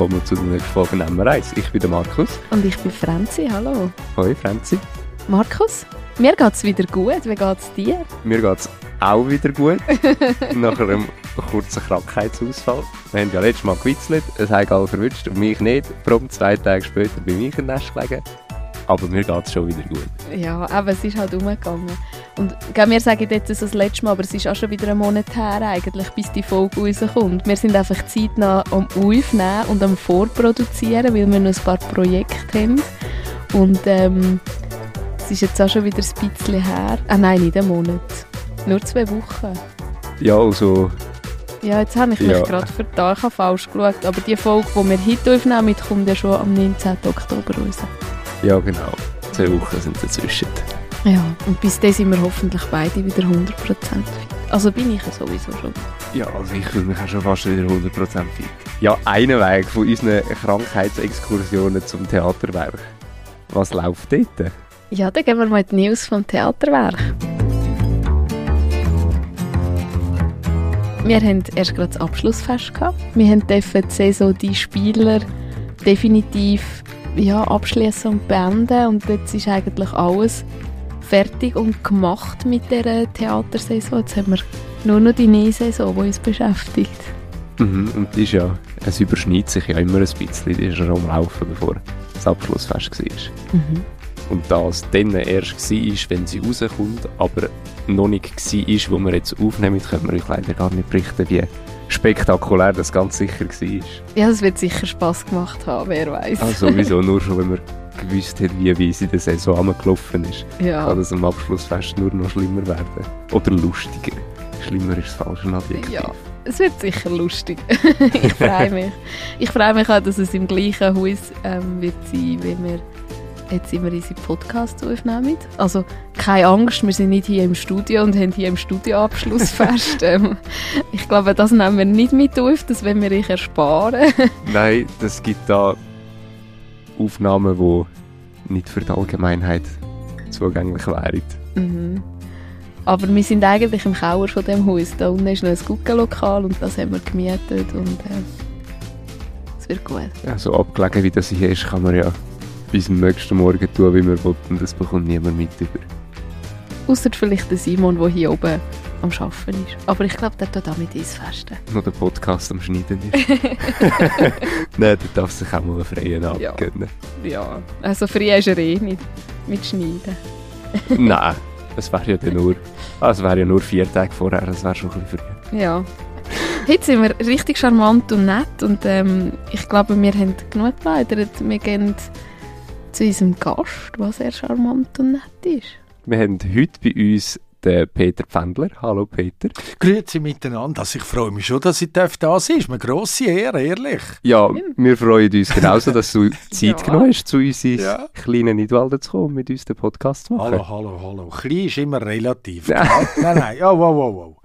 willkommen zu der nächsten Folge Nummer 1. Ich bin der Markus. Und ich bin Franzi, hallo. Hoi Franzi. Markus, mir geht es wieder gut, wie geht es dir? Mir geht es auch wieder gut, nach einem kurzen Krankheitsausfall. Wir haben ja letztes Mal gewitzelt, es haben alle verwünscht und mich nicht. Prompt zwei Tage später bin ich in Nest gelegen. Aber mir geht es schon wieder gut. Ja, aber es ist halt umgegangen. Und wir sagen jetzt das letzte Mal, aber es ist auch schon wieder ein Monat her eigentlich, bis die Folge rauskommt. Wir sind einfach zeitnah am Aufnehmen und am Vorproduzieren, weil wir noch ein paar Projekte haben. Und ähm, es ist jetzt auch schon wieder ein bisschen her. Ah nein, nicht einen Monat. Nur zwei Wochen. Ja, also... Ja, jetzt habe ich mich ja. gerade vertan, ich habe falsch geschaut. Aber die Folge, die wir heute aufnehmen, kommt ja schon am 19. Oktober raus. Ja, genau. Zwei Wochen sind dazwischen. Ja, und bis dann sind wir hoffentlich beide wieder 100% fit. Also bin ich ja sowieso schon. Ja, also ich fühle mich auch schon fast wieder 100% fit. Ja, einen Weg von unseren Krankheitsexkursionen zum Theaterwerk. Was läuft dort? Ja, dann gehen wir mal die News vom Theaterwerk. Wir hatten erst gerade das Abschlussfest. Gehabt. Wir durften die Saison die Spieler definitiv ja, abschließen und beenden. Und jetzt ist eigentlich alles fertig und gemacht mit der Theatersaison. Jetzt haben wir nur noch die nächste Saison, die uns beschäftigt. Mhm, und die ist ja, es überschneidet sich ja immer ein bisschen, die ist ja schon am Laufen, bevor das Abschlussfest war. Mhm. Und das dann erst war, wenn sie rauskommt, aber noch nicht war, wo wir jetzt aufnehmen, können wir euch leider gar nicht berichten, wie spektakulär das ganz sicher war. Ja, es wird sicher Spass gemacht haben, wer weiß. Ah, sowieso, nur schon, wenn wir gewusst hat, wie, wie sie in der Saison angelaufen ist, ja. kann das am Abschlussfest nur noch schlimmer werden. Oder lustiger. Schlimmer ist das falsche Adjektiv. Ja, es wird sicher lustig. ich freue mich. Ich freue mich auch, dass es im gleichen Haus ähm, wird sein, wie wir jetzt immer unsere Podcasts aufnehmen. Also keine Angst, wir sind nicht hier im Studio und haben hier im Studio Abschlussfest. ähm, ich glaube, das nehmen wir nicht mit auf, das wollen wir euch ersparen. Nein, das gibt da Aufnahmen, die nicht für die Allgemeinheit zugänglich wären. Mhm. Aber wir sind eigentlich im Keller von dem Haus. Da unten ist noch ein Guggenlokal und das haben wir gemietet und äh, es wird gut. Ja, so abgelegen wie das hier ist, kann man ja bis zum nächsten Morgen tun, wie man will und das bekommt niemand mit über. Außer vielleicht der Simon, der hier oben am Arbeiten ist. Aber ich glaube, der tut auch mit uns festen. Noch der Podcast am Schneiden ist. Nein, der darf sich auch mal einen freien Abend ja. gönnen. Ja, also frei ist er eh nicht mit Schneiden. Nein, es wäre ja dann nur, ah, es wäre ja nur vier Tage vorher, das wäre schon ein bisschen früh. Ja. Heute sind wir richtig charmant und nett und ähm, ich glaube, wir haben genug geplaudert. Wir gehen zu unserem Gast, der sehr charmant und nett ist. Wir haben heute bei uns den Peter Pfändler. Hallo Peter. Grüezi miteinander. Also ich freue mich schon, dass ich da sein darf. Ist eine grosse Ehre, ehrlich. Ja, wir freuen uns genauso, dass du Zeit ja. genommen hast, zu uns ins ja. kleine Nidwalden zu kommen, mit uns den Podcast zu machen. Hallo, hallo, hallo. Klein ist immer relativ. nein, nein. Oh, wow, wow, wow.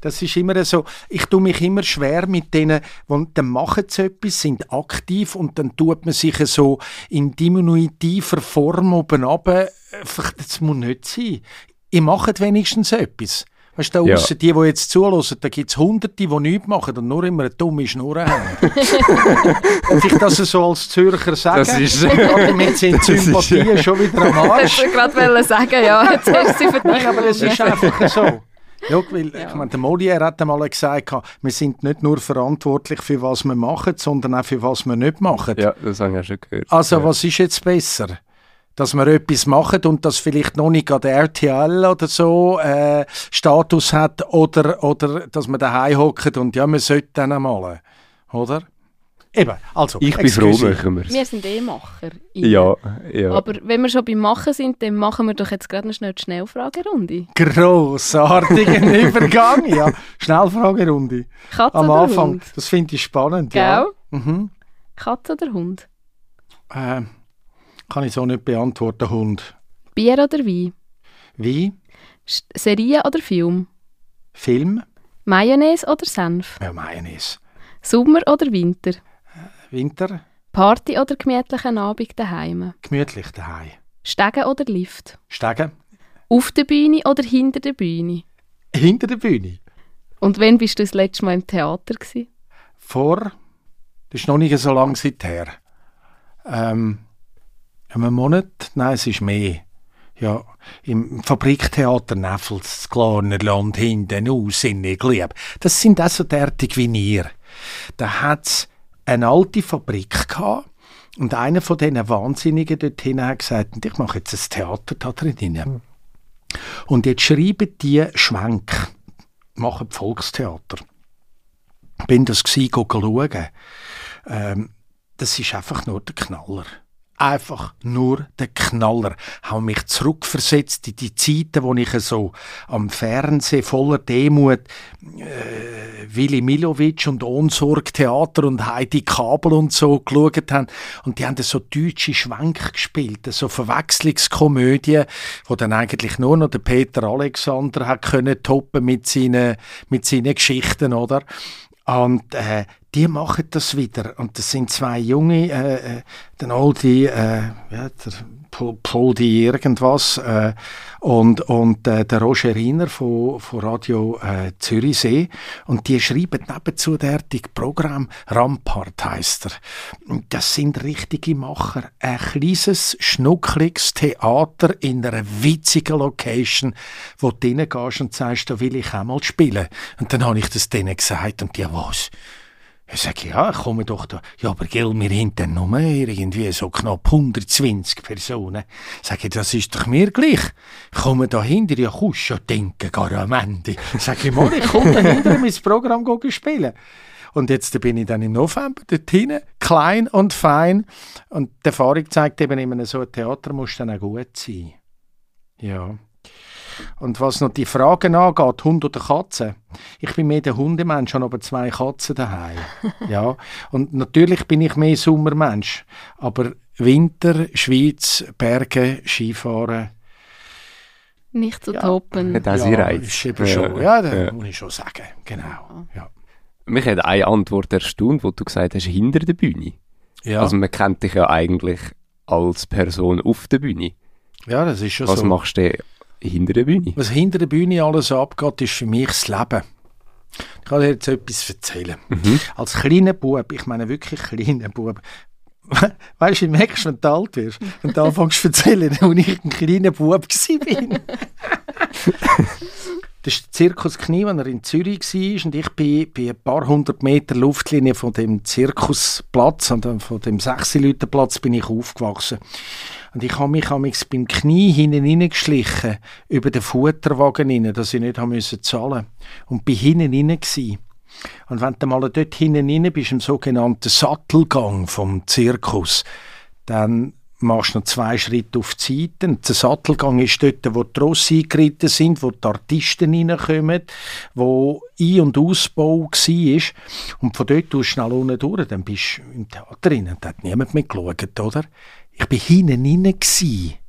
Das ist immer so, ich tue mich immer schwer mit denen, die dann machen sie etwas, sind aktiv und dann tut man sich so in diminutiver Form oben runter. Das muss nicht sein ihr macht wenigstens etwas. Weißt du, ja. außer die, die jetzt zuhören, da gibt es Hunderte, die nichts machen und nur immer eine dumme Schnur haben. Darf ich das so als Zürcher sagen? Das ist... Damit sind die Sympathien schon wieder am Arsch. Ich wollte gerade sagen, ja, jetzt hast du sie verdient. aber es ist einfach so. Ja, weil, ja. ich meine, der Molière hat einmal gesagt, wir sind nicht nur verantwortlich für was wir machen, sondern auch für was wir nicht machen. Ja, das habe ich auch schon gehört. Also, ja. was ist jetzt besser? Dass wir etwas machen und das vielleicht noch nicht an der RTL oder so äh, Status hat oder, oder dass wir daheim hocken und ja, wir sollten dann einmal, oder? Eben, also, ich bin froh, machen wir Wir sind eh Macher. Ja, ja. Aber wenn wir schon beim Machen sind, dann machen wir doch jetzt gerade noch schnell die Schnellfragerunde. Grossartiger Übergang, ja. Schnellfragerunde. Katze Am oder Anfang, Hund? das finde ich spannend, Gell? ja. Mhm. Katze oder Hund? Ähm, kann ich so nicht beantworten, Hund. Bier oder Wein? Wie? Sch- Serie oder Film? Film? Mayonnaise oder Senf? Ja, Mayonnaise. Sommer oder Winter? Winter? Party oder gemütlichen Abend daheim? Gemütlich daheim. Stegen oder Lift? Stegen? Auf der Bühne oder hinter der Bühne? Hinter der Bühne. Und wann bist du das letzte Mal im Theater? Gewesen? Vor Das ist noch nicht so lange seither. Ähm, einen Monat? Nein, es ist mehr. Ja, im Fabriktheater Neffels, das kleine Land hinten aus in Iglieb. Das sind auch so derartig wie ihr. Da hat's eine alte Fabrik gehabt und einer von diesen Wahnsinnigen dorthin hat gesagt, ich mache jetzt ein Theater da drin. Und jetzt schreiben die Schwenk, machen Volkstheater. Bin das gsi, schauen. Ähm, das ist einfach nur der Knaller einfach nur der Knaller. Haben mich zurückversetzt in die Zeiten, wo ich so am Fernsehen voller Demut äh, Willi Milovic und Ohnsorg Theater und Heidi Kabel und so geschaut haben. Und die haben so deutsche Schwenk gespielt, so Verwechslungskomödien, wo dann eigentlich nur noch der Peter Alexander hat können toppen mit seinen, mit seinen Geschichten, oder? Und äh, die machen das wieder. Und das sind zwei junge, äh, äh der Oldie, äh, ja, der Poldi irgendwas äh, und, und äh, der Roger Riener von, von Radio äh, Zürichsee. Und die schreiben nebenzu derartig Programm, Rampart heisst er. Das sind richtige Macher. Ein kleines, schnuckliges Theater in einer witzigen Location, wo du reingehst und sagst, da will ich auch mal spielen. Und dann habe ich das denen gesagt und die, was? Ich sage, ja, ich komme doch da. Ja, aber gell, wir haben dann nur irgendwie so knapp 120 Personen. Sage ich, das ist doch mir gleich. Ich komme da hinter, ja, kannst schon denken, gar am Ende. Sage ich, mal, ich komme da hinter mein Programm spielen. Und jetzt bin ich dann im November dort hinten, klein und fein. Und die Erfahrung zeigt eben, in so einem Theater muss dann auch gut sein. Ja. Und was noch die Fragen angeht, Hund oder Katze, ich bin mehr der Hundemensch, habe aber zwei Katzen daheim. ja. Und natürlich bin ich mehr Sommermensch, aber Winter, Schweiz, Berge, Skifahren. Nicht zu ja. toppen. Ja, Reiz. Ist eben schon, ja, das ja. muss ich schon sagen. Genau. Ja. Mich hat eine Antwort erstaunt, wo du gesagt hast, hinter der Bühne. Ja. Also man kennt dich ja eigentlich als Person auf der Bühne. Ja, das ist schon Was so. Was machst du hinter der Bühne? Was hinter der Bühne alles abgeht, ist für mich das Leben. Ich kann dir jetzt etwas erzählen. Mhm. Als kleiner Bub, ich meine wirklich kleiner Bub, weißt du, wie merkst, wenn du alt wirst und du anfängst zu erzählen, als ich ein kleiner Bub war. Das ist der Zirkus Knie, wenn er in Zürich war. Und ich bin, bin ein paar hundert Meter Luftlinie von dem Zirkusplatz, von dem Sechsilütenplatz, bin ich aufgewachsen. Und ich habe mich amigs beim Knie hinten reingeschlichen, über den Futterwagen rein, dass ich nicht haben müssen zahlen Und bin hinten rein. Und wenn du mal dort hinten rein bist, im sogenannten Sattelgang vom Zirkus, dann machst du noch zwei Schritte auf die Seite. Der Sattelgang ist dort, wo die Rosse eingeritten sind, wo die Artisten reinkommen, wo Ein- und Ausbau war. Und von dort du schnell unten durch, dann bist du im Theater drin. Da hat niemand mitgeschaut, oder? Ich war hinten rein.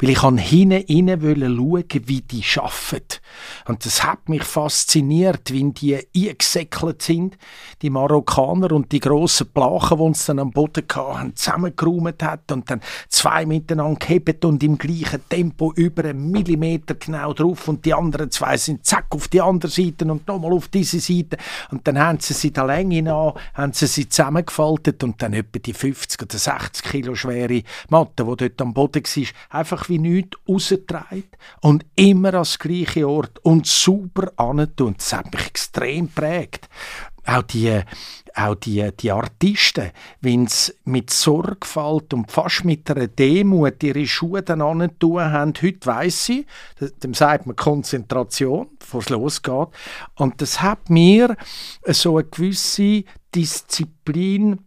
Weil ich hinten rein schauen, wie die arbeiten. Und das hat mich fasziniert, wie die eingesäckelt sind, die Marokkaner und die grossen Plachen, die uns dann am Boden hatten, zusammengeräumt hat und dann zwei miteinander gehebt und im gleichen Tempo über einen Millimeter genau drauf und die anderen zwei sind zack auf die andere Seite und nochmal auf diese Seite und dann haben sie sie der Länge nach, haben sie sie zusammengefaltet und dann etwa die 50 oder 60 Kilo schwere Matte, die dort am Boden war, einfach wie nichts rausgetragen und immer an das gleiche Ort und super antun. Das hat mich extrem prägt. Auch die, auch die, die Artisten, wenn sie mit Sorgfalt und fast mit einer Demut ihre Schuhe dann tun haben, heute weiss ich, dem sagt man Konzentration, bevor es losgeht. Und das hat mir so eine gewisse Disziplin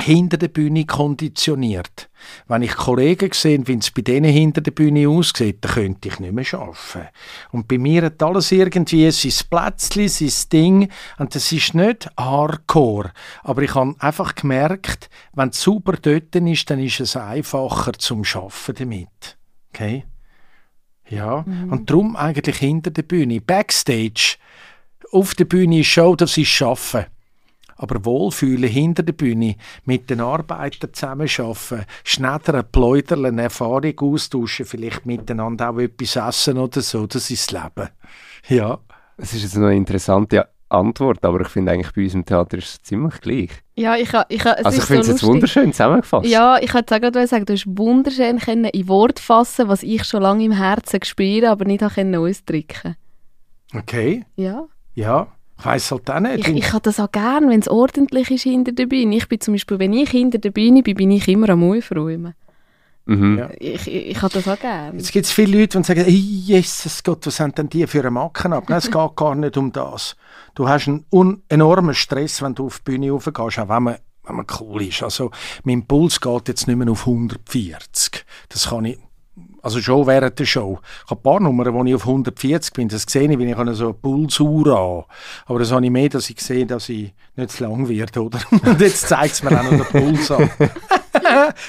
hinter der Bühne konditioniert. Wenn ich Kollegen sehe, wie es bei denen hinter der Bühne aussieht, dann könnte ich nicht mehr arbeiten. Und bei mir hat alles irgendwie sein Plätzchen, sein Ding. Und das ist nicht hardcore. Aber ich habe einfach gemerkt, wenn es super dort ist, dann ist es einfacher zum Arbeiten damit. Okay? Ja. Mhm. Und darum eigentlich hinter der Bühne. Backstage, auf der Bühne ist Show, das ist Arbeiten aber Wohlfühlen hinter der Bühne, mit den Arbeitern zusammenarbeiten, schneller pläudern, Erfahrung austauschen, vielleicht miteinander auch etwas essen oder so, das ist das Leben. Ja. Es ist jetzt noch interessant, ja, Antwort, aber ich finde eigentlich bei uns im Theater ist es ziemlich gleich. Ja, ich, ha, ich, ha, also ich finde es so jetzt wunderschön zusammengefasst. Ja, ich kann gerade sagen, du hast wunderschön können in Wort fassen, was ich schon lange im Herzen gespürt aber nicht ausdrücken. Okay. Ja. Ja. Ich weiss halt auch nicht. Ich, ich habe das auch gerne, wenn es ordentlich ist hinter der Bühne. Ich bin zum Beispiel, wenn ich hinter der Bühne bin, bin ich immer am Aufräumen. Mhm. Ja. Ich, ich, ich habe das auch gerne. Jetzt gibt es viele Leute, die sagen, hey, Jesus Gott, was sind denn die für eine Macken ab? Nein, es geht gar nicht um das. Du hast einen enormen Stress, wenn du auf die Bühne raufgehst, auch wenn man, wenn man cool ist. Also mein Puls geht jetzt nicht mehr auf 140. Das kann ich also schon während der Show. Ich habe ein paar Nummern, wo ich auf 140 bin. Das sehe ich, wenn ich so eine Pulsuhr an. Aber das habe ich mehr, dass ich sehe, dass ich nicht zu lang werde, oder? Und jetzt zeigt es mir auch noch den Puls an.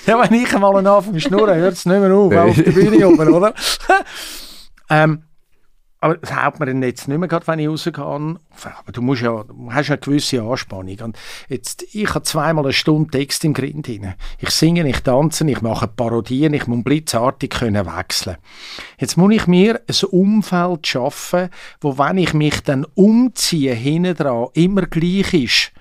ja, wenn ich einmal anfange zu schnurren, hört es nicht mehr auf, auf der Bühne oben, oder? ähm, aber das haut mir jetzt nicht mehr, gerade wenn ich rausgehe. Aber du, musst ja, hast ja eine gewisse Anspannung. Und jetzt, ich habe zweimal eine Stunde Text im Grind rein. Ich singe, ich tanze, ich mache Parodien, ich muss blitzartig können wechseln. Jetzt muss ich mir ein Umfeld schaffen, wo, wenn ich mich dann umziehe, hinten dran, immer gleich ist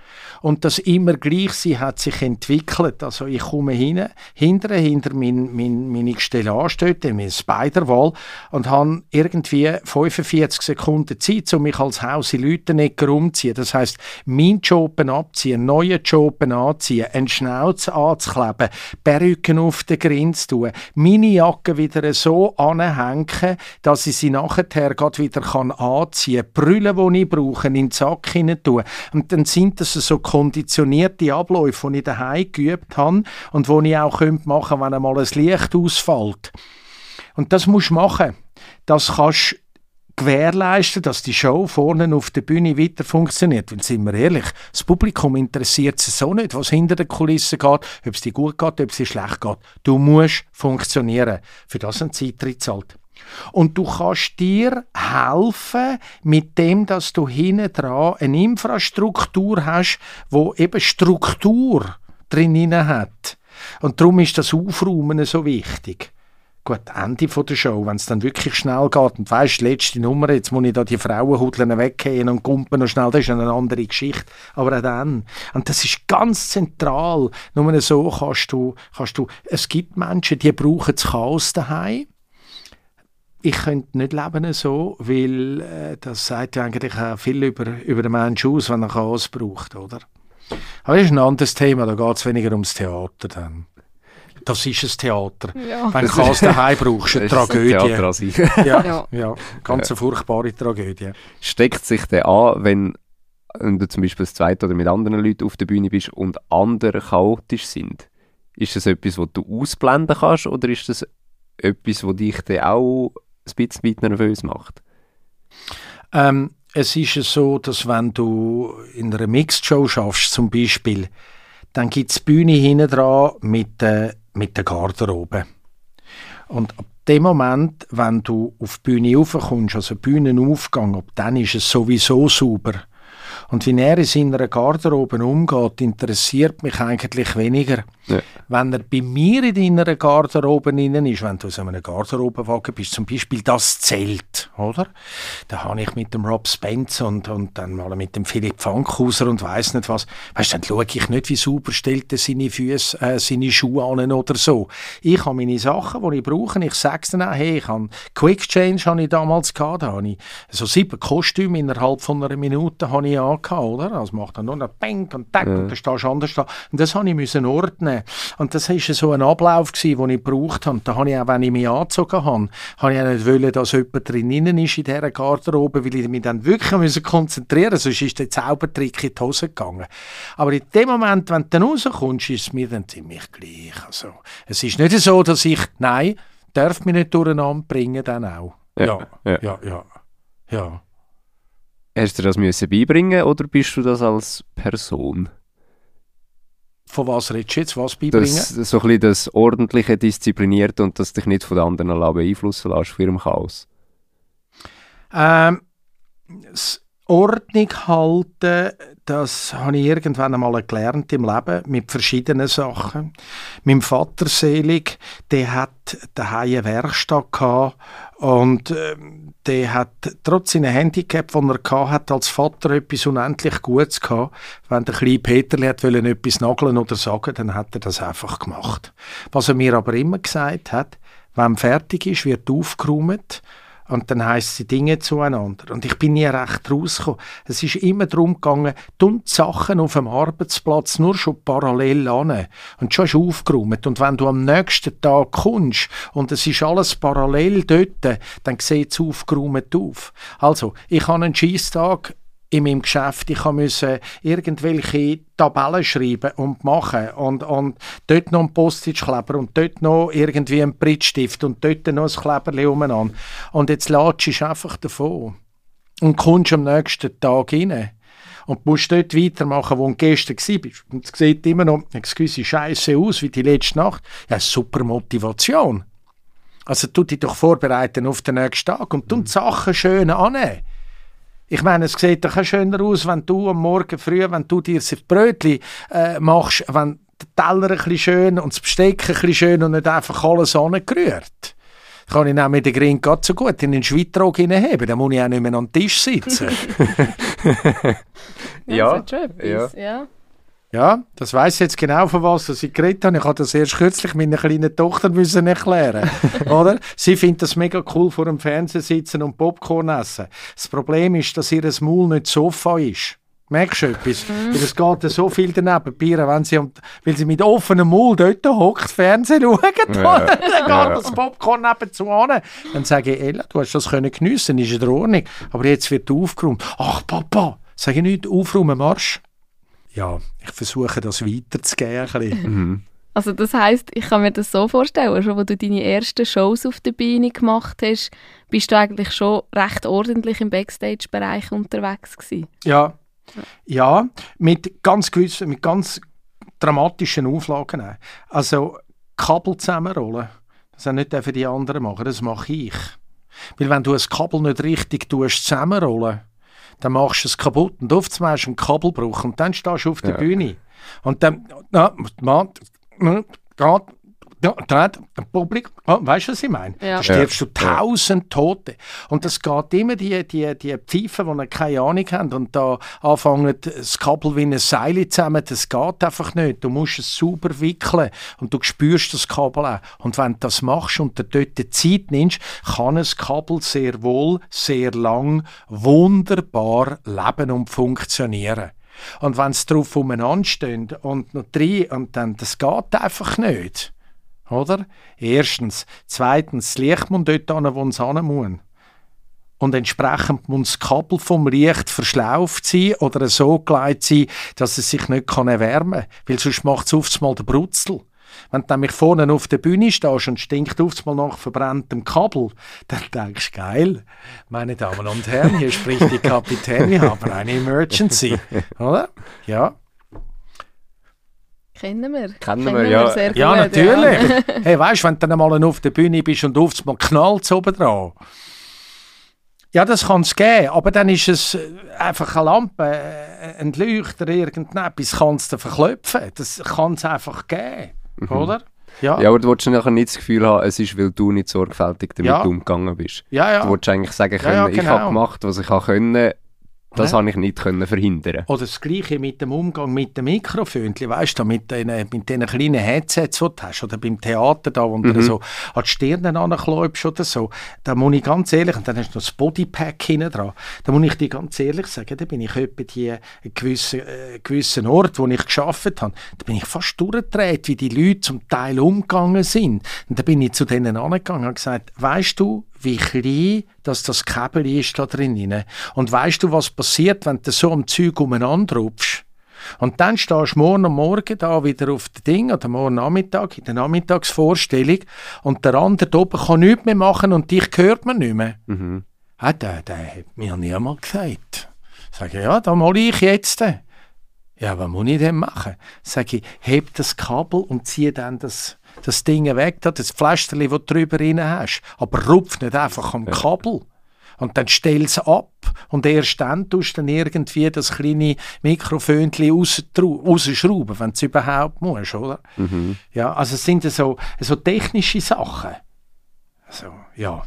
und das immer gleich sein hat sich entwickelt. Also ich komme hin, hinter, hinter mein, mein, meine Stellage dort, mein Spiderwall und habe irgendwie 45 Sekunden Zeit, um mich als Haus in Leutenegger umzuziehen. Das heißt, mein Job abziehen, neue Job anziehen, einen Schnauz anzukleben, Perücken auf den Grin zu tun, meine Jacke wieder so anhängen, dass ich sie nachher gerade wieder kann anziehen kann, Brüllen, die ich brauche, in den Sack hinein tun. Und dann sind das so konditionierte Abläufe, die ich daheim geübt habe und die ich auch machen könnte, wenn einmal ein Licht ausfällt. Und das musst du machen. Das kannst gewährleisten, dass die Show vorne auf der Bühne weiter funktioniert. Und sind wir ehrlich, das Publikum interessiert sich so nicht, was hinter den Kulissen geht, ob es dir gut geht, ob es dir schlecht geht. Du musst funktionieren. Für das ein Zeitritt zahlt. Und du kannst dir helfen mit dem, dass du hinten dran eine Infrastruktur hast, wo eben Struktur drin hat. Und darum ist das Aufräumen so wichtig. Gut, Ende von der Show, wenn es dann wirklich schnell geht und weißt, letzte Nummer, jetzt muss ich da die Frauenhudeln weggehen und kumpen noch schnell, das ist eine andere Geschichte. Aber auch dann. Und das ist ganz zentral. Nur so kannst du, kannst du, es gibt Menschen, die brauchen das Chaos daheim ich könnte nicht leben so, weil äh, das sagt ja eigentlich auch viel über, über den Menschen aus, wenn er Chaos braucht, oder? Aber das ist ein anderes Thema, da geht es weniger ums Theater dann. Das ist ein Theater. Ja. Wenn du Chaos daheim brauchst, eine Tragödie. Ein ja, ja, ja, ganz eine furchtbare Tragödie. Steckt sich der an, wenn, wenn du zum Beispiel das zweite oder mit anderen Leuten auf der Bühne bist und andere chaotisch sind? Ist das etwas, was du ausblenden kannst oder ist das etwas, was dich dann auch ein bisschen nervös macht? Ähm, es ist so, dass wenn du in einer Mixed-Show schaffst, zum Beispiel, dann gibt es Bühne hinten dran mit, äh, mit der Garderobe. Und ab dem Moment, wenn du auf die Bühne raufkommst, also Bühnenaufgang, ab dann ist es sowieso sauber. Und wie er in seiner Garderobe umgeht, interessiert mich eigentlich weniger. Ja. Wenn er bei mir in deiner Garderobe innen ist, wenn du aus einem Garderobenwagen bist, zum Beispiel das Zelt, oder? Da habe ich mit dem Rob Spence und, und dann mal mit dem Philipp Fankhauser und weiß nicht was. Weißt du, dann schaue ich nicht, wie sauber stellt er seine Füße, äh, seine Schuhe an oder so. Ich habe meine Sachen, die ich brauche. Ich sage es dann auch, hey, ich habe Quick Change habe ich damals gehabt. Da habe ich so sieben Kostüme innerhalb von einer Minute habe ich angehabt, oder? Also macht dann nur noch Bang und Tack ja. und dann stehst du anders da. Und das habe ich müssen ordnen. Und das war so ein Ablauf, gewesen, den ich gebraucht habe. Da habe ich auch, wenn ich mich angezogen habe, habe ich auch nicht wollen, dass jemand drinnen ist in dieser Garderobe, weil ich mich dann wirklich müssen konzentrieren musste. Sonst ist der Zaubertrick in die Hose gegangen. Aber in dem Moment, wenn du dann rauskommst, ist es mir dann ziemlich gleich. Also, es ist nicht so, dass ich, nein, darf mich nicht durcheinander bringen, dann auch. Ja, ja, ja. ja, ja. ja. Hast du das müssen beibringen oder bist du das als Person? Von was redest du jetzt? Was beibringen? Das, so ein bisschen das ordentliche, disziplinierte und das dich nicht von den anderen beeinflussen lässt, von ihrem Chaos. Ähm, das Ordnung halten, das habe ich irgendwann einmal gelernt im Leben mit verschiedenen Sachen. Mein Vater selig, der hat daheim eine Werkstatt gehabt und äh, der hat trotz seiner Handicap, die er hatte, als Vater etwas unendlich Gutes gehabt. Wenn der kleine Peterli hat wollen, etwas nageln oder sagen, dann hat er das einfach gemacht. Was er mir aber immer gesagt hat, wenn fertig ist, wird aufgeräumt und dann heisst sie Dinge zueinander. Und ich bin nie recht rausgekommen. Es ist immer darum gegangen, tun die Sachen auf dem Arbeitsplatz nur schon parallel an. Und schon ist aufgeräumt. Und wenn du am nächsten Tag kommst und es ist alles parallel dort, dann sieht es aufgeräumt auf. Also, ich habe einen Scheisstag in meinem Geschäft. Ich musste irgendwelche Tabellen schreiben und machen und, und dort noch ein Postage-Kleber und dort noch irgendwie ein Brittstift und dort noch ein Kleberli umeinander. Und jetzt latschst du einfach davon und kommst am nächsten Tag rein und musst dort weitermachen, wo du gestern warst. Und es sieht immer noch gewisse Scheiße aus wie die letzte Nacht. Ja, super Motivation. Also tu dich doch vorbereiten auf den nächsten Tag und tu die Sachen schön annehmen. Ich meine, es sieht doch schöner aus, wenn du am Morgen früh, wenn du dir das Brötchen äh, machst, wenn der Teller ein bisschen schön und das Besteck ein bisschen schön und nicht einfach alles angerührt. Kann ich auch mit der Grin ganz so gut in den Schweitrog hineinheben, dann muss ich auch nicht mehr an den Tisch sitzen. ja, ja, ja. ja. Ja, das weiß jetzt genau, von was ich geredet habe. Ich habe das erst kürzlich meiner kleinen Tochter müssen erklären oder? Sie findet das mega cool, vor dem Fernsehen sitzen und Popcorn essen. Das Problem ist, dass ihr Maul nicht Sofa ist. Merkst du etwas? Mhm. Weil es geht so viel daneben. Bieren, wenn sie, weil sie mit offenem Maul dort hockt, Fernsehen schauen, ja. dann geht das Popcorn nebenzu an. Dann sage ich, Ella, du hast das können geniessen, ist in Ordnung. Aber jetzt wird aufgeräumt. Ach, Papa, sage ich nicht, aufräumen, Marsch ja, ich versuche das weiterzugeben. Mhm. Also das heißt, ich kann mir das so vorstellen, schon als du deine ersten Shows auf der Bühne gemacht hast, bist du eigentlich schon recht ordentlich im Backstage-Bereich unterwegs gewesen. Ja, ja, mit ganz gewissen, mit ganz dramatischen Auflagen. Also Kabel zusammenrollen, das haben nicht für die anderen machen, das mache ich. Weil wenn du ein Kabel nicht richtig tust, zusammenrollen dann machst du es kaputt und oft hast du einen Kabelbruch und dann stehst du auf der ja. Bühne. Und dann, na, man, geht ja, da ein Publikum, oh, weißt du, was ich meine? Ja. Da stirbst du tausend Tote. Und das geht immer die, die, die Pfeifen, die keine Ahnung haben und da anfangen, das Kabel wie ein Seil zusammen, das geht einfach nicht. Du musst es sauber wickeln und du spürst das Kabel auch. Und wenn du das machst und dir dort die Zeit nimmst, kann ein Kabel sehr wohl, sehr lang, wunderbar leben und funktionieren. Und wenn es drauf umeinander steht und noch drei, und dann, das geht einfach nicht. Oder? Erstens. Zweitens, das Licht muss dort hin, wo es hin muss. Und entsprechend muss das Kabel vom Licht verschlauft sein oder so gelegt sein, dass es sich nicht erwärmen kann. Weil sonst macht es oft mal den Brutzel. Wenn du nämlich vorne auf der Bühne stehst und stinkt oft mal nach verbranntem Kabel, dann denkst du, geil, meine Damen und Herren, hier spricht die Kapitän, wir haben eine Emergency. Oder? Ja. Kennen wir. Kennen, Kennen wir, ja. sehr gut. Ja, natürlich. Ja. hey, weißt du, wenn du dann mal auf der Bühne bist und oft mal knallt oben dran. Ja, das kann es geben, aber dann ist es äh, einfach eine Lampe, äh, ein Leuchter, irgendetwas kann es verklopfen. Das kann es einfach geben, mhm. oder? Ja. ja, aber du willst nachher nicht das Gefühl haben, es ist, weil du nicht sorgfältig damit ja. umgegangen bist. Ja, ja. Du willst eigentlich sagen können, ja, ja, genau. ich habe gemacht, was ich konnte das ja. habe ich nicht können verhindern. Oder das Gleiche mit dem Umgang mit dem Mikrofon. Weißt du, mit den, mit den kleinen Headsets, die du hast, oder beim Theater, da, wo mhm. du so an die Stirn anklebst oder so. Da muss ich ganz ehrlich, und dann hast du noch das Bodypack hinten dran, da muss ich dir ganz ehrlich sagen, da bin ich etwa die einen gewissen, äh, gewissen Ort, wo ich geschafft habe, da bin ich fast durchgedreht, wie die Leute zum Teil umgegangen sind. Und da bin ich zu denen angegangen und gesagt, weißt du, wie klein dass das Kabel ist da drin. Und weißt du, was passiert, wenn du so am Zeug umeinander rupfst? Und dann stehst du morgen am Morgen da wieder auf dem Ding oder morgen Nachmittag in der Nachmittagsvorstellung und der andere oben kann nichts mehr machen und dich hört man nicht mehr. Mhm. Ja, der, der hat mir niemand gesagt. Sag ich, ja, da mal ich jetzt. Ja, was muss ich denn machen? Sag ich, heb das Kabel und ziehe dann das das Ding weg, das Fläschchen, das du drüber rein hast. Aber rupf nicht einfach am Kabel. Und dann stell es ab und erst dann tust du dann irgendwie das kleine Mikrofönchen rausschrauben, wenn du es überhaupt musst, oder? Mhm. Ja, also es sind so, so technische Sachen. Also, ja.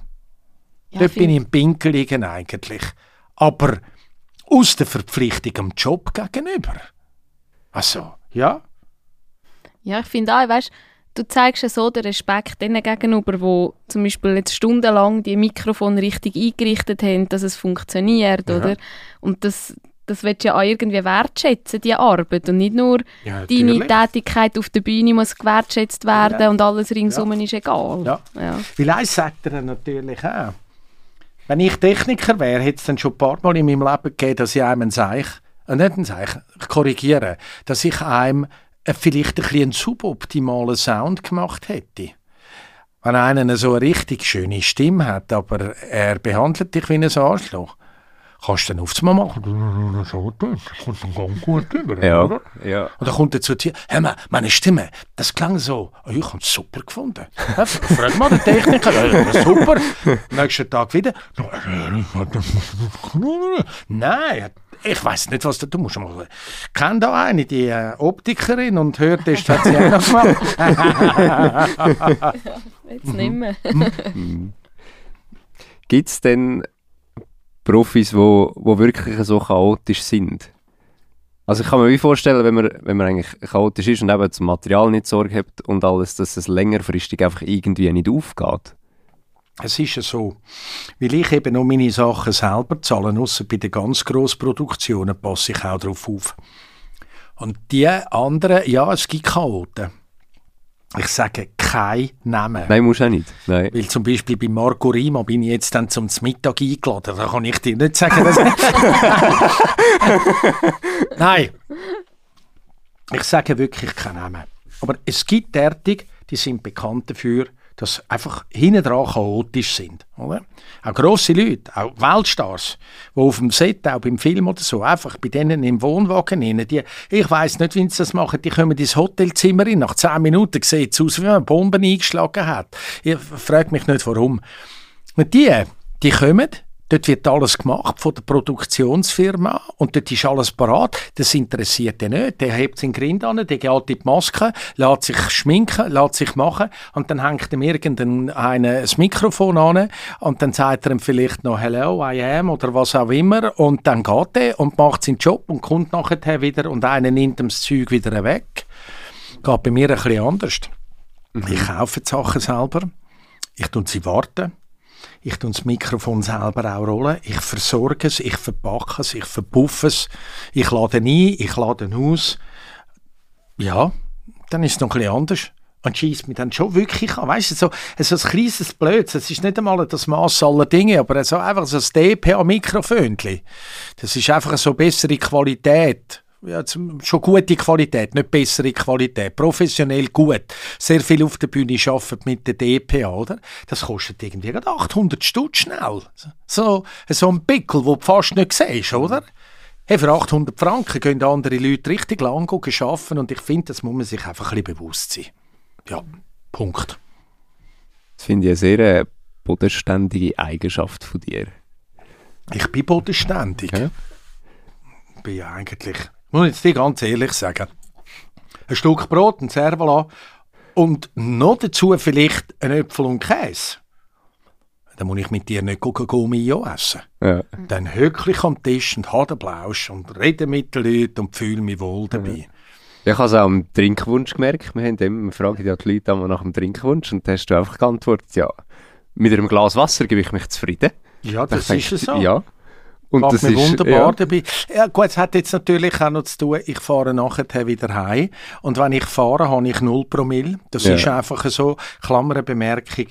ja Dort bin ich im Pinkeligen eigentlich. Aber aus der Verpflichtung am Job gegenüber. Also, ja. Ja, ich finde auch, weißt du zeigst ja so den Respekt denen gegenüber, die zum Beispiel jetzt stundenlang die Mikrofon richtig eingerichtet haben, dass es funktioniert, ja. oder? Und das, das willst du ja auch irgendwie wertschätzen, die Arbeit. Und nicht nur ja, deine Tätigkeit auf der Bühne muss gewertschätzt werden ja. und alles ringsum ist egal. Ja. Ja. Eins sagt er natürlich auch. Wenn ich Techniker wäre, hätte es dann schon ein paar Mal in meinem Leben gegeben, dass ich einem ein Seich, äh, nicht ein Seich, ich korrigiere, dass ich einem vielleicht ein bisschen einen suboptimalen Sound gemacht hätte. Wenn einer so eine richtig schöne Stimme hat, aber er behandelt dich wie ein Arschloch, kannst du dann aufs Mal machen. Das kommt dann ganz gut über, ja, oder? Ja. Und dann kommt er zu dir, hör mal, meine Stimme, das klang so, oh, ich habe es super gefunden. Ja, frag mal den Techniker, ja, super. Nächsten Tag wieder, nein, ich weiß nicht, was du, du musst mal. Kennt da eine, die äh, Optikerin und hört, das hat sie auch noch gemacht. Jetzt nicht mehr. Gibt es denn Profis, die wo, wo wirklich so chaotisch sind? Also ich kann mir vorstellen, wenn man, wenn man eigentlich chaotisch ist und eben zum Material nicht Sorge hat und alles, dass es längerfristig einfach irgendwie nicht aufgeht. Es ist ja so, weil ich eben noch meine Sachen selber zahle, außer bei den ganz grossen Produktionen passe ich auch darauf auf. Und die anderen, ja, es gibt Chaoten. Ich sage kein Namen. Nein, muss auch nicht. Nein. Weil zum Beispiel bei Marco Rima bin ich jetzt dann zum Mittag eingeladen. Da kann ich dir nicht sagen, dass Nein. Ich sage wirklich keinen Namen. Aber es gibt derartig, die sind bekannt dafür, dass einfach hinten dran chaotisch sind. Oder? Auch grosse Leute, auch Weltstars, die auf dem Set, auch beim Film oder so, einfach bei denen im Wohnwagen rein, die, ich weiß nicht, wie sie das machen, die kommen ins Hotelzimmer rein, nach zehn Minuten sieht es aus, wie man Bomben eingeschlagen hat. Ich frage mich nicht, warum. Und die, die kommen, Dort wird alles gemacht von der Produktionsfirma und dort ist alles parat. Das interessiert ihn nicht. Der hebt seinen Grind an, der geht in die Maske, lässt sich schminken, lässt sich machen und dann hängt ihm irgendein das Mikrofon an und dann sagt er ihm vielleicht noch «Hello, I am» oder was auch immer und dann geht er und macht seinen Job und kommt nachher wieder und einer nimmt ihm das Zeug wieder weg. Geht bei mir ein bisschen anders. Mhm. Ich kaufe die Sachen selber, ich tue sie warten ich tue das Mikrofon selber auch rollen. Ich versorge es, ich verpacke es, ich verpuffe es. Ich lade ein, ich lade aus. Ja, dann ist es noch ein bisschen anders. Und schießt mich dann schon wirklich an. Weißt du, so, so ein kleines Blöds. Es ist nicht einmal das Maß aller Dinge, aber so einfach so ein DPA-Mikrofönchen. Das ist einfach so bessere Qualität ja, schon gute Qualität, nicht bessere Qualität, professionell gut, sehr viel auf der Bühne arbeiten mit der DPA, oder? Das kostet irgendwie 800 Stutz schnell. So, so ein Pickel, wo du fast nicht siehst, oder? Hey, für 800 Franken können andere Leute richtig lang arbeiten und ich finde, das muss man sich einfach ein bisschen bewusst sein. Ja, Punkt. Das finde ich eine sehr äh, bodenständige Eigenschaft von dir. Ich bin bodenständig. Ja. Ich bin ja eigentlich muss ich jetzt dir ganz ehrlich sagen. Ein Stück Brot, ein Servola und noch dazu vielleicht ein Äpfel und Käse. Dann muss ich mit dir nicht Gummi essen. Ja. Dann hücke ich am Tisch und habe den Blausch und rede mit den Leuten und fühle mich wohl dabei. Ja. Ich habe es auch am Trinkwunsch gemerkt. Wir, haben immer, wir fragen ja die Leute nach dem Trinkwunsch und da hast du einfach geantwortet, ja, mit einem Glas Wasser gebe ich mich zufrieden. Ja, das ist es so. Ja. Und Macht das mir ist, wunderbar ja. dabei. Ja, gut, es hat jetzt natürlich auch noch zu tun, ich fahre nachher wieder heim. Und wenn ich fahre, habe ich 0 Promille. Das ja. ist einfach so, Klammerbemerkung.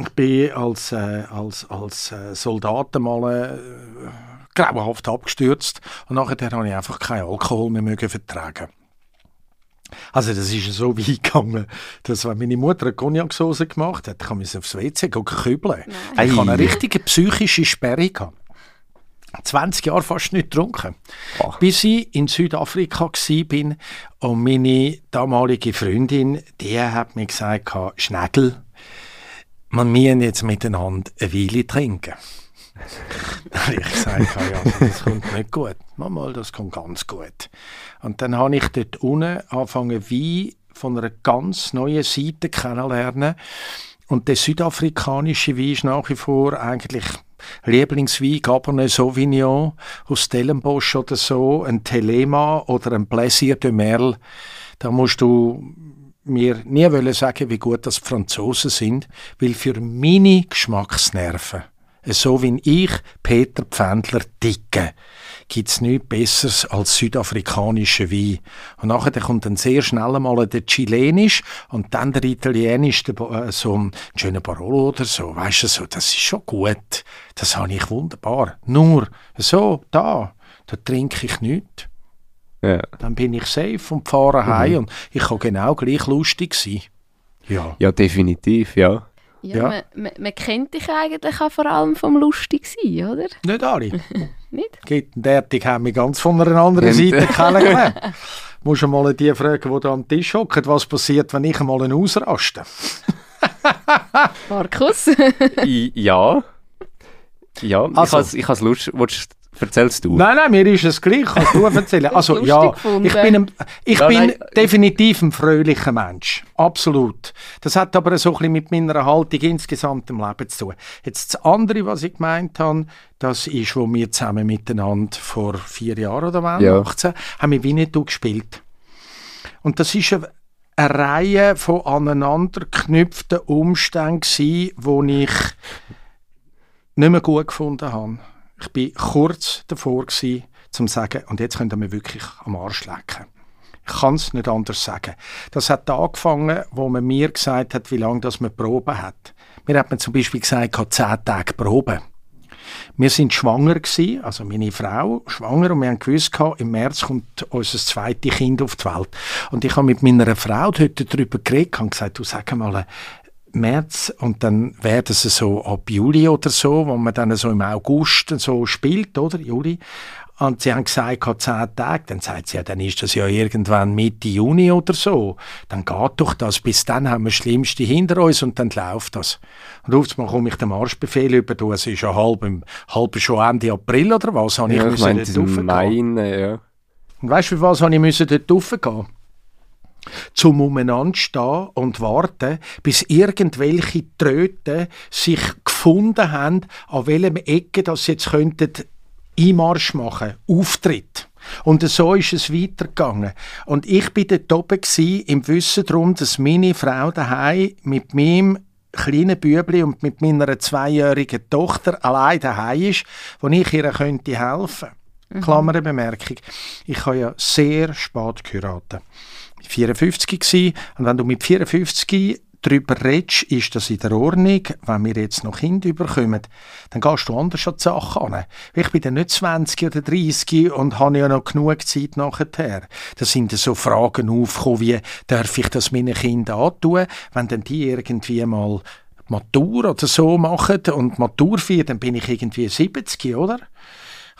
Ich bin als, äh, als, als äh, Soldat mal äh, grauenhaft abgestürzt. Und nachher habe ich einfach keinen Alkohol mehr mögen vertragen. Also das ist so weit gegangen, dass wenn meine Mutter eine Cognac-Sauce gemacht hat, kann man sie aufs WC kübeln. Ich hatte eine richtige psychische Sperre. Gehabt. 20 Jahre fast nicht getrunken. Ach. Bis ich in Südafrika war und meine damalige Freundin, die hat mir gesagt, Schnägel, wir müssen jetzt miteinander eine Weile trinken. ich gesagt, ja, das kommt nicht gut. Mal, das kommt ganz gut. Und dann habe ich dort unten angefangen, wie von einer ganz neuen Seite kennenlernen. Und der südafrikanische Wein ist nach wie vor eigentlich Lieblingswein, Cabernet Sauvignon aus Stellenbosch oder so, ein Telema oder ein Plaisir de Merle. Da musst du mir nie wollen sagen, wie gut das Franzosen sind, weil für meine Geschmacksnerven, so wie ich Peter Pfändler dicke, gibt es nichts Besseres als südafrikanische Wein. Und nachher kommt dann sehr schnell einmal der Chilenisch und dann der Italienisch, der, äh, so ein schöner Barolo oder so. Weißt du, so, das ist schon gut. Das habe ich wunderbar. Nur so, da, da trinke ich nichts. Ja. Dann bin ich safe und fahre mhm. heim und ich kann genau gleich lustig sein. Ja, ja definitiv, ja. Ja, ja. Man, man, man, kennt dich eigentlich auch vor allem vom lustig sein, oder? Nicht alle. Nicht? Derartig haben wir ganz von einer anderen Seite kennengelernt. Musst du mal die fragen, die da am Tisch hocken, was passiert, wenn ich einmal einen ausraste. Markus? ja. Ja, also, ich habe es lustig. Erzählst du? Nein, nein, mir ist es gleich. Kannst du erzählen? Also ja, ich bin, ein, ich ja, bin definitiv ein fröhlicher Mensch. Absolut. Das hat aber so ein bisschen mit meiner Haltung insgesamt im Leben zu tun. Jetzt das andere, was ich gemeint habe, das ist, wo wir zusammen miteinander vor vier Jahren oder wann, ja. 18, haben wir Winnetou gespielt. Und das ist eine, eine Reihe von aneinander geknüpften Umständen die ich nicht mehr gut gefunden habe. Ich bin kurz davor gewesen, zum sagen, und jetzt könnt ihr mir wirklich am Arsch lecken. Ich kann es nicht anders sagen. Das hat angefangen, wo man mir gesagt hat, wie lange das man Probe hat. Mir hat man zum Beispiel gesagt, ich zehn Tage Probe. Wir sind schwanger gewesen, also meine Frau schwanger und wir haben gewusst, im März kommt unser zweites Kind auf die Welt. Und ich habe mit meiner Frau heute darüber geredet und gesagt, du sag mal, März und dann wäre das so ab Juli oder so, wo man dann so im August so spielt, oder? Juli. Und sie haben gesagt, hat zehn Tage. Dann sagt sie, ja, dann ist das ja irgendwann Mitte Juni oder so. Dann geht doch das. Bis dann haben wir das Schlimmste hinter uns und dann läuft das. Und auf einmal komme ich den Marschbefehl über. Du, es ist ja halb, halb schon Ende April oder was? Habe ja, ich, ich meine, dort Mai, ja. Und weißt du, für was habe ich dort raufgehen? Zum umeinander stehen und warten, bis irgendwelche Tröten sich gefunden haben, an welchem Ecke das jetzt könnten Einmarsch machen, Auftritt. Und so ist es weitergegangen. Und ich bin dort oben im Wissen darum, dass meine Frau daheim mit meinem kleinen Bübli und mit meiner zweijährigen Tochter allein daheim ist, wo ich ihr könnte helfen. Mhm. Klammerbemerkung. Ich habe ja sehr spät geheiratet. 54 gewesen. Und wenn du mit 54 darüber redest, ist das in der Ordnung. Wenn wir jetzt noch Kinder bekommen, dann gehst du anders an die Sachen an. Ich bin dann nicht 20 oder 30 und habe ja noch genug Zeit nachher. Da sind so Fragen aufgekommen, wie, darf ich das meinen Kindern antun, wenn dann die irgendwie mal Matur oder so machen und Matur feiern, dann bin ich irgendwie 70, oder?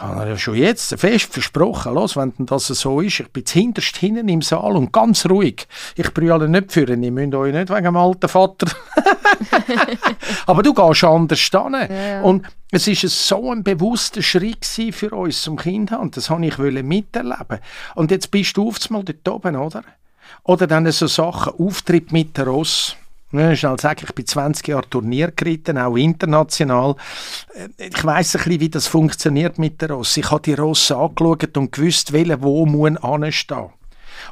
Habe ja schon jetzt fest versprochen, los, wenn das so ist, ich bin hinterst hinten im Saal und ganz ruhig. Ich brülle nicht für ihn, ich müsst euch nicht wegen dem alten Vater. Aber du gehst anders hin. Ja. Und es ist so ein bewusster Schritt für uns zum Kind und das wollte ich miterleben. Und jetzt bist du oftmals dort oben, oder? Oder dann so Sachen, Auftritt mit der Ross ja, schnell sagen, ich bin 20 Jahre Turnier geritten, auch international. Äh, ich weiss ein bisschen, wie das funktioniert mit der Ross. Ich habe die Ross angeschaut und gewusst, welche wo muss anstehen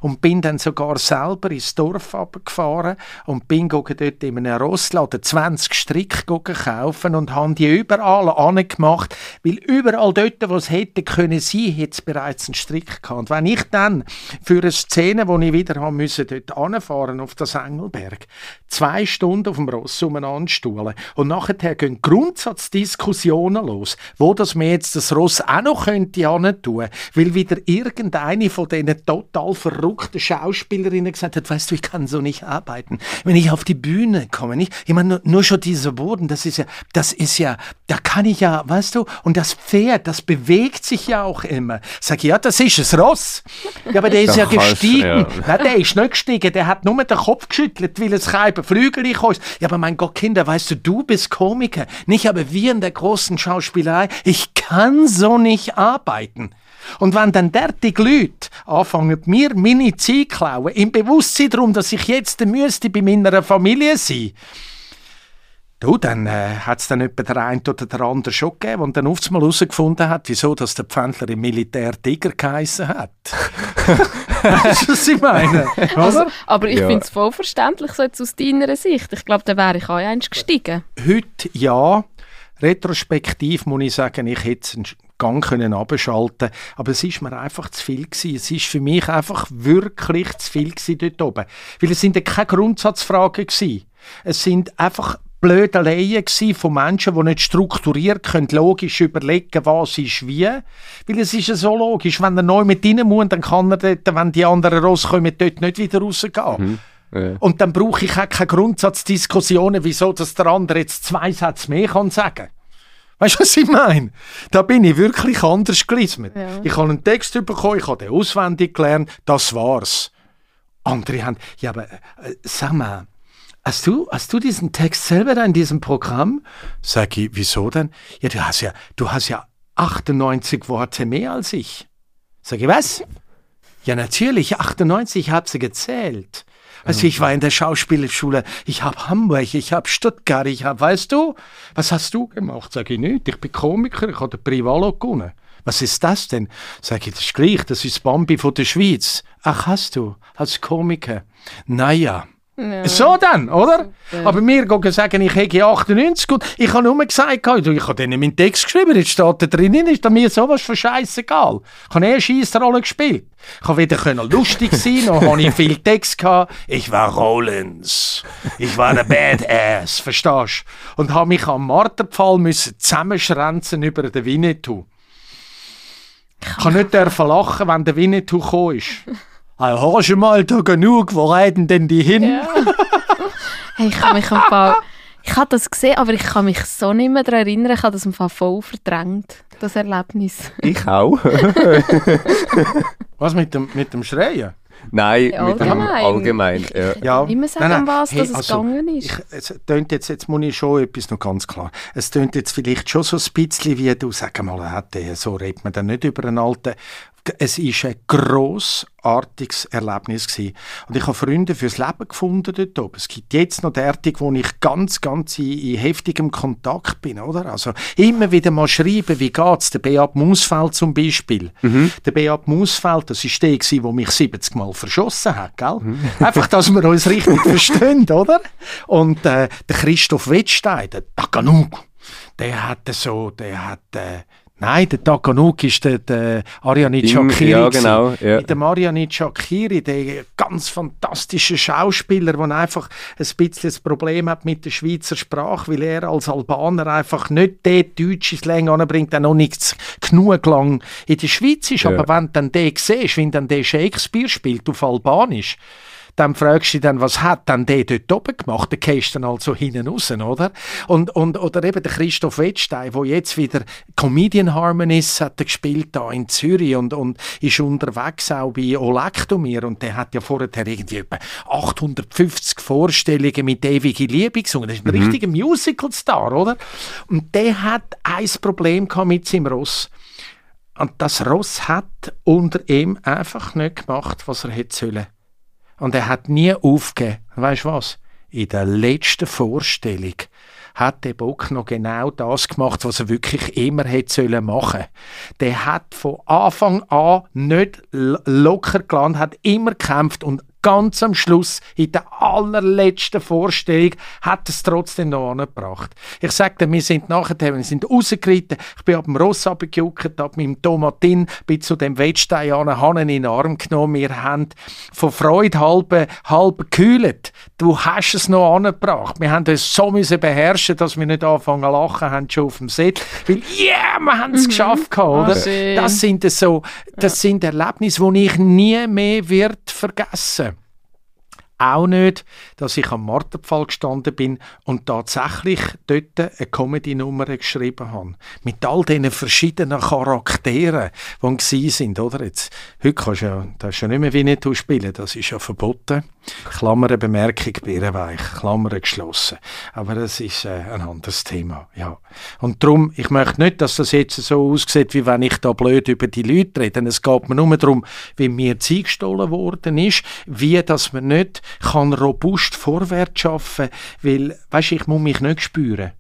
und bin dann sogar selber ins Dorf gefahren und bin dort in einem Rossladen 20 Strick kaufen und habe die überall angemacht, weil überall dort, wo es hätte können hätte es bereits einen Strick gehabt. Und wenn ich dann für eine Szene, wo ich wieder haben müssen, dort anfahren auf das Engelberg, zwei Stunden auf dem Ross umeinander stuhlen und nachher gehen Grundsatzdiskussionen los, wo das mir jetzt das Ross auch noch könnte tun, weil wieder irgendeine von diesen total ver verrückten Schauspielerinnen gesagt hat, weißt du, ich kann so nicht arbeiten. Wenn ich auf die Bühne komme, nicht? Ich meine, nur, nur schon dieser Boden, das ist ja, das ist ja, da kann ich ja, weißt du, und das Pferd, das bewegt sich ja auch immer. Sag ich, ja, das ist es Ross. Ja, aber der ist ja gestiegen. Ja. Nein, der ist nicht gestiegen, der hat nur den Kopf geschüttelt, weil es keine Flügel kommt. Ja, aber mein Gott, Kinder, weißt du, du bist Komiker. Nicht aber wir in der großen Schauspielerei. Ich kann so nicht arbeiten. Und wenn dann derartige Leute anfangen, mir meine Zeit klauen, im Bewusstsein darum, dass ich jetzt müsste bei meiner Familie sein Du, dann äh, hat es dann etwa der eine oder der andere schon gegeben, und dann oft mal herausgefunden hat, wieso dass der Pfändler im Militär Tiger geheissen hat. weißt du, was ich meine? Also, aber ich ja. finde es voll verständlich, so jetzt aus deiner Sicht. Ich glaube, da wäre ich auch eins gestiegen. Heute ja. Retrospektiv muss ich sagen, ich hätte einen Gang können abschalten aber es ist mir einfach zu viel gewesen. Es ist für mich einfach wirklich zu viel gewesen dort oben. Weil es sind ja keine Grundsatzfragen gewesen. Es sind einfach blöde Laien von Menschen, die nicht strukturiert können, logisch überlegen, was ist wie. Weil es ist ja so logisch, wenn er neu mit rein muss, dann kann er dort, wenn die anderen rauskommen, dort nicht wieder rausgehen. Mhm. Ja. Und dann brauche ich auch keine Grundsatzdiskussionen, wieso dass der andere jetzt zwei Sätze mehr kann sagen Weißt du, was ich meine? Da bin ich wirklich anders gelesen. Ja. Ich habe einen Text bekommen, ich habe den auswendig gelernt, das war's. Andere haben, ja, aber äh, sag mal, hast du, hast du diesen Text selber da in diesem Programm? Sag ich, wieso denn? Ja, du hast ja, du hast ja 98 Worte mehr als ich. Sag ich, was? Ja, natürlich, 98, ich habe sie gezählt. Also ich war in der Schauspielschule, ich habe Hamburg, ich habe Stuttgart, ich habe, weißt du, was hast du gemacht? Sag ich nicht, ich bin Komiker, ich habe den Privalo gewonnen. Was ist das denn? Sag ich, das ist gleich, das ist Bambi von der Schweiz. Ach, hast du, als Komiker. Naja, ja. So dann, oder? Super. Aber mir gehen sagen, ich hätte 98 und ich habe nur gesagt, ich habe denen meinen Text geschrieben, jetzt steht da drinnen, ist mir sowas von scheißegal. Ich habe eh eine Scheissrolle gespielt. Ich habe weder lustig sein, noch habe ich viel Text gehabt. Ich war Rollins. Ich war der Badass, verstehst du? Und habe mich am Marterpfahl müssen zusammenschränzen über den Winnetou. Ich kann nicht lachen, wenn der Winnetou gekommen ist. Hast du mal da genug, wo reiten denn die hin? Ja. hey, ich kann mich am Fall, ich habe das gesehen, aber ich kann mich so nicht mehr daran erinnern, ich habe das im Fall voll verdrängt, das Erlebnis. Ich auch. Was mit dem, mit dem Schreien? Nein, ja, mit dem allgemein. Ja. Ja. Immer sagen, nein, nein. was hey, dass es also, gegangen ist. Ich, es tönt jetzt, jetzt muss ich schon etwas noch ganz klar. Es tönt jetzt vielleicht schon so ein bisschen wie du, sag mal, so redet man dann nicht über einen alten es ist ein grossartiges Erlebnis gewesen. Und ich habe Freunde fürs Leben gefunden dort oben. Es gibt jetzt noch derartig, wo ich ganz, ganz in, in, heftigem Kontakt bin, oder? Also immer wieder mal schreiben, wie geht's? Der Beat Mausfeld zum Beispiel. Mhm. Der Beat Mausfeld, das ist der gewesen, der mich 70 Mal verschossen hat, gell? Mhm. Einfach, dass wir uns richtig verstehen, oder? Und äh, der Christoph Wettstein, der Taganug, der hat so, der hat äh, Nein, der Takanuk ist der, der Ariane Chakiri. Ja, genau. Ja. Mit dem Ariane Chakiri, der ganz fantastische Schauspieler, der einfach ein bisschen das Problem hat mit der Schweizer Sprache, weil er als Albaner einfach nicht den Deutsch ins Länge anbringt, der noch nicht genug lang in der Schweiz ist. Ja. Aber wenn du dann den siehst, wenn dann der Shakespeare spielt auf Albanisch, dann fragst du dich dann, was hat dann der dort oben gemacht? Der gehst dann also hinten raus, oder? Und, und, oder eben der Christoph Wettstein, der jetzt wieder Comedian Harmonies hat gespielt da in Zürich und, und ist unterwegs auch bei Olektomir und der hat ja vorher irgendwie etwa 850 Vorstellungen mit ewige Liebe gesungen. Das ist ein mhm. richtiger Musical-Star, oder? Und der hat ein Problem mit seinem Ross. Und das Ross hat unter ihm einfach nicht gemacht, was er hätte sollen. Und er hat nie aufgegeben. Weißt du was? In der letzten Vorstellung hat der Bock noch genau das gemacht, was er wirklich immer hätte machen sollen. Der hat von Anfang an nicht locker gelandet, hat immer gekämpft und ganz am Schluss, in der allerletzten Vorstellung, hat es trotzdem noch angebracht. Ich sagte, wir sind nachher, wir sind rausgeritten, ich bin ab dem Ross runtergejuckt, ab meinem Tomatin, bin zu dem Wettstein an, habe ihn in den Arm genommen, wir haben von Freude halb, halb gekühlt. Du hast es noch angebracht. Wir haben uns so müssen beherrschen, dass wir nicht anfangen zu lachen haben schon auf dem Set, weil, yeah, wir haben es mhm. geschafft, oder? Oh, das sind so, das ja. sind Erlebnisse, die ich nie mehr wird vergessen auch nicht, dass ich am Marterpfahl gestanden bin und tatsächlich dort eine Comedy-Nummer geschrieben habe. Mit all diesen verschiedenen Charakteren, die sind, oder? Jetzt, heute kannst du ja, das ist ja nicht mehr Winnetou spielen, das ist ja verboten. Klammer Bemerkung, Bärenweich, Klammer geschlossen. Aber das ist äh, ein anderes Thema, ja. Und darum, ich möchte nicht, dass das jetzt so aussieht, wie wenn ich da blöd über die Leute rede. Es geht mir nur darum, wie mir Zeit gestohlen worden ist, wie, dass man nicht kann robust vorwärts schaffen, weil, weißt, ich muss mich nicht spüren.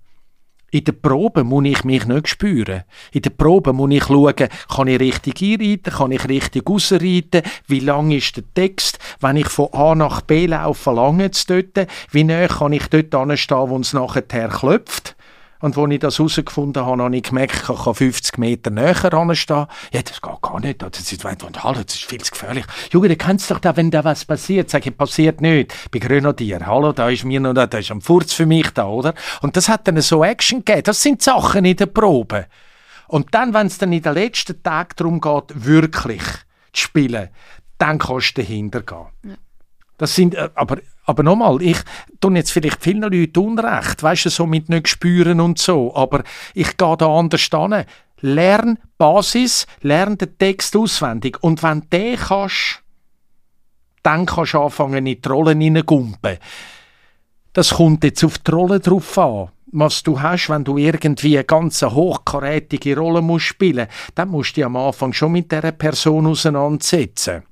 In der Probe muss ich mich nicht spüren. In der Probe muss ich schauen, kann ich richtig einreiten, kann ich richtig ausreiten, wie lang ist der Text, wenn ich von A nach B laufe, lange es dort, wie näher kann ich dort anstehen, wo es nachher klopft. Und als ich das herausgefunden habe, habe ich gemerkt, ich kann 50 Meter näher anstehen. Ja, das geht gar nicht. Das ist, hallo, das ist viel zu gefährlich. Junge, du kennst doch da, wenn da was passiert. Sag ich, passiert nicht. Ich bin Grenadier. Hallo, da ist mir noch, da ist ein Furz für mich da, oder? Und das hat dann so Action gegeben. Das sind Sachen in der Probe. Und dann, wenn es dann in den letzten Tagen darum geht, wirklich zu spielen, dann kannst du dahinter gehen. Ja. Das sind, äh, aber, aber nochmal, ich tue jetzt vielleicht vielen Leuten Unrecht, weißt du, so mit nicht spüren und so, aber ich gehe da anders hin. Lern Basis, lern den Text auswendig und wenn du den kannst, dann kannst du anfangen, in die Rollen hineingumpen. Das kommt jetzt auf die Rolle drauf an was du hast, wenn du irgendwie eine ganz hochkarätige Rolle musst spielen musst, dann musst du dich am Anfang schon mit dieser Person auseinandersetzen.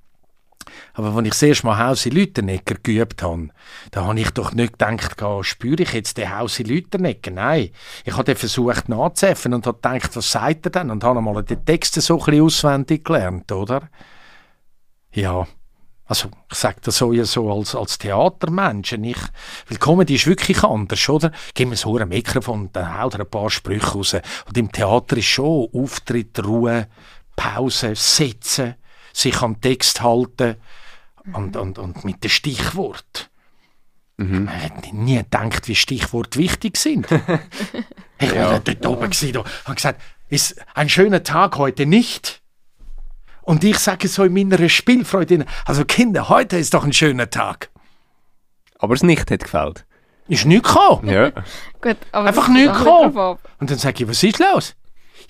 Aber wenn ich das erste Mal Hausi Lüternegger geübt habe, da habe ich doch nicht gedacht, spüre ich jetzt den Hausi Lüternegger? Nein. Ich habe versucht nachzuhelfen und habe gedacht, was sagt er denn? Und habe mal den Text so ein bisschen auswendig gelernt, oder? Ja. Also, ich sage das so ja so als, als Theatermensch. Ich, weil Comedy ist wirklich anders, oder? Gib mir so ein Mikrofon dann haut er ein paar Sprüche raus. Und im Theater ist schon Auftritt, Ruhe, Pause, Sitzen sich am Text halten und, und, und mit dem Stichwort. Mhm. Man hat nie gedacht, wie Stichworte wichtig sind. ich ja. war dort oben und habe gesagt, ist ein schöner Tag heute nicht. Und ich sage so in meiner Spielfreude, also Kinder, heute ist doch ein schöner Tag. Aber es nicht hat gefällt. Ist nicht gekommen. Ja. Gut, Einfach nicht gekommen. Und dann sage ich, was ist los?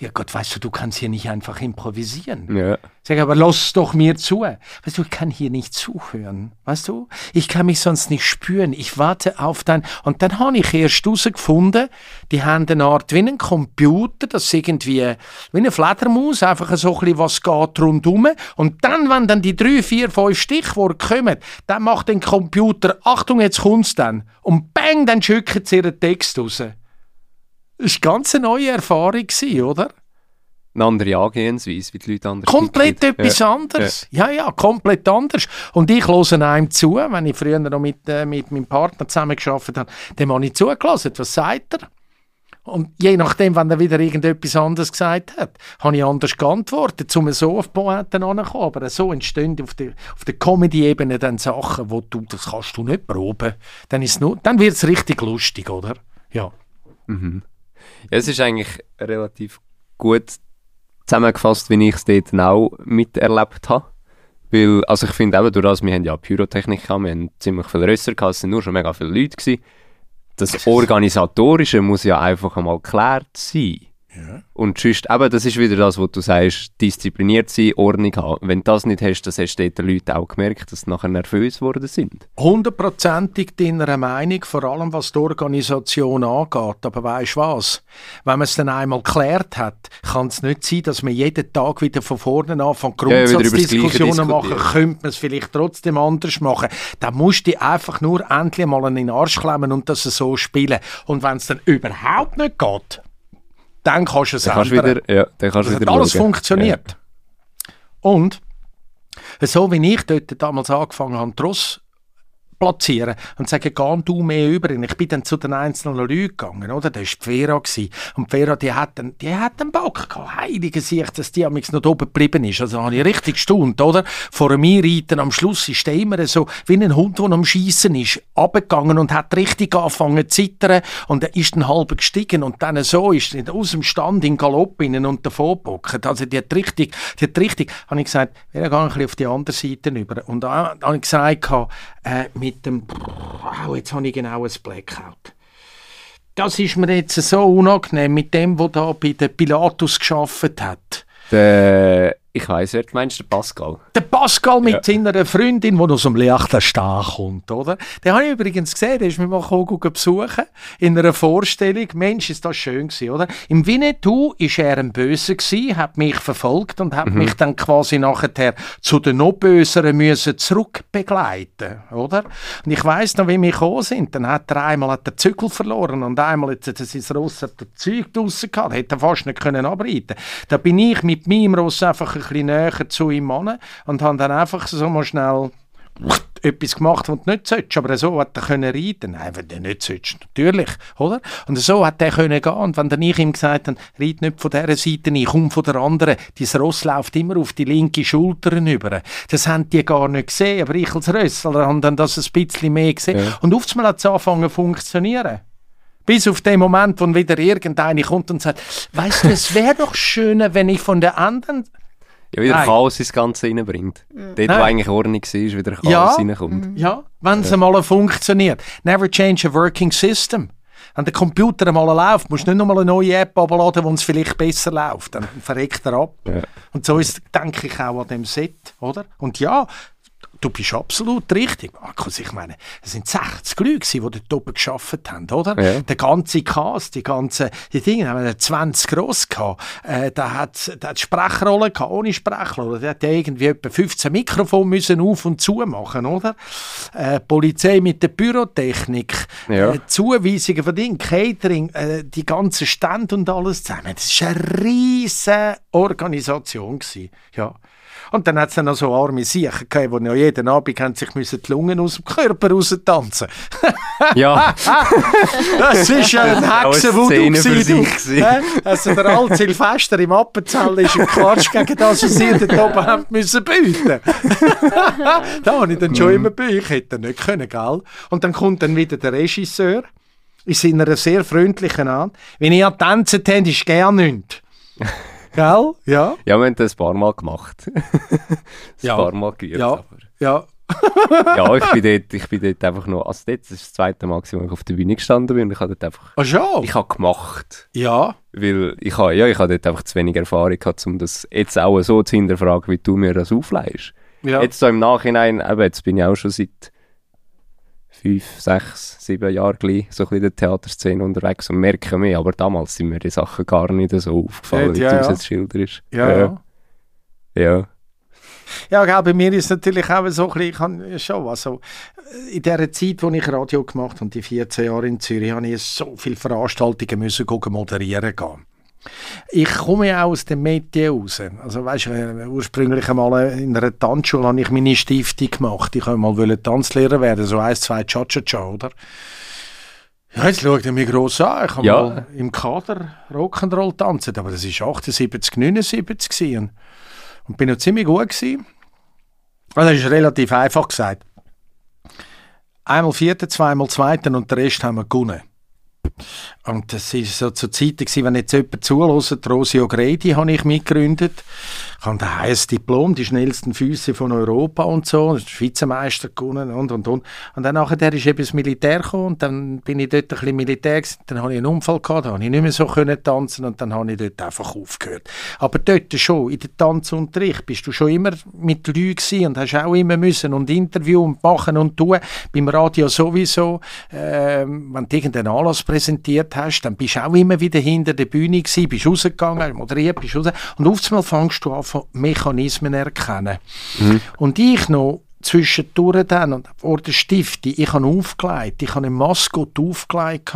Ja Gott, weißt du, du kannst hier nicht einfach improvisieren. Ja. Sag aber, lass doch mir zu. Weißt du, ich kann hier nicht zuhören. Weißt du, ich kann mich sonst nicht spüren. Ich warte auf dein, und dann habe ich erst herausgefunden, die haben eine Art wie ein Computer, das irgendwie, wie eine Fledermaus, einfach so ein bisschen was geht rundum. Und dann, wenn dann die drei, vier, fünf Stichworte kommen, dann macht der Computer, Achtung, jetzt kommt's dann. Und bang, dann schickt sie ihren Text raus. Das war ganz eine neue Erfahrung, oder? Eine andere Angehensweise, wie die Leute anders Komplett etwas ja. anderes. Ja. ja, ja, komplett anders. Und ich höre einem zu, wenn ich früher noch mit, äh, mit meinem Partner zusammen gearbeitet habe, dem habe ich zugelassen. Was sagt er? Und je nachdem, wenn er wieder irgendetwas anderes gesagt hat, habe ich anders geantwortet, um so auf Pointen anzukommen. Aber so entstehen auf der, auf der Comedy-Ebene dann Sachen, wo du, das kannst du nicht proben. Dann, dann wird es richtig lustig, oder? Ja. Mhm. Ja, es ist eigentlich relativ gut zusammengefasst, wie ich es dort auch miterlebt habe. Weil, also ich finde eben, durch das, wir haben ja Pyrotechnik gehabt, wir haben ziemlich viele Rösser gehabt, es sind nur schon mega viele Leute gewesen. Das Organisatorische muss ja einfach einmal geklärt sein. Ja. Und sonst, eben, das ist wieder das, was du sagst, diszipliniert sein, Ordnung haben. Wenn du das nicht hast, dann hast du den Leuten auch gemerkt, dass sie nachher nervös geworden sind. Hundertprozentig deiner Meinung, vor allem was die Organisation angeht. Aber weißt du was? Wenn man es dann einmal geklärt hat, kann es nicht sein, dass man jeden Tag wieder von vorne anfängt, Grundsatzdiskussionen ja, machen, könnte man es vielleicht trotzdem anders machen. Dann musst du einfach nur endlich mal in den Arsch klemmen und das so spielen. Und wenn es dann überhaupt nicht geht, dann kannst du es dann kannst wieder, ja, dann kannst das wieder alles schauen. funktioniert. Ja. Und So wie ich dort damals angefangen habe, Tross platzieren und sagen, geh du mehr über. Und ich bin dann zu den einzelnen Leuten gegangen, oder? Das war die Vera. Und die Vera, die hat einen, die hat einen Bock gehabt. Heilige Sicht, dass die am noch oben geblieben ist. Also habe ich richtig gestaunt, oder? Vor mir reiten am Schluss ist der immer so, wie ein Hund, der am Schießen ist, abgegangen und hat richtig angefangen zu zittern und er ist dann halb gestiegen und dann so ist er aus dem Stand in Galopp innen und davor gebockt. Also die hat richtig, die hat richtig, habe ich gesagt, wir gehen ein bisschen auf die andere Seite über. Und da habe ich gesagt, äh, mit dem, oh, jetzt habe ich genau ein Blackout. Das ist mir jetzt so unangenehm mit dem, der da bei den Pilatus geschafft hat. Der ich weiss, wer du meinst, der Pascal. Der Pascal mit ja. seiner Freundin, die aus dem Liechtenstein kommt, oder? Den habe ich übrigens gesehen, der ist mich mal besuchen in einer Vorstellung. Mensch, ist das schön gewesen, oder? Im Winnetou war er ein Böse gewesen, hat mich verfolgt und hat mhm. mich dann quasi nachher zu den noch Böseren müssen zurückbegleiten, oder? Und ich weiss noch, wie wir gekommen sind. Dann hat er einmal hat den Zügel verloren und einmal hat er sein Ross hat das Zeug draussen gehabt, hätte er fast nicht können abreiten. Da bin ich mit meinem Ross einfach ein bisschen näher zu ihm an und habe dann einfach so mal schnell etwas gemacht, was du nicht sollst. Aber so hat er können reiten. Nein, wenn du nicht sollst, natürlich, oder? Und so hat er können gehen. Und wenn dann ich ihm gesagt habe, reit nicht von dieser Seite, ich komme von der anderen, dein Ross läuft immer auf die linke Schulter über. Das haben die gar nicht gesehen, aber ich als Rössler habe dann das ein bisschen mehr gesehen. Ja. Und oftmals hat es angefangen zu funktionieren. Bis auf den Moment, wo wieder irgendeiner kommt und sagt, weißt du, es wäre doch schöner, wenn ich von der anderen ja, wieder Nein. Chaos ins Ganze reinbringt. Mhm. Dort, Nein. wo eigentlich Ordnung war, wieder Chaos ja. reinkommt. Mhm. Ja, wenn es ja. einmal funktioniert. Never change a working system. Wenn der Computer einmal läuft, musst du nicht nochmal eine neue App abladen, wo es vielleicht besser läuft. Dann verreckt er ab. Ja. Und so ist, denke ich, auch an dem Set, oder? Und ja, Du bist absolut richtig, Markus. Ich meine, es sind 60 Leute, die dort oben gearbeitet haben, oder? Ja. Der ganze Cast, die ganzen die Dinge, haben wir 20 gross gehabt. Äh, da hat da hat Sprechrollen gehabt, ohne Sprechrollen. Der hat irgendwie etwa 15 Mikrofone müssen auf und zu machen, oder? Äh, Polizei mit der Bürotechnik, ja. äh, Zuweisungen von Dingen, Catering, äh, die ganzen Stände und alles zusammen. Das war eine riesige Organisation gewesen. Ja. Und dann hat es dann noch so arme Siechen gegeben, die ja jeden Abend haben sich müssen die Lungen aus dem Körper raus tanzen. ja. das war ein gewesen. Also der alte Silvester im Appenzell ist ein Quatsch gegen das, was sie dort oben haben müssen bieten. da habe ich dann schon mhm. immer bei. Ich hätte nicht können, gell? Und dann kommt dann wieder der Regisseur in seiner sehr freundlichen Art. Wenn ihr tanzt habt, ist gerne nichts. Gell? Ja. Ja, wir haben das ein paar Mal gemacht. ein ja. paar Mal geübt. Ja. ja. ja, ich bin, dort, ich bin dort einfach nur, also das ist das zweite Mal, als ich auf der Bühne gestanden bin und ich habe dort einfach, Ach schon? ich habe gemacht. Ja. Weil ich habe, ja, ich habe dort einfach zu wenig Erfahrung gehabt, um das jetzt auch so zu hinterfragen, wie du mir das aufleihst. Ja. Jetzt so im Nachhinein, eben, jetzt bin ich auch schon seit fünf, sechs, sieben Jahre gleich so ein in der Theaterszene unterwegs und merke mehr. Aber damals sind mir die Sachen gar nicht so aufgefallen, ja, wie du es jetzt schilderst. Ja, ja. Ja. Ja, gell, bei mir ist es natürlich auch so ein bisschen, schon, also in der Zeit, wo ich Radio gemacht habe, die 14 Jahre in Zürich, habe ich so viele Veranstaltungen müssen moderieren gehen. Ich komme ja auch aus dem Metier raus. Also weißt, äh, ursprünglich einmal in einer Tanzschule habe ich meine Stiftung gemacht. Ich wollte mal Tanzlehrer werden, so eins, zwei Cha-Cha-Cha, oder? Ja, jetzt schaut er mich gross an. Ich habe ja. mal im Kader Rock'n'Roll tanzen, aber das war 78, 79 gewesen. und bin noch ziemlich gut gewesen. Also das ist relativ einfach gesagt. Einmal Vierter, zweimal Zweiter und den Rest haben wir gewonnen. Und das war so zur Zeit, wenn jetzt jemand zuhört, Rosi O'Grady habe ich mitgegründet. Ich habe ein heißes Diplom, die schnellsten Füße von Europa und so, Vizemeister gewonnen und, und, und. Und dann nachher ist eben das Militär gekommen und dann bin ich dort ein bisschen Militär gewesen. Dann habe ich einen Unfall gehabt, da habe ich nicht mehr so tanzen und dann habe ich dort einfach aufgehört. Aber dort schon, in der Tanzunterricht, bist du schon immer mit Leuten gewesen und hast auch immer müssen und Interview und machen und tun. Beim Radio sowieso, äh, wenn du irgendeinen Anlass präsentiert hast, dann bist du auch immer wieder hinter der Bühne gewesen, bist rausgegangen, moderiert, bist raus und einmal fängst du an Mechanismen erkennen. Mhm. Und ich noch zwischendurch dann und vor der Stifte, ich habe aufgelegt, ich habe eine Maskott aufgelegt.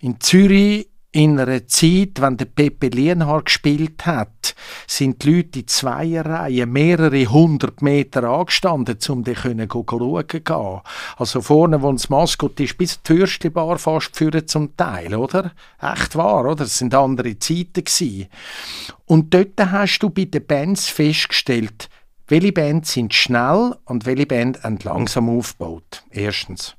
In Zürich in einer Zeit, wenn der Pepe Lienhardt gespielt hat, sind die Leute in Zweierreihen mehrere hundert Meter angestanden, um die können schauen gehen. Also vorne, wo das Maskott ist, bis die Fürstenbar fast führen zum Teil, oder? Echt wahr, oder? Das sind andere Zeiten gewesen. Und dort hast du bei den Bands festgestellt, welche Bands sind schnell und welche Bands haben langsam aufgebaut. Erstens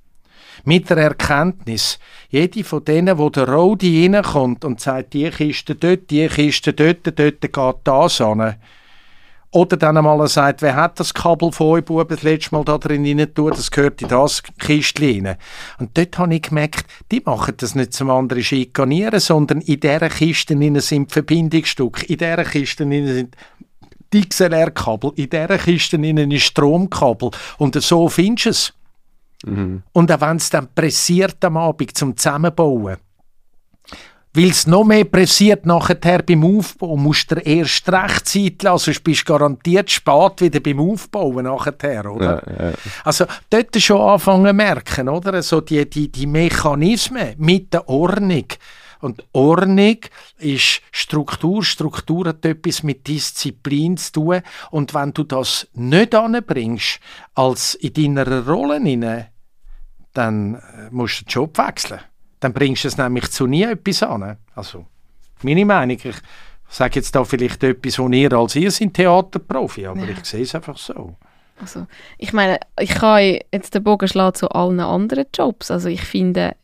mit der Erkenntnis, jede von denen, wo der Rodi reinkommt und sagt, die Kiste dort, die Kiste dort, dort geht das an. Oder dann einmal sagt, wer hat das Kabel von euch Buben das letzte Mal da drin rein tun, das gehört in das Kistchen rein. Und dort habe ich gemerkt, die machen das nicht zum anderen schikanieren, sondern in dieser Kiste sind Verbindungsstücke, in dieser Kiste sind XLR-Kabel, in dieser Kiste ist Stromkabel. Und so findest du es. Mhm. Und auch wenn es dann pressiert am Abend zum Zusammenbauen, weil es noch mehr pressiert nachher beim Aufbau, musst du erst recht Zeit lassen, sonst bist du garantiert spät wieder beim Aufbauen nachher, oder? Ja, ja. Also dort schon anfangen zu merken, oder? So die, die, die Mechanismen mit der Ordnung. Und Ordnung ist Struktur. Struktur hat etwas mit Disziplin zu tun. Und wenn du das nicht anbringst, als in deiner Rolle inne, dann äh, musst du den Job wechseln. Dann bringst du es nämlich zu nie etwas an. Also, meine Meinung, ich sage jetzt da vielleicht etwas, wo ihr als ihr seid Theaterprofi, aber ja. ich sehe es einfach so. Also, ich meine, ich kann jetzt den Bogen schlagen zu allen anderen Jobs. Also ich finde,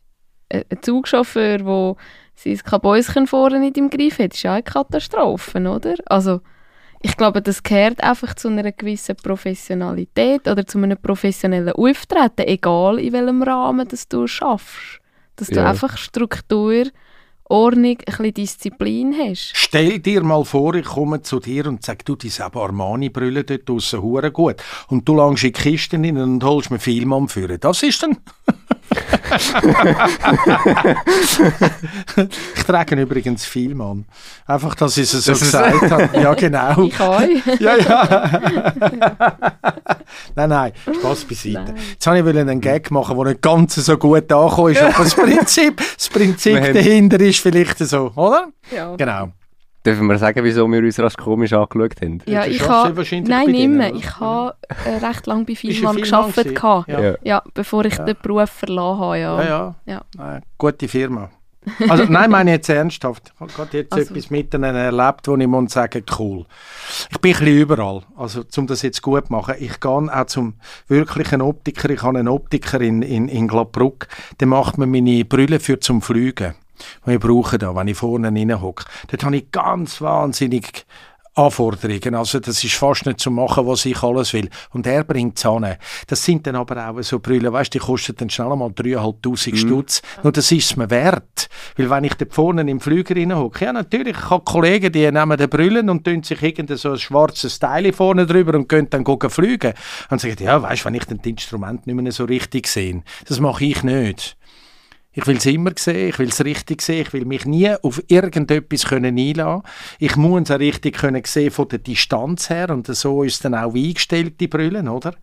ein Zugchauffeur, der sein Kabäuschen vorne nicht im Griff hat, ist ja eine Katastrophe, oder? Also, ich glaube, das gehört einfach zu einer gewissen Professionalität oder zu einem professionellen Auftreten, egal in welchem Rahmen das du schaffst. Dass ja. du einfach Struktur, Ordnung, ein bisschen Disziplin hast. Stell dir mal vor, ich komme zu dir und sage, du, diese Armani-Brille dort draussen gut. Und du langst in die Kiste rein und holst mir Film am Führen. Das ist dann... ich trage übrigens viel, Mann. Einfach, dass ich es so das gesagt habe. Ja, genau. Ich auch. ja, ja. nein, nein, Spaß beiseite. Nein. Jetzt wollte ich einen Gag machen, der nicht ganz so gut angekommen ist, aber das Prinzip, das Prinzip dahinter ist vielleicht so, oder? Ja. Genau. Dürfen wir sagen, wieso wir uns als komisch angeschaut haben? Ja, ich habe... Nein, nicht mehr. Ich habe äh, recht lange bei Filmmann gearbeitet. Ja. ja. bevor ich ja. den Beruf verlassen habe. Ja, ja. ja. ja. Äh, gute Firma. Also, nein, meine ich jetzt ernsthaft. Ich habe gerade jetzt also. etwas mit ihnen erlebt, wo ich muss sagen, cool. Ich bin ein bisschen überall. Also, um das jetzt gut zu machen, ich gehe auch zum wirklichen Optiker. Ich habe einen Optiker in, in, in Gladbruck. Der macht mir meine Brille für zum Fliegen die ich brauche da, wenn ich vorne reinhocke. Dort habe ich ganz wahnsinnig Anforderungen. Also das ist fast nicht zu machen, was ich alles will. Und er bringt es an. Das sind dann aber auch so Brüllen, weißt, die kosten dann schnell einmal 3'500 mhm. Stutz. Nur das ist es mir wert. Weil wenn ich da vorne im Flüger reinhocke, ja natürlich, ich habe Kollegen, die nehmen den Brüllen und tun sich irgendein so ein schwarzes Teil vorne drüber und können dann fliegen. Und sagen, ja, weißt, wenn ich das Instrument nicht mehr so richtig sehe, das mache ich nicht. Ich will es immer sehen, ich will es richtig sehen, ich will mich nie auf irgendetwas können einlassen. Ich muss es auch richtig können sehen von der Distanz her und so ist es dann auch eingestellt, die Brillen, oder?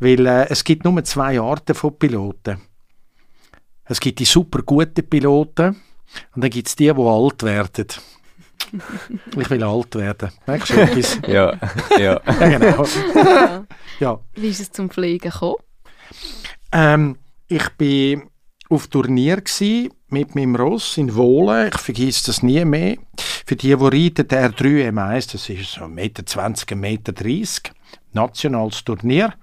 Weil äh, es gibt nur zwei Arten von Piloten. Es gibt die super guten Piloten und dann gibt es die, die alt werden. Ich will alt werden. Merkst du etwas? ja, ja. ja, genau. ja. Wie ist es zum Fliegen gekommen? Ähm, ich bin auf Turnier mit meinem Ross in Wohlen. Ich vergesse das nie mehr. Für die, die reiten, der R3 M1, das ist so 1,20 Meter, 1,30 Meter. Nationales Turnier.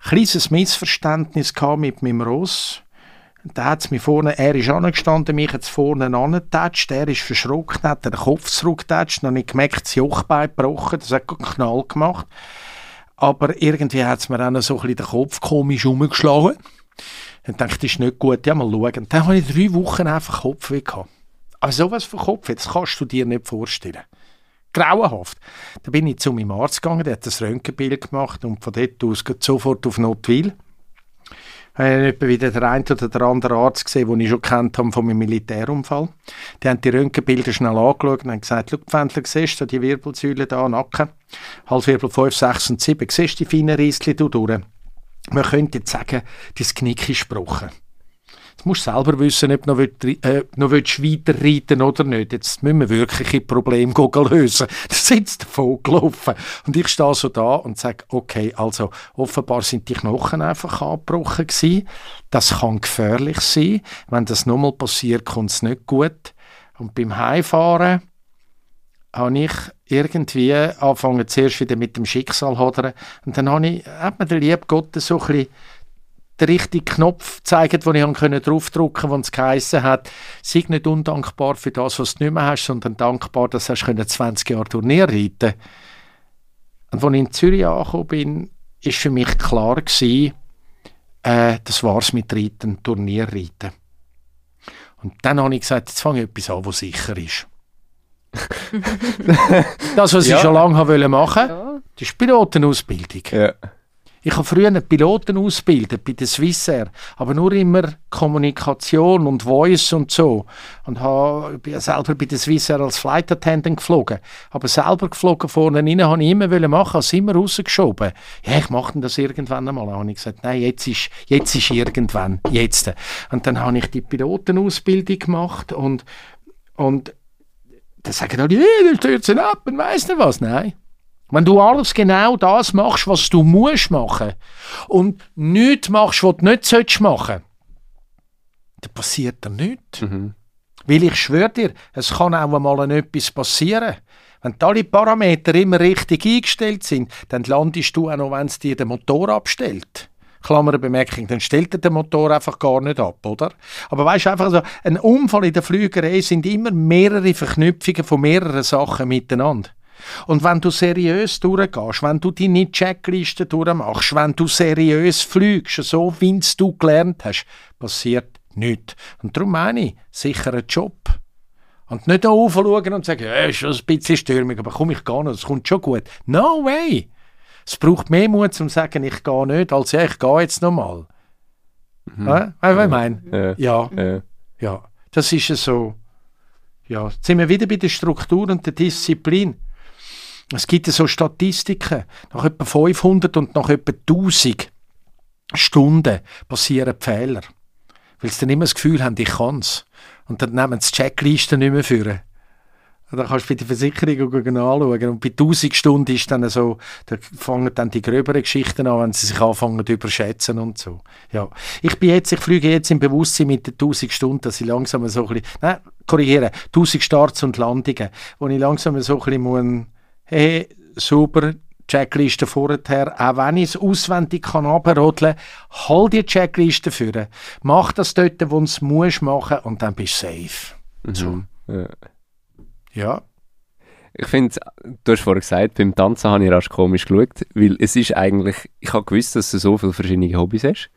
Kleines Missverständnis mit meinem Ross. Da hat mir vorne, er ist angestanden, mich hat vorne angetatscht, er ist verschrocken, hat den Kopf zurückgetatscht, dann habe ich gemerkt, das Jochbein gebrochen, das hat einen Knall gemacht. Aber irgendwie hat es mir noch so ein bisschen den Kopf komisch umgeschlagen. Dann dachte ich, das ist nicht gut, ja mal schauen. Dann habe ich drei Wochen einfach Kopfweh gehabt. Aber sowas von Kopfweh, das kannst du dir nicht vorstellen. Grauenhaft. Dann bin ich zu meinem Arzt gegangen, der hat das Röntgenbild gemacht und von dort aus geht sofort auf Notwil. Ich habe wieder der eine oder der andere Arzt gesehen, den ich schon kennt habe von meinem Militärunfall. Die haben die Röntgenbilder schnell angeschaut und haben gesagt, schau, Pfändler, siehst du die Wirbelsäule da, Nacken, Halswirbel 5, 6 und 7, siehst du die feinen Rissli durch? Man könnte jetzt sagen, das Knick ist gebrochen. Jetzt musst du selber wissen, ob du noch, willst, äh, noch willst weiterreiten oder nicht. Jetzt müssen wir wirklich ein Problem lösen. Da sind sie davon gelaufen. Und ich stehe so da und sage, okay, also offenbar sind die Knochen einfach abgebrochen gewesen. Das kann gefährlich sein. Wenn das nochmal passiert, kommt es nicht gut. Und beim Heimfahren habe ich irgendwie angefangen, zuerst wieder mit dem Schicksal hadern. Und dann habe ich, hat mir der liebe Gott so ein den richtigen Knopf gezeigt, den ich draufdrücken konnte, es geheissen hat, sei nicht undankbar für das, was du nicht mehr hast, sondern dankbar, dass du 20 Jahre Turnier reiten Und als ich in Zürich angekommen bin, war für mich klar gewesen, äh, das war's mit Reiten, Turnierreiten. Und dann habe ich gesagt, jetzt fange ich etwas an, was sicher ist. das, was ja. ich schon lange machen wollte, ja. das ist Pilotenausbildung. Ja. Ich habe früher einen Piloten ausgebildet bei der Swissair, aber nur immer Kommunikation und Voice und so. Und habe, bin selber bei der Swissair als Flight Attendant geflogen. Aber selber geflogen vorne rein habe ich immer machen, habe immer rausgeschoben. Ja, ich mache das irgendwann einmal. Dann habe ich gesagt, nein, jetzt ist, jetzt ist irgendwann, jetzt. Und dann habe ich die Pilotenausbildung gemacht und, und dann sagen alle, ja, dann stürzen ab und weiss nicht was. Nein. Wenn du alles genau das machst, was du musst machen und nichts machst, was du nicht sollst machen, dann passiert da nichts. Mhm. Weil ich schwöre dir, es kann auch einmal etwas passieren. Wenn alle Parameter immer richtig eingestellt sind, dann landest du auch noch, wenn es dir den Motor abstellt. Klammerbemerkung, dann stellt er den Motor einfach gar nicht ab, oder? Aber weißt du, einfach so, ein Unfall in der Flügerei sind immer mehrere Verknüpfungen von mehreren Sachen miteinander. Und wenn du seriös durchgehst, wenn du deine Checkliste durchmachst, wenn du seriös fliegst, so wie du gelernt hast, passiert nichts. Und darum meine ich, sicher ein Job. Und nicht aufschauen und sagen, ja, ist schon ein bisschen stürmig, aber komm, ich gehe noch, das kommt schon gut. No way! Es braucht mehr Mut, um zu sagen, ich gehe nicht, als ja, ich gehe jetzt nochmal. Mhm. Ja, weißt du, ich meine? Ja. ja. Ja. Das ist so. Ja, jetzt sind wir wieder bei der Struktur und der Disziplin. Es gibt so Statistiken, nach etwa 500 und nach etwa 1000 Stunden passieren Fehler. Weil sie dann immer das Gefühl haben, ich kann es. Und dann nehmen sie die Checklisten nicht mehr führen. Da kannst du bei der Versicherung anschauen. Und bei 1000 Stunden ist dann so, da fangen dann die gröberen Geschichten an, wenn sie sich anfangen zu überschätzen und so. Ja. Ich bin jetzt, ich fliege jetzt im Bewusstsein mit den 1000 Stunden, dass ich langsam so ein bisschen, nein, korrigieren, 1000 Starts und Landungen, wo ich langsam so ein bisschen muss, hey, super, Checkliste vorher, auch wenn ich es auswendig kann abrodeln, hol die Checkliste für. Mach das dort, wo du es musst machen und dann bist du safe. Mhm. So. Ja. Ja. Ich finde, du hast vorhin gesagt, beim Tanzen habe ich rasch komisch geschaut, weil es ist eigentlich, ich habe gewusst, dass du so viele verschiedene Hobbys hast.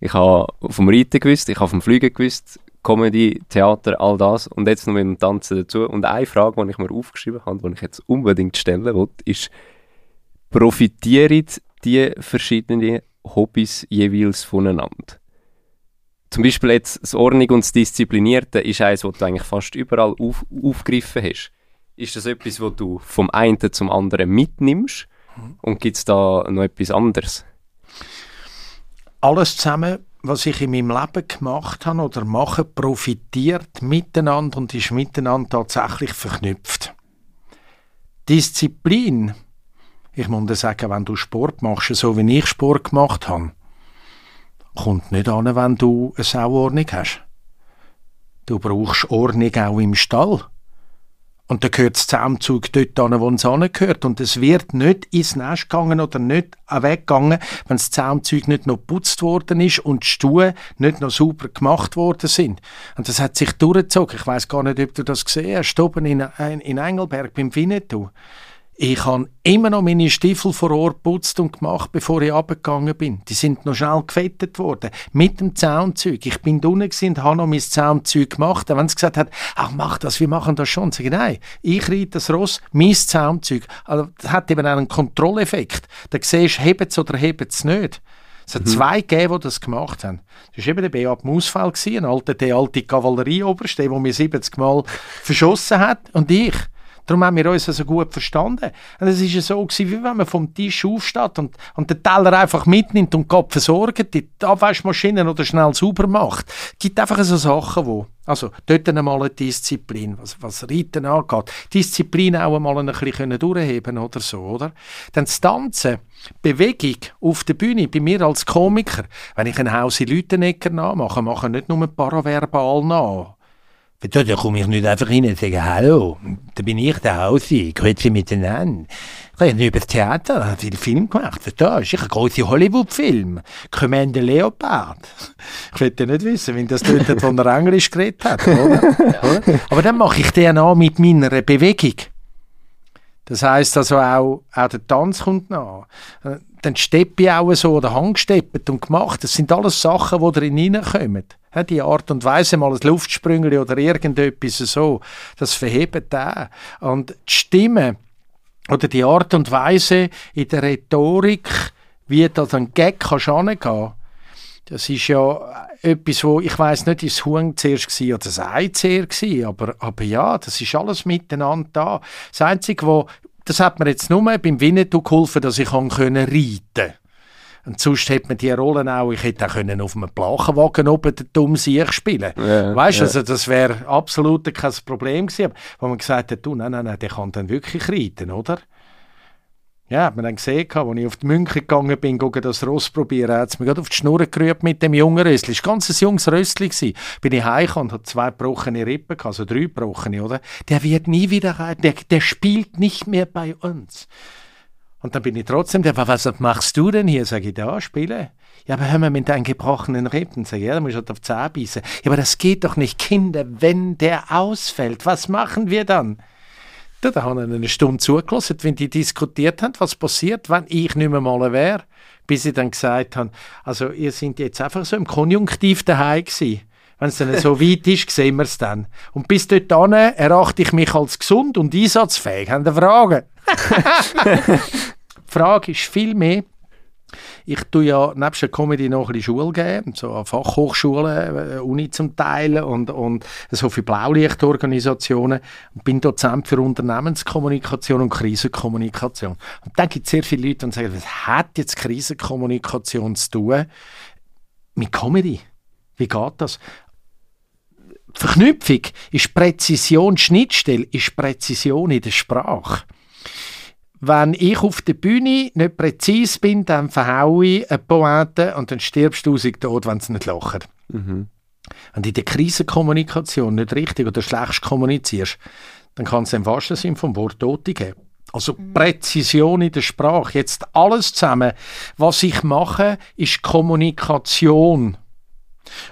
Ich habe vom Reiten gewusst, ich habe vom Fliegen gewusst, Comedy, Theater, all das und jetzt noch mit dem Tanzen dazu. Und eine Frage, die ich mir aufgeschrieben habe, die ich jetzt unbedingt stellen will, ist, profitieren die verschiedenen Hobbys jeweils voneinander? Zum Beispiel jetzt das Ordnung und das Disziplinierte ist eines, was du eigentlich fast überall auf, aufgegriffen hast. Ist das etwas, was du vom einen zum anderen mitnimmst? Und gibt es da noch etwas anderes? Alles zusammen was ich in meinem Leben gemacht habe oder mache, profitiert miteinander und ist miteinander tatsächlich verknüpft. Disziplin, ich muss dir sagen, wenn du Sport machst, so wie ich Sport gemacht habe, kommt nicht an, wenn du eine Sauordnung hast. Du brauchst Ordnung auch im Stall. Und dann gehört das Zaumzug dort an, wo es angehört. Und es wird nicht ins Nest gegangen oder nicht weggegangen, wenn das Zaumzeug nicht noch geputzt worden ist und die Stuhe nicht noch sauber gemacht worden sind. Und das hat sich durchgezogen. Ich weiß gar nicht, ob du das gesehen hast. Oben in, in Engelberg beim Winnetou. Ich habe immer noch meine Stiefel vor Ort geputzt und gemacht, bevor ich abgegangen bin. Die sind noch schnell gefettet worden. Mit dem Zaunzeug. Ich bin unten und habe noch mein Zaunzeug gemacht. Und wenn sie gesagt hat, ach, mach das, wir machen das schon. Sage ich, nein, ich reite das Ross, mein Zaunzeug. Also, das hat eben einen Kontrolleffekt. Da siehst du, hebt es oder hebt es nicht. Es hat mhm. zwei gegeben, die das gemacht haben. Das war eben der Beat Mausfall, ein alter, der alte Kavallerieoberste, der mir 70 Mal verschossen hat. Und ich. Darum haben wir uns also gut verstanden. Und es war so, gewesen, wie wenn man vom Tisch aufsteht und, und den Teller einfach mitnimmt und Gott versorgt, die Abwaschmaschine oder schnell sauber macht. Es gibt einfach so Sachen, wo also dort einmal eine Disziplin, was, was Reiten angeht. Disziplin auch einmal ein bisschen durchheben oder so, oder? Dann das Tanzen, Bewegung auf der Bühne, bei mir als Komiker, wenn ich einen Hausi Lütenegger nachmache, mache ich nicht nur paraverbal nach. Da, da komme ich nicht einfach rein und sage, hallo, da bin ich der Hausi, grüezi miteinander. Ich habe über das Theater viele Filme gemacht, verstehst du? Ich ein großer Hollywood-Film, Commander Leopard. Ich will ja nicht wissen, wenn das dort hat, wo er Englisch geredet hat, oder? Aber dann mache ich den an mit meiner Bewegung. Das heisst also auch, auch der Tanz kommt nach. Dann steppe ich auch so oder hangsteppet und gemacht. Das sind alles Sachen, die drin hineinkommen die Art und Weise, mal ein Luftsprüngli oder irgendetwas so, das verhebt da. Und die Stimme oder die Art und Weise in der Rhetorik, wie da ein Gag kannst das ist ja etwas, wo ich weiß nicht, ist Huhn zuerst war oder das Ei zuerst war, aber, aber ja, das ist alles miteinander da. Das Einzige, wo, das hat mir jetzt nur beim Winnetou geholfen, dass ich reiten konnte. Und sonst hätte man die Rollen auch, ich hätte auch können auf einem Plachenwagen oben den dummen Sieg spielen ja, Weißt du, ja. also das wäre absolut kein Problem gewesen. Aber wo man gesagt hat, du, nein, nein, nein, der kann dann wirklich reiten, oder? Ja, hat man dann gesehen, als ich auf die München gegangen bin, das Ross probieren, hat es mir gerade auf die Schnur gerührt mit dem jungen Rössli. Es war ein ganz junges Rössli. Bin ich heimgekommen und hatte zwei gebrochene Rippen, also drei gebrochene, oder? Der wird nie wieder reiten, der, der spielt nicht mehr bei uns. Und dann bin ich trotzdem der, was machst du denn hier? Sag ich, da, spiele. Ja, aber hör mal mit deinen gebrochenen Rippen. Sag ich, ja, da muss ich halt auf die Zähne beißen. Ja, aber das geht doch nicht, Kinder, wenn der ausfällt, was machen wir dann? Da, haben wir eine Stunde zugelassen, wenn die diskutiert haben, was passiert, wenn ich nicht mehr mal wäre. Bis sie dann gesagt haben, also ihr seid jetzt einfach so im Konjunktiv daheim gewesen. Wenn es dann so weit ist, sehen wir es dann. Und bis dorthin erachte ich mich als gesund und einsatzfähig. Haben Sie Fragen? Die Frage ist viel mehr, ich tue ja nebst der Comedy noch ein bisschen Schule geben, so an Fachhochschulen, äh, Uni zum Teil und, und so für Blaulichtorganisationen und bin Dozent für Unternehmenskommunikation und Krisenkommunikation. Und dann gibt es sehr viele Leute, die sagen, was hat jetzt Krisenkommunikation zu tun mit Comedy? Wie geht das? Verknüpfung ist Präzision, Schnittstelle ist Präzision in der Sprache. Wenn ich auf der Bühne nicht präzise bin, dann verhaue ich eine Pointe und dann stirbst du tausend tot, wenn sie nicht lachen. Mhm. Wenn du in der Krisenkommunikation nicht richtig oder schlecht kommunizierst, dann kann es im wahrsten Sinn vom Wort Tote geben. Also mhm. Präzision in der Sprache. Jetzt alles zusammen. Was ich mache, ist Kommunikation.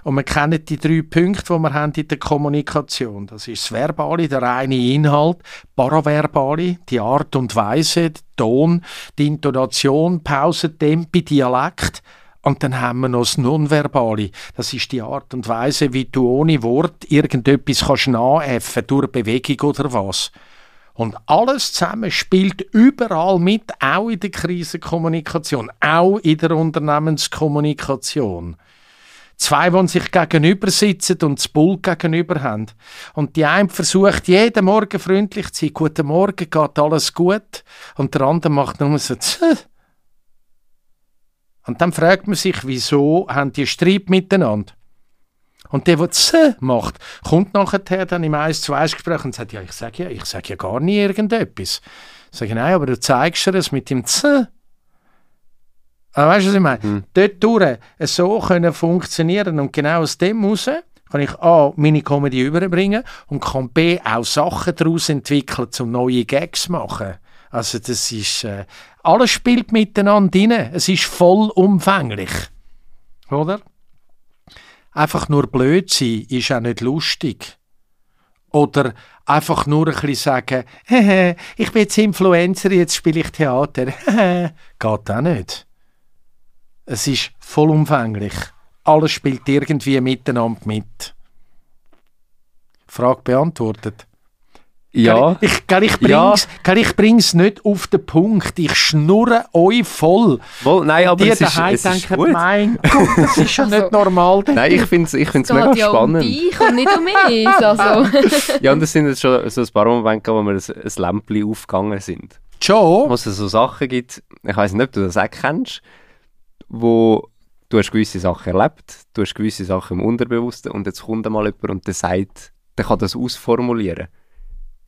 Und wir kennen die drei Punkte, die wir haben in der Kommunikation. Das ist das Verbale, der reine Inhalt, Paraverbale, die Art und Weise, der Ton, die Intonation, Pause, Tempi, Dialekt. Und dann haben wir noch das Nonverbale. Das ist die Art und Weise, wie du ohne Wort irgendetwas kannst nachäffen, durch Bewegung oder was. Und alles zusammen spielt überall mit, auch in der Krisenkommunikation, auch in der Unternehmenskommunikation. Zwei, die sich gegenüber sitzen und das Bull gegenüber haben. Und die eine versucht jeden Morgen freundlich zu sein. Guten Morgen, geht alles gut. Und der andere macht nur so Zäh. Und dann fragt man sich, wieso haben die Streit miteinander? Und der, der Zäh macht, kommt nachher dann im 1 zu 1 Gespräch und sagt, ja, ich sage ja, ich sage ja gar nie irgendetwas. Ich sage, nein, aber du zeigst dir es mit dem Zäh. Weißt du, was ich meine? Hm. Dort durch so können funktionieren und genau aus dem heraus kann ich A, meine Comedy überbringen und kann B, auch Sachen daraus entwickeln, um neue Gags zu machen. Also das ist, äh, alles spielt miteinander rein. Es ist vollumfänglich. Oder? Einfach nur blöd sein ist auch nicht lustig. Oder einfach nur ein bisschen sagen, ich bin jetzt Influencer, jetzt spiele ich Theater. Geht auch nicht. Es ist vollumfänglich. Alles spielt irgendwie miteinander mit. Frage beantwortet. Ja. Ich, ich, ich bring's, ja. ich bring's nicht auf den Punkt. Ich schnurre euch voll. Wohl, nein, aber Die es ist, es ist denken, gut. mein Gott, das ist schon Also- nicht normal. Nein, ich finde es ich find's Es mega ja spannend. um dich und nicht um mich. Also. Ja, und es sind jetzt schon so ein paar Momente, wo wir ein, ein Lämpchen aufgegangen sind. Schon? Wo es so Sachen gibt, ich weiß nicht, ob du das auch kennst, wo du hast gewisse Sachen erlebt, du hast gewisse Sachen im Unterbewussten und jetzt kommt mal jemand und der sagt, der kann das ausformulieren.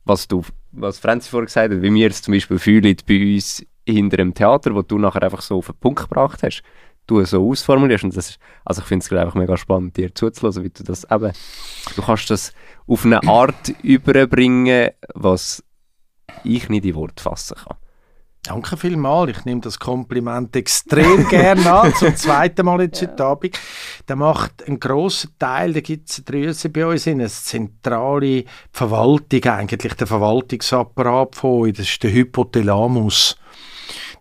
Was du, was Franzi vorhin gesagt hat, wie wir es zum Beispiel fühlen bei uns hinter dem Theater, wo du nachher einfach so auf den Punkt gebracht hast, du es so ausformulierst und das ist, also ich finde es einfach mega spannend, dir zuzulassen, wie du das eben, du kannst das auf eine Art überbringen, was ich nicht in Wort fassen kann. Danke vielmals. Ich nehme das Kompliment extrem gerne an. Zum zweiten Mal jetzt heute Abend. Der macht einen grossen Teil, da gibt es Drüse bei uns, in eine zentrale Verwaltung, eigentlich der Verwaltungsapparat von euch. Das ist der Hypothalamus.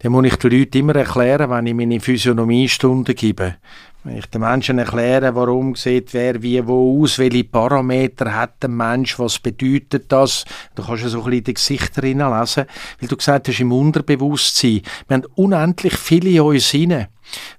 Den muss ich den Leuten immer erklären, wenn ich meine Physiognomiestunde gebe. Wenn ich den Menschen erkläre, warum sieht wer wie wo aus, welche Parameter hat der Mensch, was bedeutet das, du kannst ja so ein bisschen die Gesichter hineinlesen, weil du gesagt hast, im Unterbewusstsein, wir haben unendlich viele in uns hinein,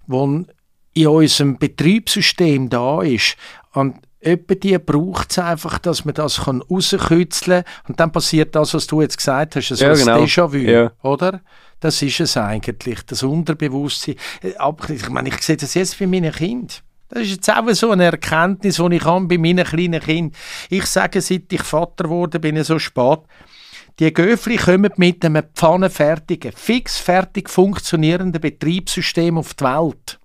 wo in unserem Betriebssystem da ist, und Etwa die braucht es einfach, dass man das kann rauskitzeln kann. Und dann passiert das, was du jetzt gesagt hast, so Ja, genau. Déjà-vu, Ja. oder? Das ist es eigentlich, das Unterbewusstsein. Äh, ich meine, ich sehe das jetzt bei meinen Kindern. Das ist jetzt auch so eine Erkenntnis, die ich habe bei meinen kleinen Kindern. Ich sage, seit ich Vater wurde, bin ich so spät. Die Göfli kommen mit einem pfannenfertigen, fix fertig funktionierenden Betriebssystem auf die Welt.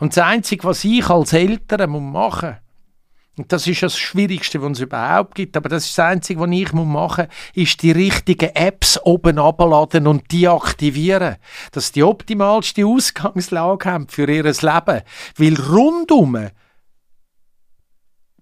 Und das Einzige, was ich als Eltern muss machen und das ist das Schwierigste, was es überhaupt gibt, aber das ist das Einzige, was ich machen muss, ist die richtigen Apps oben abladen und die aktivieren, dass die optimalste Ausgangslage haben für ihr Leben. Weil rundum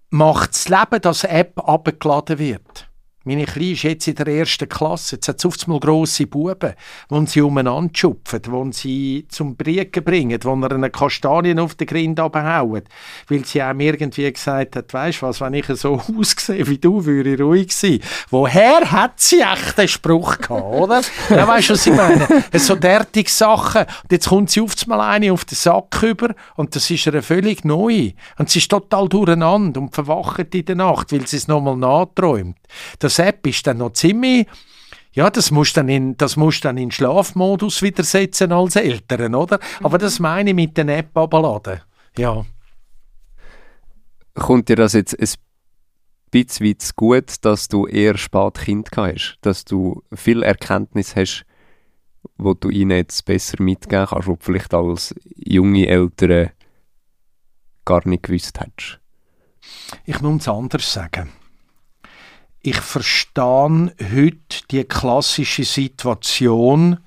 macht das Leben, dass eine App abgeladen wird. Meine Kleine ist jetzt in der ersten Klasse. Jetzt hat oft mal grosse Buben, die sie umeinander schupfen, die sie zum Briegen bringen, wo er eine Kastanien auf den Grind abhauen. Weil sie einem irgendwie gesagt hat, weisst was, wenn ich so aussehe wie du, würde ich ruhig sein. Woher hat sie echt den Spruch gehabt, oder? ja, weißt du, was ich meine? So derartige Sachen. Und jetzt kommt sie oft mal eine auf den Sack über und das ist ihr völlig neu. Und sie ist total durcheinander und verwacht in der Nacht, weil sie es nochmal nachträumt. Das App ist dann noch ziemlich ja, das musst du dann in, das musst dann in Schlafmodus wieder setzen als Eltern, oder? Aber das meine ich mit der App abladen. Ja. Kommt dir das jetzt ein bisschen zu gut, dass du eher spät Kind hast? Dass du viel Erkenntnis hast, wo du ihnen jetzt besser mitgeben kannst, wo du vielleicht als junge Eltern gar nicht gewusst hättest? Ich muss es anders sagen. Ich verstehe heute die klassische Situation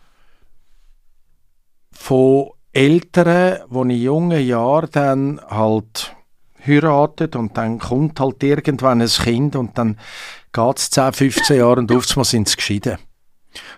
von Eltern, die in jungen Jahren dann halt heiratet und dann kommt halt irgendwann ein Kind und dann geht es 10, 15 Jahre und oftmals sind sie geschieden.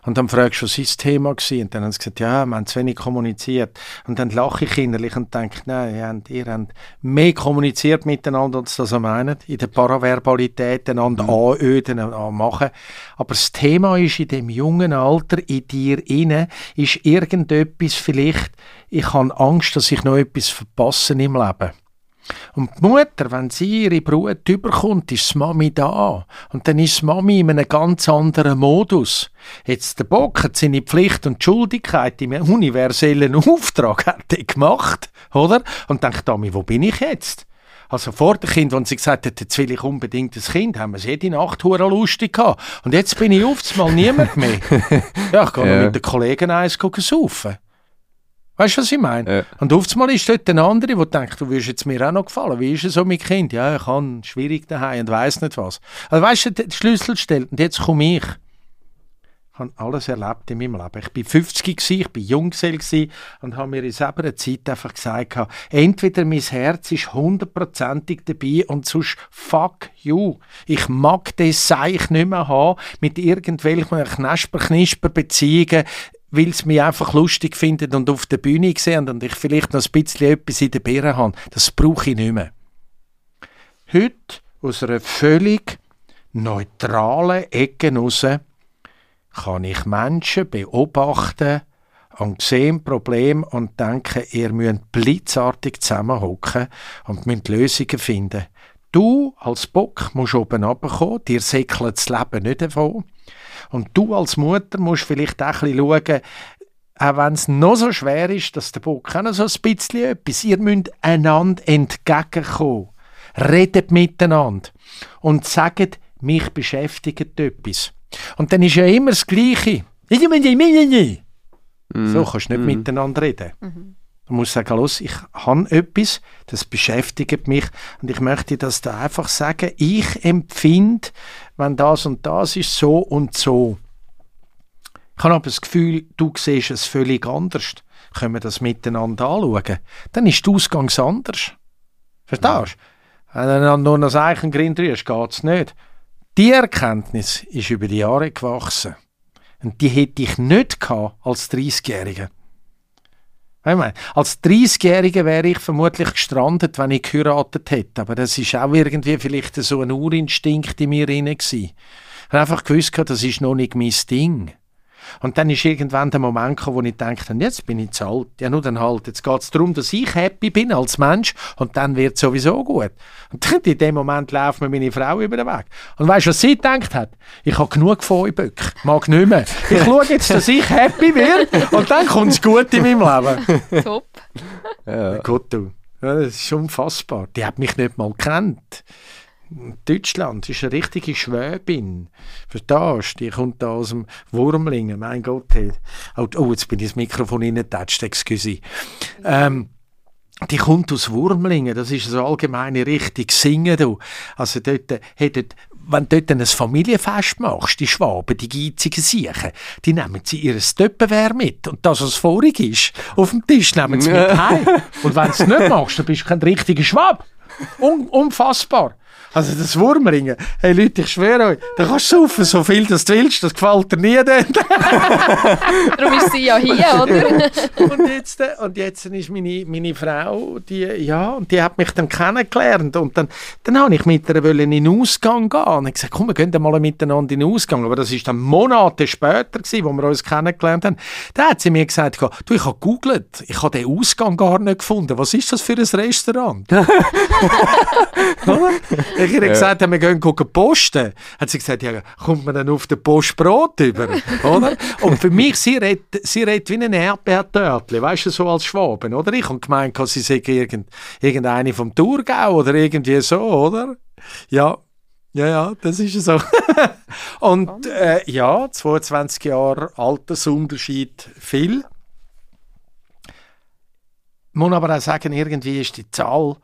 Und dann fragst du, was ist das Thema gewesen? Und dann haben sie gesagt, ja, wir haben zu wenig kommuniziert. Und dann lache ich innerlich und denke, nein, ihr habt, ihr habt mehr kommuniziert miteinander, als das ihr meint. In der Paraverbalität einander anöden und machen. Aber das Thema ist in dem jungen Alter, in dir inne, ist irgendetwas vielleicht, ich habe Angst, dass ich noch etwas verpasse im Leben. Und die Mutter, wenn sie ihre Brut überkommt, ist die Mami da. Und dann ist die Mami in einem ganz anderen Modus. Jetzt der Bock hat seine Pflicht und Schuldigkeit im universellen Auftrag hat er gemacht, oder? Und denkt, Mami, wo bin ich jetzt? Also vor dem Kind, wenn sie gesagt hat, jetzt will ich unbedingt ein Kind, haben wir es jede Nacht hure lustig gehabt. Und jetzt bin ich oft mal niemand mehr. Ja, ich gehe Ja. noch mit den Kollegen eins gucken saufen. Weißt du, was ich meine? Ja. Und oftmals ist dort ein anderer, der denkt, du würdest jetzt mir auch noch gefallen. Wie ist es so mit Kind? Ja, ich kann schwierig daheim und weiß nicht was. Also weißt du, der Schlüssel und jetzt komme ich. Ich habe alles erlebt in meinem Leben. Ich bin 50 gsi, ich bin Junggesell und habe mir in selber Zeit einfach gesagt, entweder mein Herz ist hundertprozentig dabei und sonst fuck you. Ich mag das Seich nicht mehr haben mit irgendwelchen Knasper-Knisper-Beziehungen, weil es mich einfach lustig findet und auf der Bühne sehen und ich vielleicht noch ein bisschen etwas in der Birne habe. Das brauche ich nicht mehr. Heute aus einer völlig neutralen Ecken raus kann ich Menschen beobachten und sehen Problem und denken, ihr müsst blitzartig zusammenhocken und müsst Lösungen finden. Du als Bock musst oben runterkommen, dir säckelt das Leben nicht davon. Und du als Mutter musst vielleicht auch ein bisschen schauen, auch wenn es noch so schwer ist, dass der Bock auch noch so ein bisschen etwas, ihr müsst einander entgegenkommen. Redet miteinander und sagt, mich beschäftigt etwas. Und dann ist ja immer das Gleiche. Mm. So kannst du nicht mm. miteinander reden. Mhm. Du musst sagen, los, ich habe etwas, das beschäftigt mich und ich möchte das da einfach sagen, ich empfinde, wenn das und das ist, so und so. Ich habe aber das Gefühl, du siehst es völlig anders. Können wir das miteinander anschauen? Dann ist der Ausgang anders. Verstehst du? Wenn du nur noch das Eichengrind rührst, geht es nicht. Die Erkenntnis ist über die Jahre gewachsen. Und die hätte ich nicht gehabt als 30-Jähriger. Als 30-Jähriger wäre ich vermutlich gestrandet, wenn ich geheiratet hätte. Aber das ist auch irgendwie vielleicht so ein Urinstinkt in mir drin Ich habe einfach gewusst, das ist noch nicht mein Ding. Und dann ist irgendwann der Moment gekommen, wo ich dachte, jetzt bin ich zu alt. Ja, nur dann halt. Jetzt geht es darum, dass ich happy bin als Mensch und dann wird es sowieso gut. Und in dem Moment läuft mir meine Frau über den Weg. Und weißt du, was sie gedacht hat? Ich habe genug von euch Böck. Mag nicht mehr. Ich schaue jetzt, dass ich happy werde und dann kommt es gut in meinem Leben. Top. Ja. Gut, du. Ja, das ist unfassbar. Die hat mich nicht mal gekannt. Deutschland ist eine richtige Schwäbin. Verstehst du? Die kommt da aus dem Wurmlingen. Mein Gott. Hey. Oh, oh, jetzt bin ich das Mikrofon reingetatscht, excuse. Ähm, die kommt aus Wurmlingen, das ist so allgemeine Richtung Singen. Du. Also dort, hey, dort, wenn du dort ein Familienfest machst, die Schwaben, die geizigen Siechen, die nehmen sie ihr Töppenwehr mit. Und das, was vorig ist, auf dem Tisch nehmen sie mit heim. Und wenn du es nicht machst, dann bist du kein richtiger Schwab. Un unfassbar. Also das Wurmringen, hey Leute, ich schwöre euch, da kannst du saufen, so viel du willst, das gefällt dir nie dann. Darum ist sie ja hier, oder? und, jetzt, und jetzt ist meine, meine Frau, die, ja, und die hat mich dann kennengelernt und dann, dann habe ich mit ihr in den Ausgang gehen und ich gesagt, komm, wir gehen mal miteinander in den Ausgang, aber das ist dann Monate später gewesen, wo wir uns kennengelernt haben. Da hat sie mir gesagt, du, ich habe googelt, ich habe den Ausgang gar nicht gefunden, was ist das für ein Restaurant? ich ihr gesagt habe, wir gehen gucken posten, hat sie gesagt, ja, kommt man dann auf den Post Brot über, oder? Und für mich, sie redet, sie redet wie ein Erdbeertörtli, weißt du, so als Schwaben, oder? Ich habe gemeint, sie sei irgend, irgendeine vom Thurgau oder irgendwie so, oder? Ja, ja, ja, das ist so. Und äh, ja, 22 Jahre Altersunterschied viel. Ich muss aber auch sagen, irgendwie ist die Zahl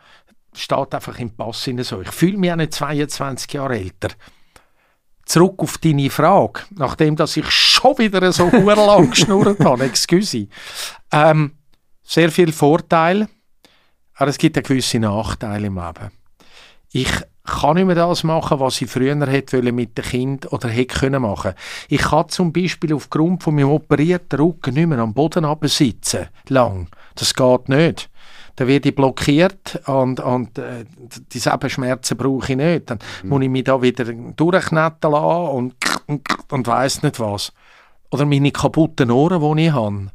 steht einfach im Pass so. Ich fühle mich auch nicht 22 Jahre älter. Zurück auf deine Frage, nachdem dass ich schon wieder so lang geschnurrt habe, excuse. Ähm, sehr viel Vorteil, aber es gibt auch gewisse Nachteile im Leben. Ich kann nicht mehr das machen, was ich früher hätte mit dem Kind oder hätte können machen. Ich kann zum Beispiel aufgrund von meinem operierten Rücken nicht mehr am Boden sitzen, lang. Das geht nicht dann werde ich blockiert und, und äh, diese Schmerzen brauche ich nicht. Dann mhm. muss ich mich da wieder durchknetten lassen und, und, und weiss nicht was. Oder meine kaputten Ohren, die ich habe.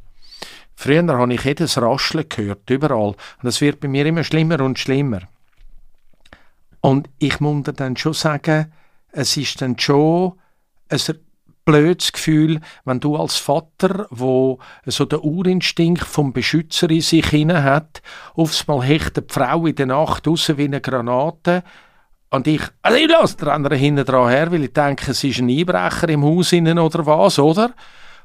Früher habe ich jedes Rascheln gehört, überall. Und das wird bei mir immer schlimmer und schlimmer. Und ich muss dann schon sagen, es ist dann schon ein blödes Gefühl, wenn du als Vater, wo so der Urinstinkt vom Beschützer in sich hinein hat, aufs Mal hecht die Frau in der Nacht raus wie eine Granate und ich, also ich lasse den anderen hinten dran her, weil ich denke, sie ist ein Einbrecher im Haus innen oder was, oder?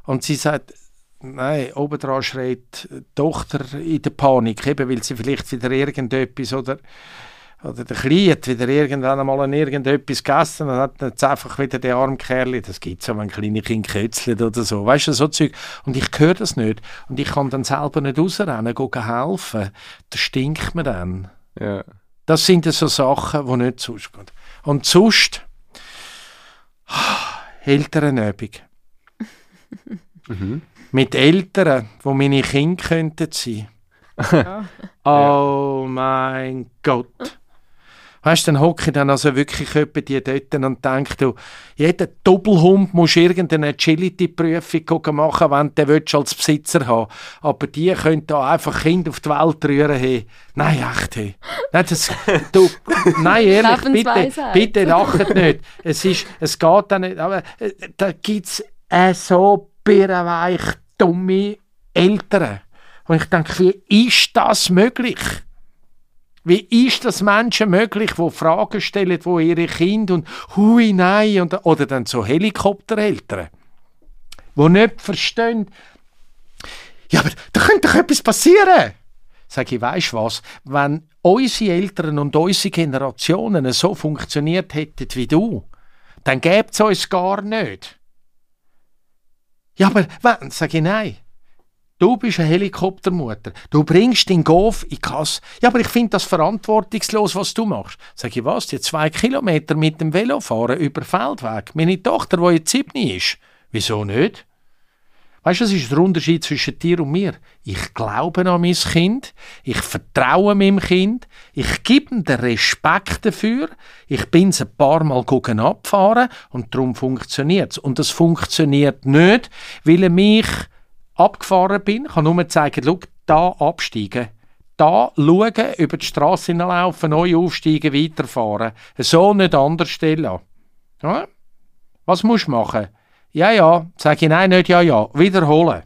Und sie sagt, nein, obendran schreit die Tochter in der Panik, eben weil sie vielleicht wieder irgendetwas oder oder der Kleine hat wieder irgendwann einmal an irgendetwas gegessen und hat jetzt einfach wieder den armen Kerl, das gibt es ja, wenn kleine Kinder kötzeln oder so, weißt du, so Zeug. Und ich höre das nicht. Und ich kann dann selber nicht rausrennen, gehen helfen. Das stinkt mir dann. Ja. Das sind so Sachen, die nicht sonst gehen. Und sonst, Elternübung. mhm. Mit Eltern, wo meine Kinder könnten sein. oh mein Gott. Weißt du, dann hocke ich dann also wirklich etwa die dort und denke, du, jeder Doppelhund muss irgendeine Agility-Prüfung machen, wenn du den als Besitzer haben Aber die können da einfach Kinder auf die Welt rühren. Hey. Nein, echt. Hey. Nein, das, du, nein, ehrlich, bitte, bitte lacht nicht. Es, ist, es geht dann nicht, aber äh, da gibt es äh, so birrenweich dumme Eltern. Und ich denke, wie ist das möglich? Wie ist das Menschen möglich, die Fragen stellen, wo ihre Kinder und hui nein und, oder dann so Helikoptereltern, die nicht verstehen, ja, aber da könnte doch etwas passieren. Sag ich, weisst was, wenn unsere Eltern und unsere Generationen so funktioniert hätten wie du, dann gäbe es uns gar nicht. Ja, aber wenn, sag ich, nein. Du bist eine Helikoptermutter. Du bringst den Golf in die Kasse. Ja, aber ich finde das verantwortungslos, was du machst. Sag ich, was? Die zwei Kilometer mit dem Velo fahren über Feldweg. Meine Tochter, die jetzt sieben ist. Wieso nicht? Weißt du, das ist der Unterschied zwischen dir und mir. Ich glaube an mein Kind, ich vertraue meinem Kind, ich gebe ihm den Respekt dafür, ich bin es ein paar Mal abfahren und darum funktioniert es. Und das funktioniert nicht, weil er mich abgefahren bin, kann nur zeigen, schau, da absteigen. Da schauen, über die Straße hinauslaufen, neu aufsteigen, weiterfahren. So nicht anders stellen. Ja? Was musst du machen? Ja, ja. Sag ich nein, nicht ja, ja. Wiederholen.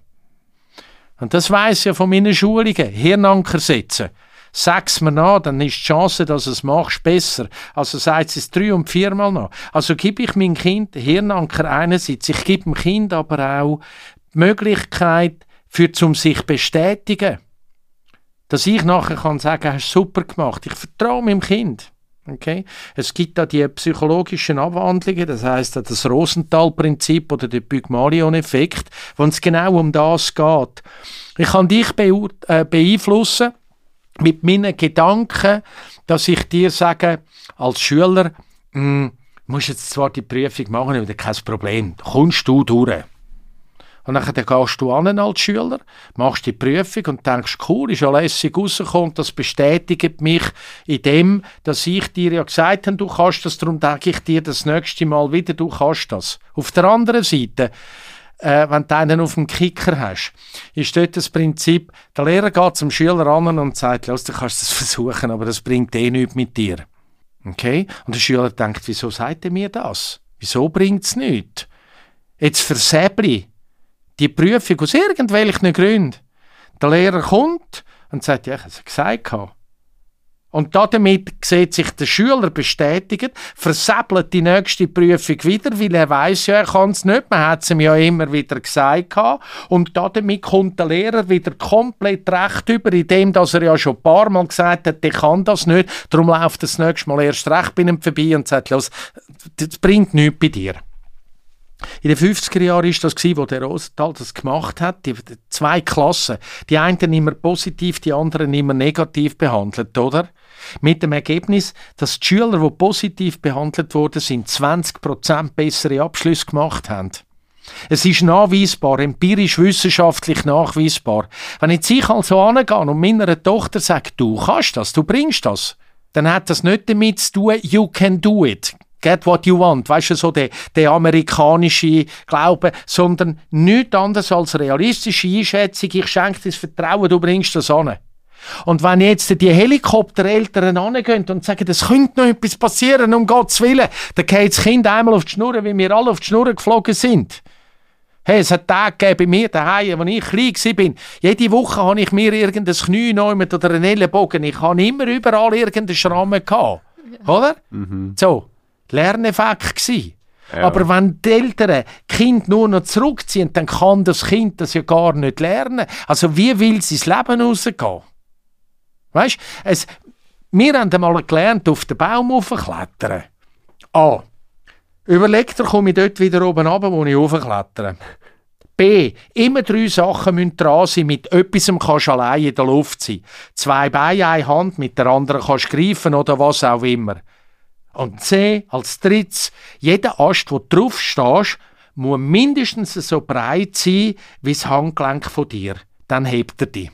Und das weiss ja von meinen Schulungen. Hirnanker setzen. Sag's mir nach, dann ist die Chance, dass es machst, besser. Also sagt es drei und viermal nach. Also gebe ich meinem Kind Hirnanker einerseits, ich gebe dem Kind aber auch Möglichkeit, für zum sich bestätigen. Dass ich nachher kann sagen, hast super gemacht. Ich vertraue meinem Kind. Okay? Es gibt da die psychologischen Abwandlungen, das heißt das Rosenthal-Prinzip oder der Pygmalion-Effekt, wo es genau um das geht. Ich kann dich äh, beeinflussen mit meinen Gedanken, dass ich dir sage, als Schüler, hm, musst jetzt zwar die Prüfung machen, aber kein Problem, kommst du durch. Und dann gehst du an als Schüler, machst die Prüfung und denkst, cool, ist ja lässig rausgekommen, das bestätigt mich in dem, dass ich dir ja gesagt habe, du kannst das, darum denke ich dir das nächste Mal wieder, du kannst das. Auf der anderen Seite, äh, wenn du einen auf dem Kicker hast, ist dort das Prinzip, der Lehrer geht zum Schüler an und sagt, los, du kannst das versuchen, aber das bringt eh nichts mit dir. Okay? Und der Schüler denkt, wieso sagt er mir das? Wieso bringt es nichts? Jetzt versäble die Prüfung aus irgendwelchen Gründen. Der Lehrer kommt und sagt, ja, ich habe es gesagt. Und damit sieht sich der Schüler bestätigt, versäbelt die nächste Prüfung wieder, weil er weiß ja, er kann es nicht. Man hat es ihm ja immer wieder gesagt. Und damit kommt der Lehrer wieder komplett recht über, indem er ja schon ein paar Mal gesagt hat, der kann das nicht. Darum läuft das nächste Mal erst recht bei ihm vorbei und sagt, los, das bringt nichts bei dir. In den 50er Jahren war das, wo der Rosenthal das gemacht hat. Die, zwei Klassen. Die einen immer positiv, die anderen immer negativ behandelt, oder? Mit dem Ergebnis, dass die Schüler, die positiv behandelt wurden, sind 20% bessere Abschlüsse gemacht haben. Es ist nachweisbar, empirisch wissenschaftlich nachweisbar. Wenn jetzt ich also angehe und meiner Tochter sage, du kannst das, du bringst das, dann hat das nicht damit zu tun, you can do it. Get what you want, weißt du, so der, der amerikanische Glaube, sondern nichts anderes als realistische Einschätzung. Ich schenke dir das Vertrauen, du bringst das an. Und wenn jetzt die Helikoptereltern angehen und sagen, es könnte noch etwas passieren, um Gottes Willen, dann geht das Kind einmal auf die Schnur, wie wir alle auf die Schnur geflogen sind. Hey, es hat Tage bei mir daheim, als ich klein war. Jede Woche habe ich mir irgendein Knie oder einen Ellenbogen. Ich habe immer überall irgendeinen Schramm gehabt. Oder? Mhm. So. Lerneffekt gewesen. Ja. Aber wenn die Eltern Kind nur noch zurückziehen, dann kann das Kind das ja gar nicht lernen. Also wie will sie ins Leben rausgehen? Weißt du, wir haben einmal gelernt, auf den Baum hochklettern. A. Überleg dir, komme ich dort wieder oben runter, wo ich hochklettern. B. Immer drei Sachen müssen dran sein. Mit etwas kannst du allein in der Luft sein. Zwei Beine, eine Hand, mit der anderen kannst du greifen oder was auch immer. Und C, als drittes, jeder Ast, wo du drauf stehst, muss mindestens so breit sein wie das Handgelenk von dir. Dann hebt er dich.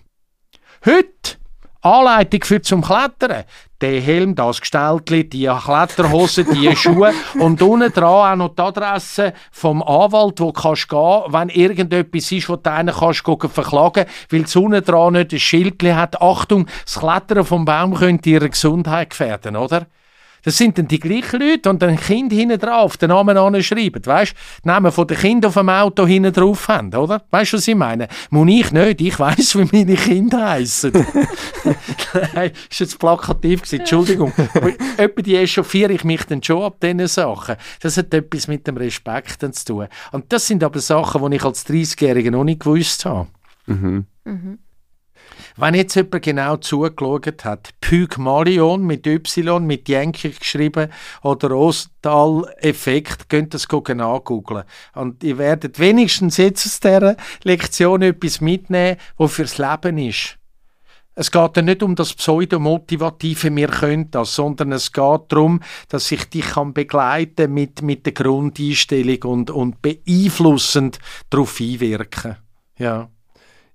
Heute, Anleitung für zum Klettern. Der Helm, das Gestaltli, die Kletterhose, die Schuhe und unten dran auch noch die Adresse vom Anwalt, wo kannst gehen, wenn irgendetwas ist, wo du einen kannst gehen, verklagen, weil es unten dran nicht ein Schild hat. Achtung, das Klettern vom Baum könnte ihre Gesundheit gefährden, oder? Das sind dann die gleichen Leute und ein Kind hinten drauf den Namen anschreiben. Weißt du, Namen von den Kindern auf dem Auto hinten drauf haben, oder? Weißt du, was ich meine? Muss ich nicht. Ich weiss, wie meine Kinder heißen. Nein, ist jetzt plakativ gewesen. Entschuldigung. Aber etwa die echauffiere ich mich dann schon ab diesen Sachen. Das hat etwas mit dem Respekt zu tun. Und das sind aber Sachen, die ich als 30-Jähriger noch nicht gewusst habe. Mhm. Mhm. Wenn jetzt jemand genau zugeschaut hat, Pygmalion mit Y, mit Yankee geschrieben oder Ostal-Effekt, könnt ihr das genau googeln. Und ihr werdet wenigstens jetzt aus dieser Lektion etwas mitnehmen, was fürs Leben ist. Es geht ja nicht um das Pseudomotivative, wir können das, sondern es geht darum, dass ich dich kann begleiten mit, mit der Grundeinstellung und, und beeinflussend darauf einwirken. Ja.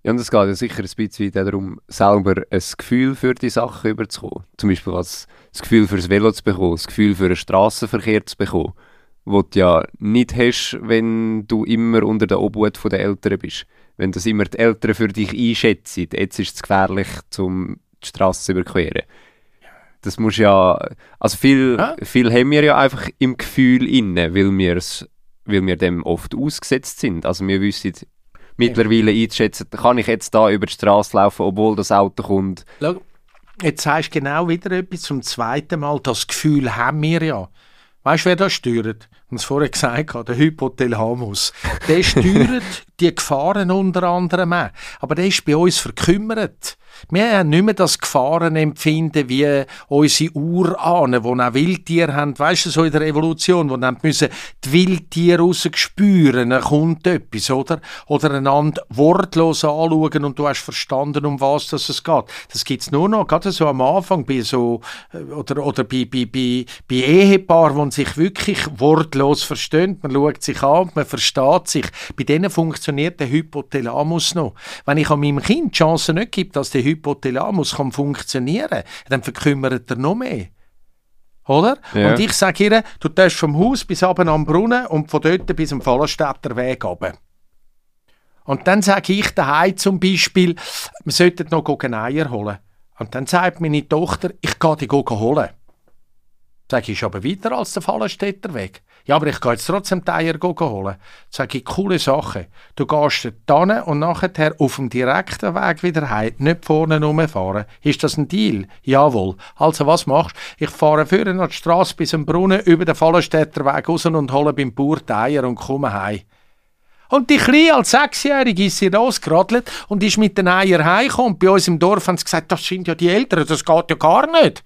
Ja, und es geht ja sicher ein bisschen darum, selber ein Gefühl für die Sachen überzukommen. Zum Beispiel was, das Gefühl für das Velo zu bekommen, das Gefühl für den Straßenverkehr zu bekommen, wo du ja nicht hast, wenn du immer unter der Obhut der Eltern bist. Wenn das immer die Eltern für dich einschätzen, jetzt ist es gefährlich, zum die Straße zu überqueren. Das muss ja, also viel, ah? viel haben wir ja einfach im Gefühl inne, weil weil wir dem oft ausgesetzt sind. Also wir wissen, mittlerweile einzuschätzen, kann ich jetzt da über die Straße laufen, obwohl das Auto kommt. Schau, jetzt sagst du genau wieder etwas zum zweiten Mal. Das Gefühl haben wir ja. Weißt du, wer das steuert? Und es vorher gesagt hat, der Hypothalamus. Der steuert die Gefahren unter anderem auch. Aber der ist bei uns verkümmert. Wir haben nicht mehr das Gefahrenempfinden wie unsere Urahnen, die auch Wildtiere haben. Weißt du, so in der Evolution, wo dann müssen die Wildtiere rausspüren, dann kommt etwas, oder? Oder einander wortlos anschauen und du hast verstanden, um was das es geht. Das gibt es nur noch, gerade so am Anfang, bei so, äh, oder, oder bei, bei, bei, bei Ehepaaren, die sich wirklich wortlos verstehen. Man schaut sich an, man versteht sich. Bei denen funktioniert der Hypothalamus noch. Wenn ich an meinem Kind die Chance nicht gebe, dass der Hypothalamus kann funktionieren dann verkümmert er noch mehr. Oder? Ja. Und ich sage ihr, du darfst vom Haus bis oben am Brunnen und von dort bis zum Fallenstädter Weg runter. Und dann sage ich daheim zum Beispiel, wir sollten noch Eier holen. Und dann sagt meine Tochter, ich gehe die holen. Sag ich, ist aber weiter als der Fallenstädter Weg. Ja, aber ich gehe jetzt trotzdem die Eier holen. Sag ich, coole Sache. Du gehst hin und nachher auf dem direkten Weg wieder heim, nicht vorne rumfahren. Ist das ein Deal? Jawohl. Also was machst du? Ich fahre vorne an die Straße bis zum Brunnen über den Fallenstädter Weg raus und hole beim Bauer die Eier und komme heim. Und die Kleine als Sechsjährige ist sie losgeradelt und ist mit den Eiern heimgekommen. Bei uns im Dorf haben sie gesagt, das sind ja die Eltern, das geht ja gar nicht.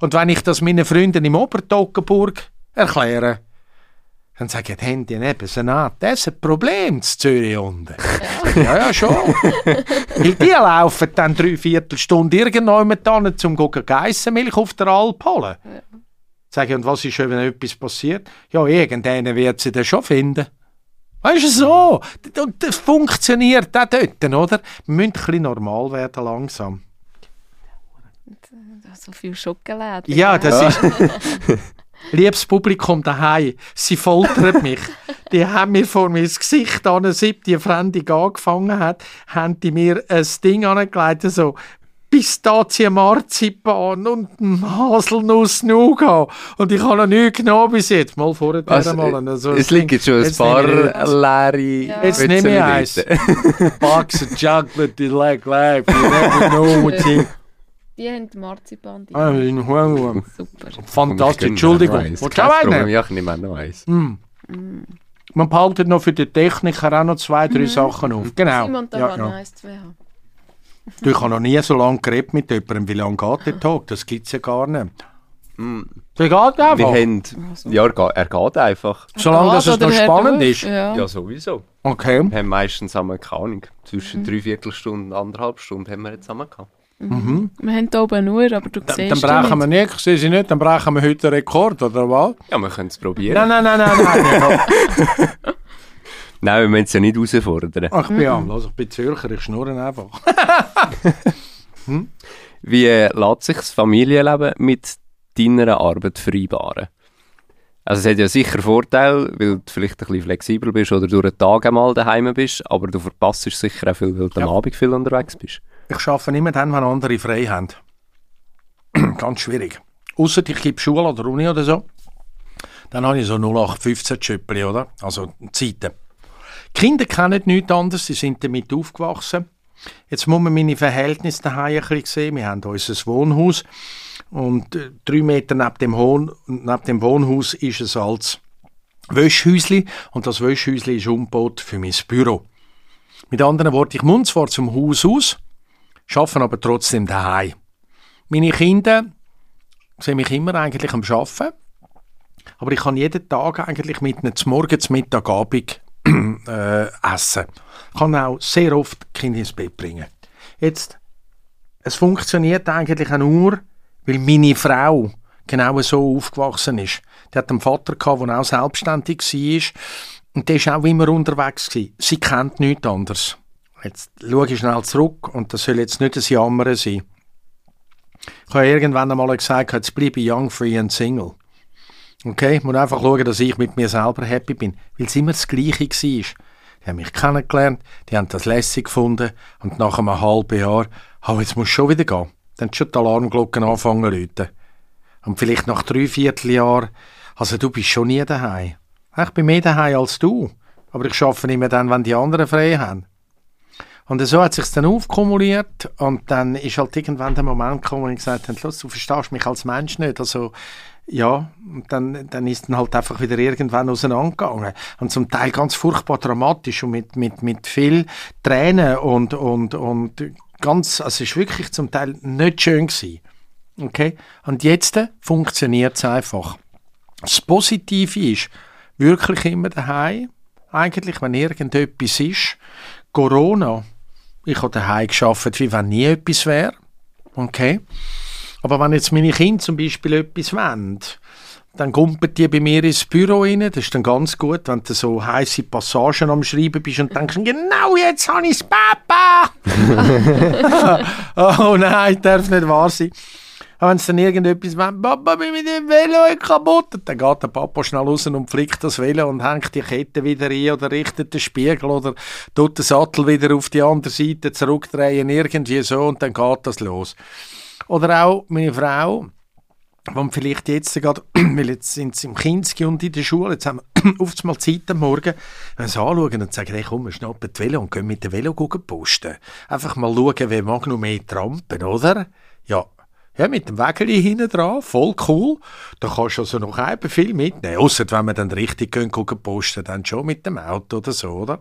Und wenn ich das meinen Freunden im Obertoggenburg erkläre, dann sagen die Hände neben an, das ist ein Problem zu Zürich unten. Ja, ja, ja schon. Weil die laufen dann drei Viertelstunde irgendjemand hin, um Geissenmilch auf der Alp holen. Ja. Sage und was ist, wenn etwas passiert? Ja, irgendeiner wird sie dann schon finden. Weißt du, so. Und das funktioniert auch dort, oder? Wir müssen ein bisschen normal werden, langsam. So viel Schokolade. Ja, das ja. ist... Liebes Publikum daheim, sie foltern mich. die haben mir vor das Gesicht an, seit die Fremde angefangen hat, haben die mir ein Ding angelegt, so Pistazien, Marzipan und Haselnuss Nougat. Und ich habe noch nichts genommen bis jetzt. Mal vorher also, mal. Also, es liegen jetzt schon ein paar leere ja. Jetzt nehme ich eins. Box of chocolate is like life. You never know what you... Die haben Marzipan. Die ah, in Huang Super. Fantastisch. Entschuldigung. Willst du auch einen? Ja, ich nehme noch eins. Mm. Mm. Man behaltet noch für die Techniker auch noch zwei, drei mm. Sachen auf. Genau. Simon, da ja, ja. eins, zwei haben. Du, ich habe noch nie so lange geredet mit jemandem. Wie lange geht der Tag? Das gibt es ja gar nicht. Mm. Der geht einfach? Wir haben, ja, er geht einfach. Solange dass es noch spannend ist? Ja. ja. sowieso. Okay. Wir haben meistens zusammen, keine Ahnung, zwischen mhm. dreiviertel Stunde und anderthalb Stunden haben wir jetzt zusammen gehabt. Mhm. Wir haben hier oben nur, aber du siehst Dann brechen wir nicht, ich sehe sie nicht, dann brechen wir heute einen Rekord, oder was? Ja, wir können es probieren. Nein, nein, nein, nein, nein. nein, wir müssen es ja nicht herausfordern. Ach, ich bin mhm. ich bin Zürcher, ich schnurre einfach. hm? Wie lässt sich das Familienleben mit deiner Arbeit vereinbaren? Also es hat ja sicher Vorteile, weil du vielleicht ein bisschen flexibel bist oder durch den Tag einmal daheim bist, aber du verpasst sicher auch viel, weil du ja. am Abend viel unterwegs bist. Ich arbeite immer dann, wenn andere frei haben. Ganz schwierig. Außer ich gebe Schule oder Uni oder so. Dann habe ich so 0815 Schöppli, oder? Also Zeiten. Die Kinder kennen nichts anderes, sie sind damit aufgewachsen. Jetzt muss man meine Verhältnisse daheim ein bisschen sehen. Wir haben unser Wohnhaus und äh, drei Meter neben dem, Hohn, neben dem Wohnhaus ist es als Wäschhäusli und das Wäschhäusli ist umgebaut für mein Büro. Mit anderen Worten, ich muss zwar zum Haus aus, arbeite aber trotzdem daheim. Meine Kinder sehen mich immer eigentlich am Arbeiten, aber ich kann jeden Tag eigentlich mit ihnen zum Morgen, zum Mittag, Abend äh, essen. Ich kann auch sehr oft Kinder ins Bett bringen. Jetzt, es funktioniert eigentlich auch nur, weil meine Frau genau so aufgewachsen ist. Die hat einen Vater gehabt, der auch selbstständig war. Und der war auch immer unterwegs. Gewesen. Sie kennt nichts anderes. Jetzt schaue ich schnell zurück und das soll jetzt nicht ein Jammern sein. Ich habe irgendwann einmal gesagt, jetzt bleibe ich young, free and single. Okay, ich muss einfach schauen, dass ich mit mir selber happy bin, weil es immer das Gleiche war. Die haben mich kennengelernt, die haben das lässig gefunden und nach einem halben Jahr, oh, jetzt muss schon wieder gehen dann schon die Alarmglocken anfangen zu läuten. Und vielleicht nach drei Vierteljahren, also du bist schon nie daheim. Ich bin mehr daheim als du, aber ich arbeite mehr dann, wenn die anderen frei haben. Und so hat sich dann aufkumuliert und dann ist halt irgendwann der Moment gekommen, wo ich gesagt habe, du verstehst mich als Mensch nicht, also ja, und dann, dann ist dann halt einfach wieder irgendwann auseinandergegangen. Und zum Teil ganz furchtbar dramatisch und mit, mit, mit viel Tränen und, und, und ganz, also es ist wirklich zum Teil nicht schön gewesen. Okay? Und jetzt funktioniert es einfach. Das Positive ist, wirklich immer daheim. Eigentlich, wenn irgendetwas ist. Corona, ich habe daheim geschafft, wie wenn nie etwas wäre. Okay? Aber wenn jetzt meine Kinder zum Beispiel etwas wollen, dann kumpelt die bei mir ins Büro rein. Das ist dann ganz gut, wenn du so heiße Passagen am Schreiben bist und denkst, genau jetzt habe ich Papa! oh nein, darf nicht wahr sein. Aber wenn es dann irgendetwas meint, Papa, bin mit dem Velo kaputt, dann geht der Papa schnell raus und flickt das Velo und hängt die Kette wieder rein oder richtet den Spiegel oder tut den Sattel wieder auf die andere Seite zurückdrehen, irgendwie so und dann geht das los. Oder auch meine Frau, die vielleicht jetzt gerade, weil jetzt sind sie im Kinski und in der Schule, jetzt haben wir oft mal Zeit am Morgen, wenn sie anschauen und sagen, hey, komm, wir schnappen die Velo und gehen mit dem Velo posten. Einfach mal schauen, wer mag noch mehr trampen, oder? Ja, ja, mit dem Wägeli hinten dran, voll cool. Da kannst du also noch eben viel mitnehmen. Außer wenn wir dann richtig gehen, gucken, posten, dann schon mit dem Auto oder so, oder?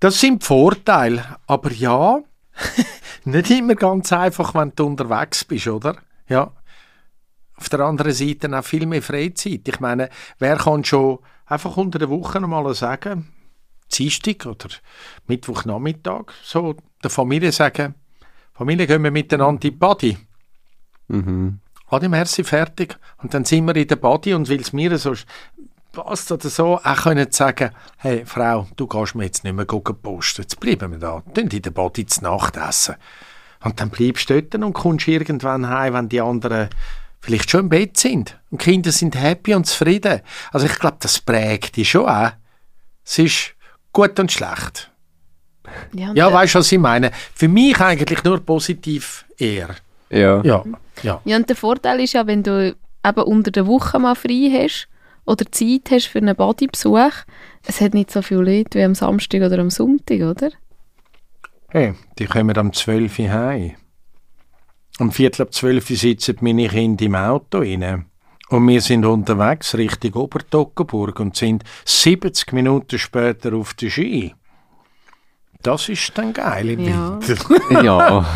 Das sind Vorteile. Aber ja, nicht immer ganz einfach, wenn du unterwegs bist, oder? Ja. Auf der anderen Seite auch viel mehr Freizeit. Ich meine, wer kann schon einfach unter der Woche mal sagen, Dienstag oder Mittwochnachmittag, so der Familie sagen, Familie, gehen wir miteinander in die Body. Mhm. Adi, merci, fertig. Und dann sind wir in der Body und weil es mir so passt oder so, auch können sagen, hey Frau, du kannst mir jetzt nicht mehr posten, jetzt bleiben wir da, dann in der Body zu Nacht essen. Und dann bleibst du dort und kommst irgendwann heim, wenn die anderen vielleicht schon im Bett sind. Und die Kinder sind happy und zufrieden. Also ich glaube, das prägt die schon auch. Es ist gut und schlecht. Ja, ja weißt du, was ich meine? Für mich eigentlich nur positiv eher. Ja. Ja, ja. ja und der Vorteil ist ja, wenn du eben unter der Woche mal frei hast oder Zeit hast für einen Bodybesuch, es hat nicht so viele Leute wie am Samstag oder am Sonntag, oder? Hey, die kommen am 12 Uhr heim. Um Viertel ab 12 Uhr sitzen meine Kinder im Auto rein. Und wir sind unterwegs Richtung Obertockenburg und sind 70 Minuten später auf der Ski. Das ist dann geil im ja. Winter. ja.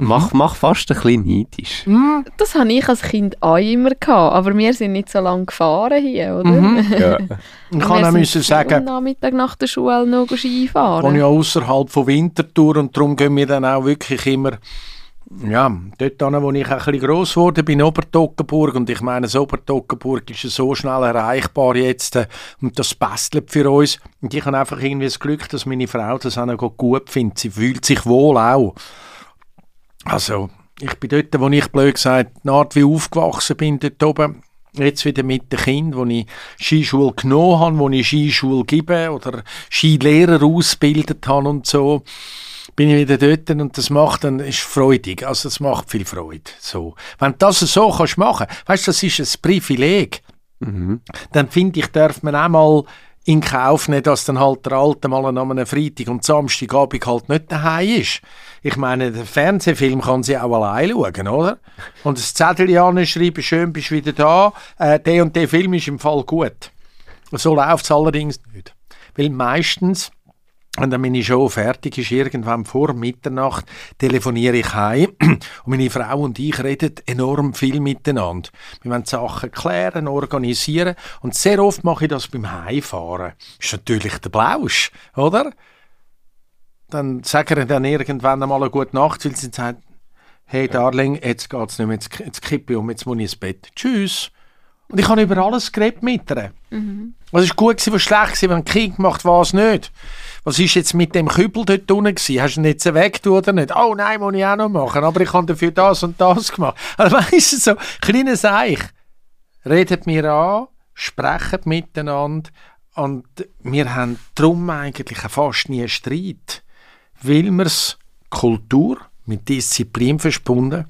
Mach, mach fast ein bisschen neidisch. Mm, das hatte ich als Kind auch immer, gehabt, aber wir sind nicht so lange gefahren hier, oder? Mhm. Ja. Ich kann auch müssen sagen... am Nachmittag nach der Schule noch Skifahren. Ich bin ja außerhalb von Winterthur und darum gehen wir dann auch wirklich immer... Ja, dort an, wo ich ein bisschen gross wurde, bin Obertockenburg und ich meine, das Obertockenburg ist so schnell erreichbar jetzt äh, und das bastelt für uns und ich habe einfach irgendwie das Glück, dass meine Frau das auch noch gut findet. Sie fühlt sich wohl auch. Also, ich bin dort, wo ich blöd gesagt, Art wie aufgewachsen bin, dort oben. Jetzt wieder mit den Kindern, wo ich Skischule genommen habe, wo ich Skischule gebe oder Skilehrer ausgebildet habe und so bin ich wieder dort und das macht dann, ist freudig. Also das macht viel Freude. So. Wenn du das so kannst machen, weißt du, das ist ein Privileg. Mhm. Dann finde ich, darf man auch mal in Kauf nehmen, dass dann halt der Alte mal an einem Freitag und Samstagabend halt nicht daheim ist. Ich meine, der Fernsehfilm kann sie auch allein schauen, oder? Und das Zettel schreiben, schön bist du wieder da, äh, der und der Film ist im Fall gut. So läuft es allerdings nicht. Weil meistens und dann ich schon fertig, ist irgendwann vor Mitternacht, telefoniere ich heim und meine Frau und ich reden enorm viel miteinander. Wir wollen Sachen klären, organisieren und sehr oft mache ich das beim Heimfahren. Ist natürlich der Blausch, oder? Dann sagen wir dann irgendwann einmal eine gute Nacht, weil sie sagen, hey Darling, jetzt geht's nicht mehr, jetzt, jetzt kippe ich um, jetzt muss ich ins Bett. Tschüss. Und ich habe über alles geredet mit ihr. Mhm. Was war gut, was schlecht, wenn ein Kind macht, was nicht. Was ist jetzt mit dem Kübel dort unten gewesen? Hast du ihn jetzt weg oder nicht? Oh nein, muss ich auch noch machen. Aber ich habe dafür das und das gemacht. Also weißt du, so kleine Seich. Redet mir an, sprechen miteinander und wir haben darum eigentlich fast nie einen Streit. Weil wir es Kultur mit Disziplin verbunden.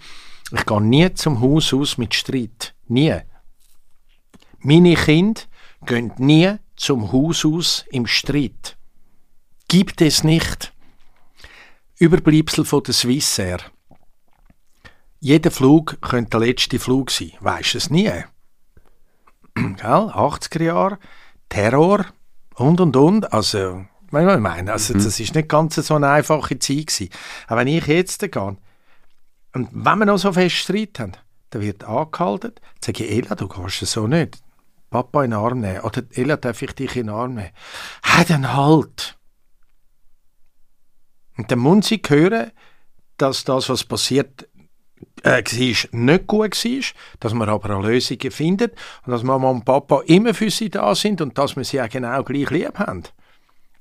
Ich gehe nie zum Haus aus mit Streit. Nie. Meine Kinder gehen nie zum Haus aus im Streit. Gibt es nicht. Überbleibsel von der Swissair. Jeder Flug könnte der letzte Flug sein. Weisst es nie. Gell? 80er Jahre, Terror und und und. Also, ich meine, also, mhm. das ist nicht ganz so eine einfache Zeit gewesen. Aber wenn ich jetzt gehe, und wenn wir noch so fest Streit haben, dann wird angehalten, dann sage ich, Ella, du gehst so nicht. Papa in den Arm nehmen. Oder Ella, darf ich dich in den Arm nehmen? Hey, dann halt. Und dann muss sie hören, dass das, was passiert äh, war, nicht gut war, dass man aber eine Lösung findet und dass Mama und Papa immer für sie da sind und dass wir sie auch genau gleich lieb haben.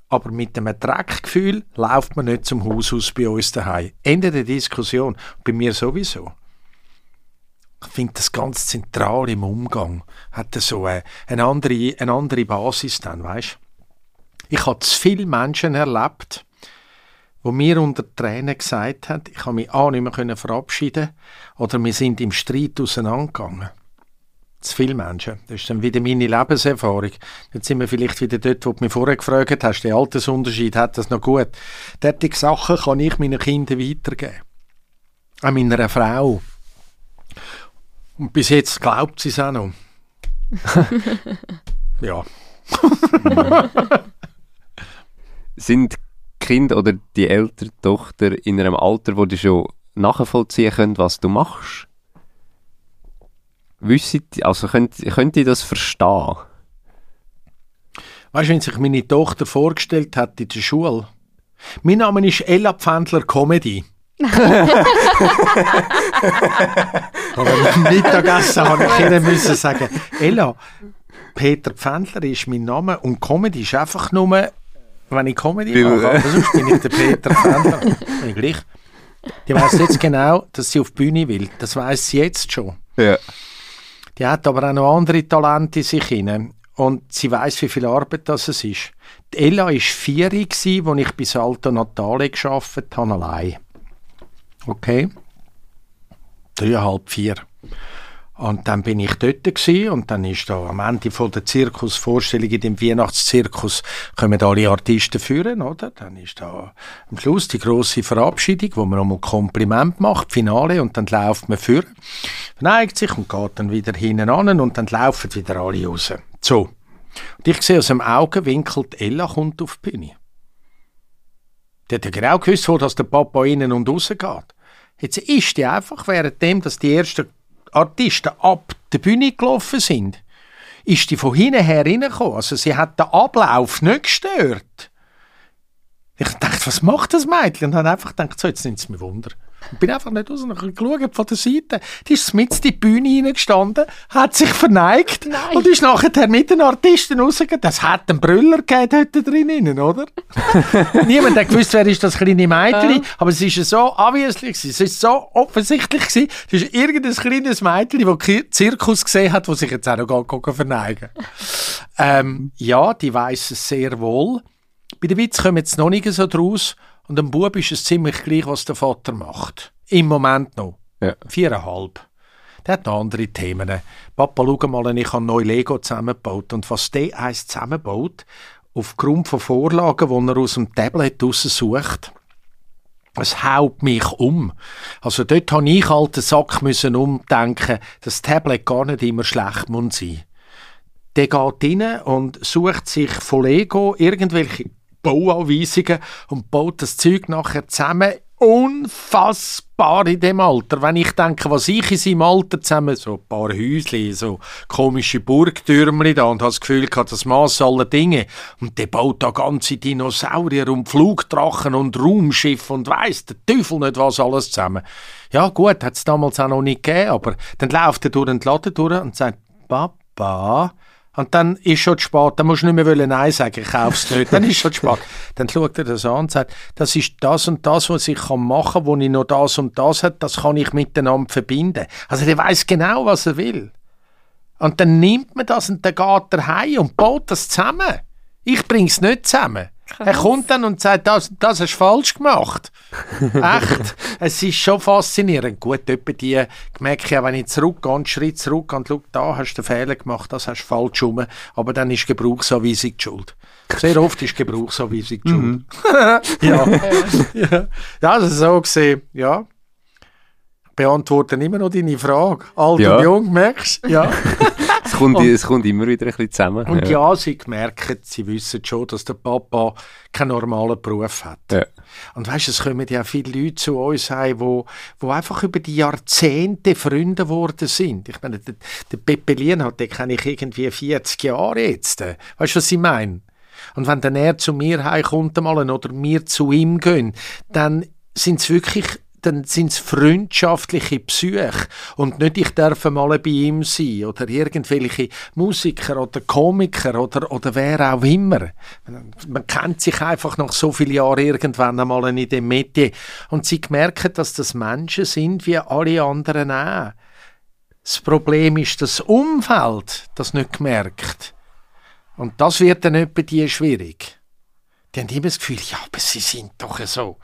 Aber mit dem Dreckgefühl läuft man nicht zum Haus aus bei uns daheim. Ende der Diskussion. Bei mir sowieso ich finde das ganz zentral im Umgang. Hat so eine, eine, andere, eine andere Basis dann, weißt? Ich habe zu viele Menschen erlebt, wo mir unter Tränen gesagt haben, ich habe mich auch nicht mehr verabschieden oder wir sind im Streit auseinandergegangen. Zu viele Menschen. Das ist dann wieder meine Lebenserfahrung. Jetzt sind wir vielleicht wieder dort, wo du mich vorher gefragt hast, der Altersunterschied, hat das noch gut? Derartige Sachen kann ich meinen Kindern weitergeben. An meiner Frau. Und bis jetzt glaubt sie es auch noch. ja. Sind Kind oder die ältere Tochter in einem Alter, wo die schon nachvollziehen können, was du machst? Wissen, also könnt, könnt ihr das verstehen? Weißt du, wenn sich meine Tochter vorgestellt hat in der Schule? Mein Name ist Ella Pfändler Comedy. Aber beim Mittagessen habe ich ihnen müssen sagen, Ella, Peter Pfändler ist mein Name und Comedy ist einfach nur, wenn ich Comedy mache, aber sonst bin ich der Peter Pfändler. Bin gleich. Die weiß jetzt genau, dass sie auf die Bühne will. Das weiß sie jetzt schon. Ja. Die hat aber auch noch andere Talente in sich hinein. Und sie weiß, wie viel Arbeit das ist. Die Ella war vier, als ich bis Alto Natale gearbeitet habe, allein. Okay. Dreieinhalb, vier. Und dann bin ich dort gewesen, und dann ist da am Ende von der Zirkusvorstellung in dem Weihnachtszirkus kommen alle Artisten führen, oder? Dann ist da am Schluss die große Verabschiedung, wo man nochmal Kompliment macht, Finale, und dann läuft man führen, neigt sich und geht dann wieder hinten an und dann laufen wieder alle raus. So. Und ich sehe aus dem Augenwinkel, Ella kommt auf die Bühne. Die hat ja genau gewusst, wo das der Papa innen und raus geht. Jetzt ist die einfach, währenddem, dass die ersten Artisten ab der Bühne gelaufen sind, ist die von hinten her reingekommen. Also sie hat den Ablauf nicht gestört. Ich dachte, was macht das Mädchen? Und dann einfach gedacht, so, jetzt nimmt es mir Wunder. Ich bin einfach nicht raus habe geschaut von der Seite. Die ist mit in die Bühne hineingestanden, hat sich verneigt Nein. und ist nachher mit den Artisten rausgegangen. Das hat einen Brüller gegeben dort drinnen, oder? Niemand hat gewusst, wer ist das kleine Mädchen, aber es ist so obviously gewesen. Es ist so offensichtlich gewesen. Es ist irgendein kleines Mädchen, das Zirkus gesehen hat, das sich jetzt auch noch verneigen ähm, Ja, die weiss es sehr wohl. Bei den Witz kommen jetzt noch nicht so draus. Und dem Bub ist es ziemlich gleich, was der Vater macht. Im Moment noch. Ja. Viereinhalb. Der hat noch andere Themen. Papa, schau mal, ich habe neu Lego zusammengebaut. Und was der eins zusammenbaut, aufgrund von Vorlagen, die er aus dem Tablet raussucht, es haut mich um. Also dort habe ich alten Sack müssen umdenken, dass das Tablet gar nicht immer schlecht muss sein. Der geht rein und sucht sich von Lego irgendwelche Bauanweisungen und baut das Zeug nachher zusammen. Unfassbar in dem Alter. Wenn ich denke, was ich in seinem Alter zusammen, so ein paar Häusli, so komische Burgtürmli da und habe das Gefühl gehabt, das Maß aller Dinge. Und der baut da ganze Dinosaurier und Flugdrachen und Raumschiff und weiss der Teufel nicht was alles zusammen. Ja gut, hat es damals auch noch nicht gegeben, aber dann läuft er durch den Laden durch und sagt, Papa, und dann ist schon spät, dann musst du nicht mehr wollen Nein sagen, ich kauf's nicht, dann ist schon spät. Dann schaut er das an und sagt, das ist das und das, was ich kann machen kann, wo ich noch das und das habe, das kann ich miteinander verbinden. Also der weiß genau, was er will. Und dann nimmt man das und dann geht er heim und baut das zusammen. Ich bring's nicht zusammen. Er kommt dann und sagt, das, das hast du falsch gemacht. Echt. Es ist schon faszinierend. Gut, etwa die merke auch, wenn ich zurückgehe, einen Schritt zurück und schaue, da hast du einen Fehler gemacht, das hast du falsch rum. Aber dann ist Gebrauchsanweisung die Schuld. Sehr oft ist Gebrauchsanweisung die Schuld. ja. ja. Ja, also so gesehen, ja. Beantworten immer noch deine Frage. Alt Ja. und jung, merkst du? Ja. Es kommt, es kommt immer wieder ein bisschen zusammen. Und ja. sie merken, sie wissen schon, dass der Papa keinen normalen Beruf hat. Ja. Und weißt, es kommen ja viele Leute zu uns heim, wo, wo einfach über die Jahrzehnte Freunde geworden sind. Ich meine, der, der Pepe Lienhardt, den kenne ich irgendwie 40 Jahre jetzt. Weißt du, was ich meine? Und wenn dann er zu mir heimkommt oder wir zu ihm gehen, dann sind es wirklich dann sind es freundschaftliche Psyche und nicht ich darf mal bei ihm sein oder irgendwelche Musiker oder Komiker oder, oder wer auch immer. Man kennt sich einfach nach so vielen Jahren irgendwann einmal in dem Metier und sie merken, dass das Menschen sind wie alle anderen auch. Das Problem ist das Umfeld, das nicht gemerkt. Und das wird dann etwa die schwierig. Die haben immer das Gefühl, ja, aber sie sind doch so.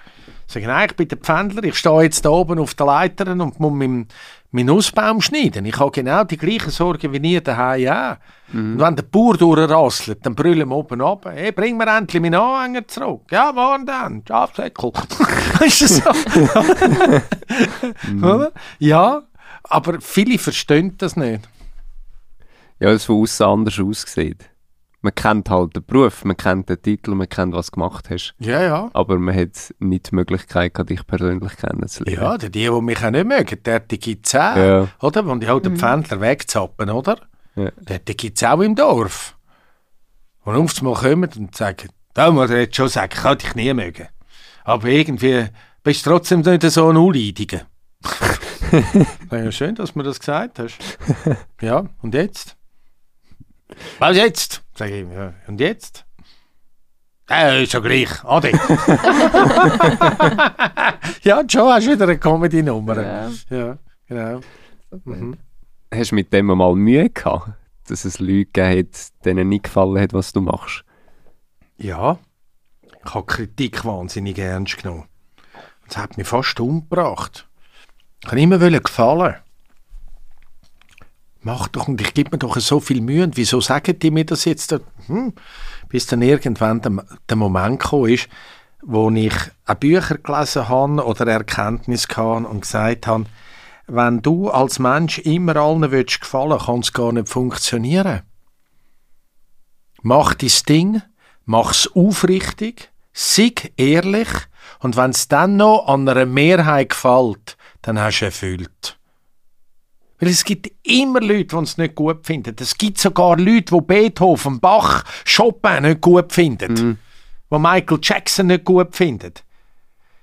Sagen, nein, ich bin der Pfändler, ich stehe jetzt da oben auf der Leiter und muss meinen, meinen Nussbaum schneiden. Ich habe genau die gleichen Sorgen wie ihr daheim auch. Und wenn der Bauer durchrasselt, dann brüllen wir oben ab, hey, bring mir endlich meinen Anhänger zurück. Ja, wann denn? Schafsäckel. weißt du so? Oder? Ja, aber viele verstehen das nicht. ja, es von außen anders aussieht. Man kennt halt den Beruf, man kennt den Titel, man kennt, was du gemacht hast. Ja, ja. Aber man hat nicht die Möglichkeit, dich persönlich kennenzulernen. Ja, die, die mich auch nicht mögen, der die gibt es auch. Ja. Oder? Wenn die halt den Pfändler wegzappen, oder? Ja. Der die gibt es auch im Dorf. Und auf einmal kommen und sagen, da muss ich jetzt schon sagen, ich kann dich nie mögen. Aber irgendwie bist du trotzdem nicht so ein Unleidiger. ja, schön, dass du mir das gesagt hast. Ja, und jetzt? Was jetzt? Sag ich, ja, und jetzt? Ja, ist ja gleich. Ade. ja, schon hast du wieder eine Comedy-Nummer. Ja. Ja, genau. Hast du mit dem mal Mühe gehabt, dass es Leute gegeben hat, denen nicht gefallen hat, was du machst? Ja, ich habe Kritik wahnsinnig ernst genommen. Das hat mich fast umgebracht. Ich wollte immer gefallen. Mach doch, und ich gebe mir doch so viel Mühe. Und wieso sagen die mir das jetzt? Hm, bis dann irgendwann der, der Moment gekommen ist, wo ich ein Bücher gelesen habe oder Erkenntnis hatte und gesagt habe, wenn du als Mensch immer allen willst gefallen kann es gar nicht funktionieren. Mach dein Ding, mach's aufrichtig, sei ehrlich und wenn es dann noch an einer Mehrheit gefällt, dann hast du erfüllt. Weil es gibt immer Leute, die es nicht gut finden. Es gibt sogar Leute, die Beethoven, Bach, Chopin nicht gut finden. Die Michael Jackson nicht gut finden.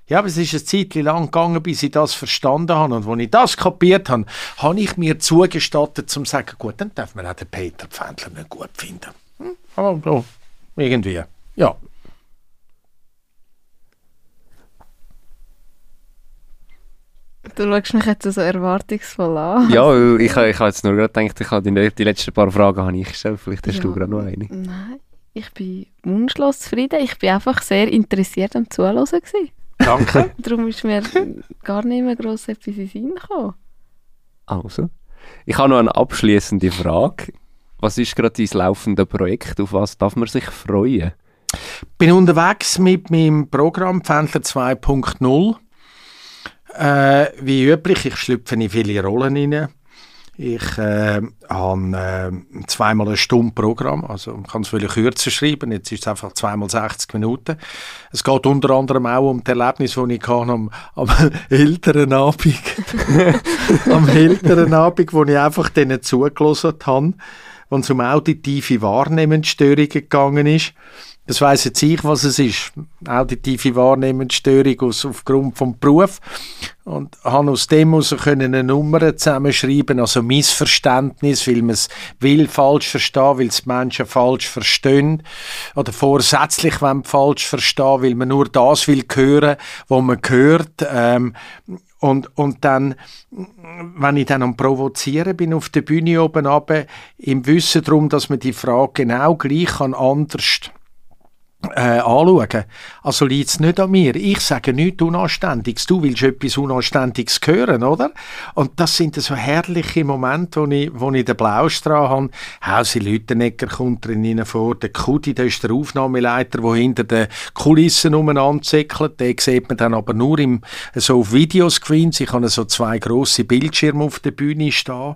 Ja, aber es ist eine Zeit lang gegangen, bis ich das verstanden habe. Und als ich das kapiert habe, habe ich mir zugestattet, zu sagen, gut, dann darf man auch den Peter Pfändler nicht gut finden. Hm? Aber so, irgendwie, ja. Du schaust mich jetzt so erwartungsvoll an. Ja, ich, ich habe jetzt nur gerade gedacht, ich habe die, die letzten paar Fragen habe ich gestellt. Vielleicht hast ja. du gerade noch eine. Nein, ich bin wunschlos zufrieden. Ich bin einfach sehr interessiert am Zuhören. Gewesen. Danke. Darum ist mir gar nicht mehr gross etwas in Sinn gekommen. Also, ich habe noch eine abschließende Frage. Was ist gerade dein laufende Projekt? Auf was darf man sich freuen? Ich bin unterwegs mit meinem Programm Pfändler 2.0 äh, wie üblich, ich schlüpfe in viele Rollen rein. Ich äh, habe äh, zweimal ein Stunde Programm, also man kann es viel kürzer schreiben, jetzt ist es einfach zweimal 60 Minuten. Es geht unter anderem auch um das Erlebnis, das ich hatte am, am älteren Abend, am älteren Abend, wo ich einfach denen zugelassen habe, wenn es um auditive Wahrnehmensstörungen gegangen ist. Das weiss jetzt ich, was es ist. Auditive Wahrnehmensstörung aus, aufgrund vom Beruf. Und habe aus dem heraus eine Nummer zusammenschreiben, also Missverständnis, weil man es will falsch verstehen, weil es Menschen falsch verstehen. Oder vorsätzlich falsch verstehen, weil man nur das will hören, was man hört. Ähm, und, und dann, wenn ich dann am Provozieren bin auf der Bühne oben runter, im Wissen darum, dass man die Frage genau gleich kann anders äh, anschauen. Also liegt es nicht an mir. Ich sage nichts Unanständiges. Du willst etwas Unanständiges hören, oder? Und das sind so herrliche Momente, wo ich, wo ich den Blaustrahl habe. Hausi Lütenegger kommt drin vor. Der Kudi, der ist der Aufnahmeleiter, der hinter den Kulissen umeinander zickelt. Den sieht man dann aber nur im, so auf Videoscreens. Ich habe so zwei grosse Bildschirme auf der Bühne stehen.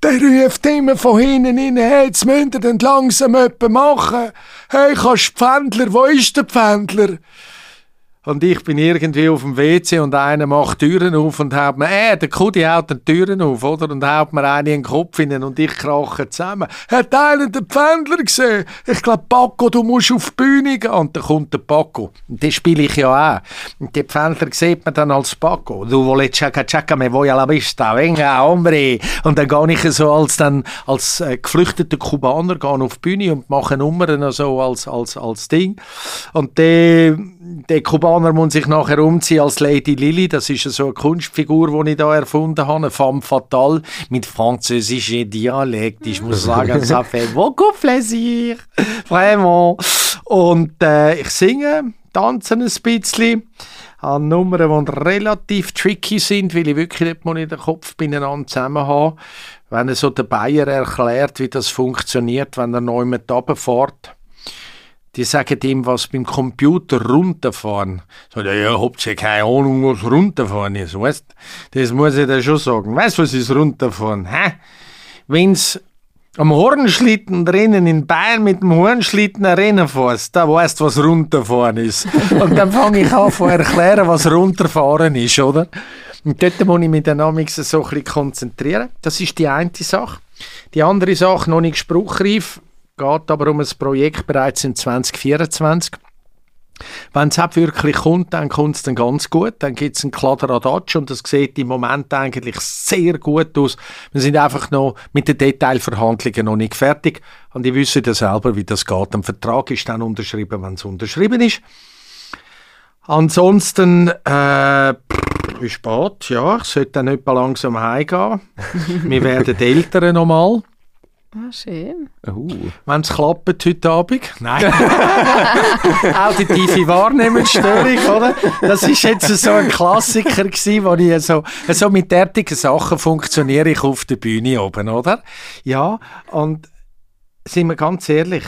Der ruft immer von hinten rein, hey, jetzt müsst ihr dann langsam etwas machen. Hey, kannst du Pfändler, wo ist der Pfändler? Und ich bin irgendwie auf dem WC und einer macht Türen auf und haut mir, äh, der Kudi haut die Türen auf, oder? Und haut mir einen in den Kopf hinein und ich krache zusammen. Hat einer den Pfändler gesehen? Ich glaube, Paco, du musst auf die Bühne gehen. Und dann kommt der Paco. Und den spiele ich ja auch. Und die Pfändler sieht man dann als Paco. Du wolltest chaca chaca me voy a la vista, venga, hombre. Und dann gehe ich so als, dann, als äh, geflüchteter Kubaner auf die Bühne und mache Nummern so als, als, als Ding. Und der, der Kubaner muss sich nachher umziehen als Lady Lily. Das ist so eine Kunstfigur, die ich da erfunden habe. Eine femme fatale mit französischem Dialekt. Ich muss sagen, ça fait beaucoup plaisir. Vraiment. Und äh, ich singe, tanze ein bisschen an Nummern, die relativ tricky sind, weil ich wirklich nicht mal in den Kopf beieinander zusammen habe. Wenn er so der Bayer erklärt, wie das funktioniert, wenn er neu mit runterfährt die sagen ihm, was beim Computer runterfahren. So, ja, habt ihr keine Ahnung, was runterfahren ist, weißt? Das muss ich dir schon sagen. Weißt du, was ist runterfahren? Hä? Wenn's am Hornschlitten drinnen in Bayern mit dem Hornschlitten Rennen fährst, da weißt du, was runterfahren ist. Und dann fange ich an zu erklären, was runterfahren ist, oder? Und dort muss ich mich dann so ein bisschen konzentrieren. Das ist die eine Sache. Die andere Sache, noch nicht spruchreif, geht aber um ein Projekt bereits in 2024. Wenn es wirklich kommt, dann kommt es dann ganz gut. Dann gibt es einen Kladderadatsch und das sieht im Moment eigentlich sehr gut aus. Wir sind einfach noch mit den Detailverhandlungen noch nicht fertig. Und ich wüsste ja selber, wie das geht. Ein Vertrag ist dann unterschrieben, wenn es unterschrieben ist. Ansonsten, äh, wie spät? Ja, ich sollte dann etwa langsam heimgehen. Wir werden Eltern nochmal. Ah, schön. Uh. Wenn es klappt heute Abend. Nein. Auditive Wahrnehmensstörung, oder? Das ist jetzt so ein Klassiker gewesen, wo ich so, so mit derartigen Sachen funktioniere ich auf der Bühne oben, oder? Ja, und sind wir ganz ehrlich,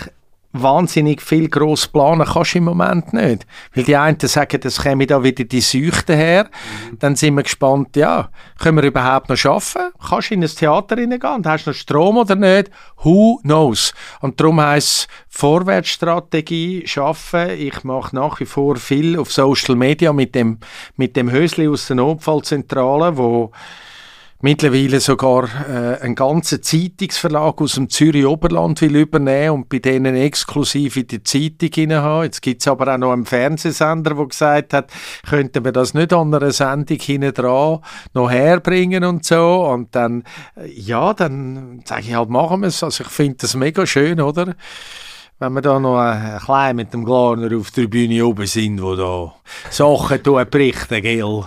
wahnsinnig viel gross planen kannst du im Moment nicht. Weil die einen sagen, es käme da wieder die Seuchte her. Mhm. Dann sind wir gespannt, ja, können wir überhaupt noch arbeiten? Kannst du in ein Theater reingehen und hast noch Strom oder nicht? Who knows? Und darum heisst Vorwärtsstrategie schaffen. Ich mache nach wie vor viel auf Social Media mit dem, mit dem Hösli aus der Notfallzentrale, wo mittlerweile sogar äh, einen ganzen Zeitungsverlag aus dem Zürich Oberland will übernehmen und bei denen exklusiv in die Zeitung haben. Jetzt gibt es aber auch noch einen Fernsehsender, der gesagt hat, könnten wir das nicht an einer Sendung hinten dran noch herbringen und so. Und dann, äh, ja, dann sage ich halt, machen wir es. Also ich finde das mega schön, oder? Wenn wir da noch ein klein mit dem Glarner auf der Bühne oben sind, wo da Sachen berichten, gell?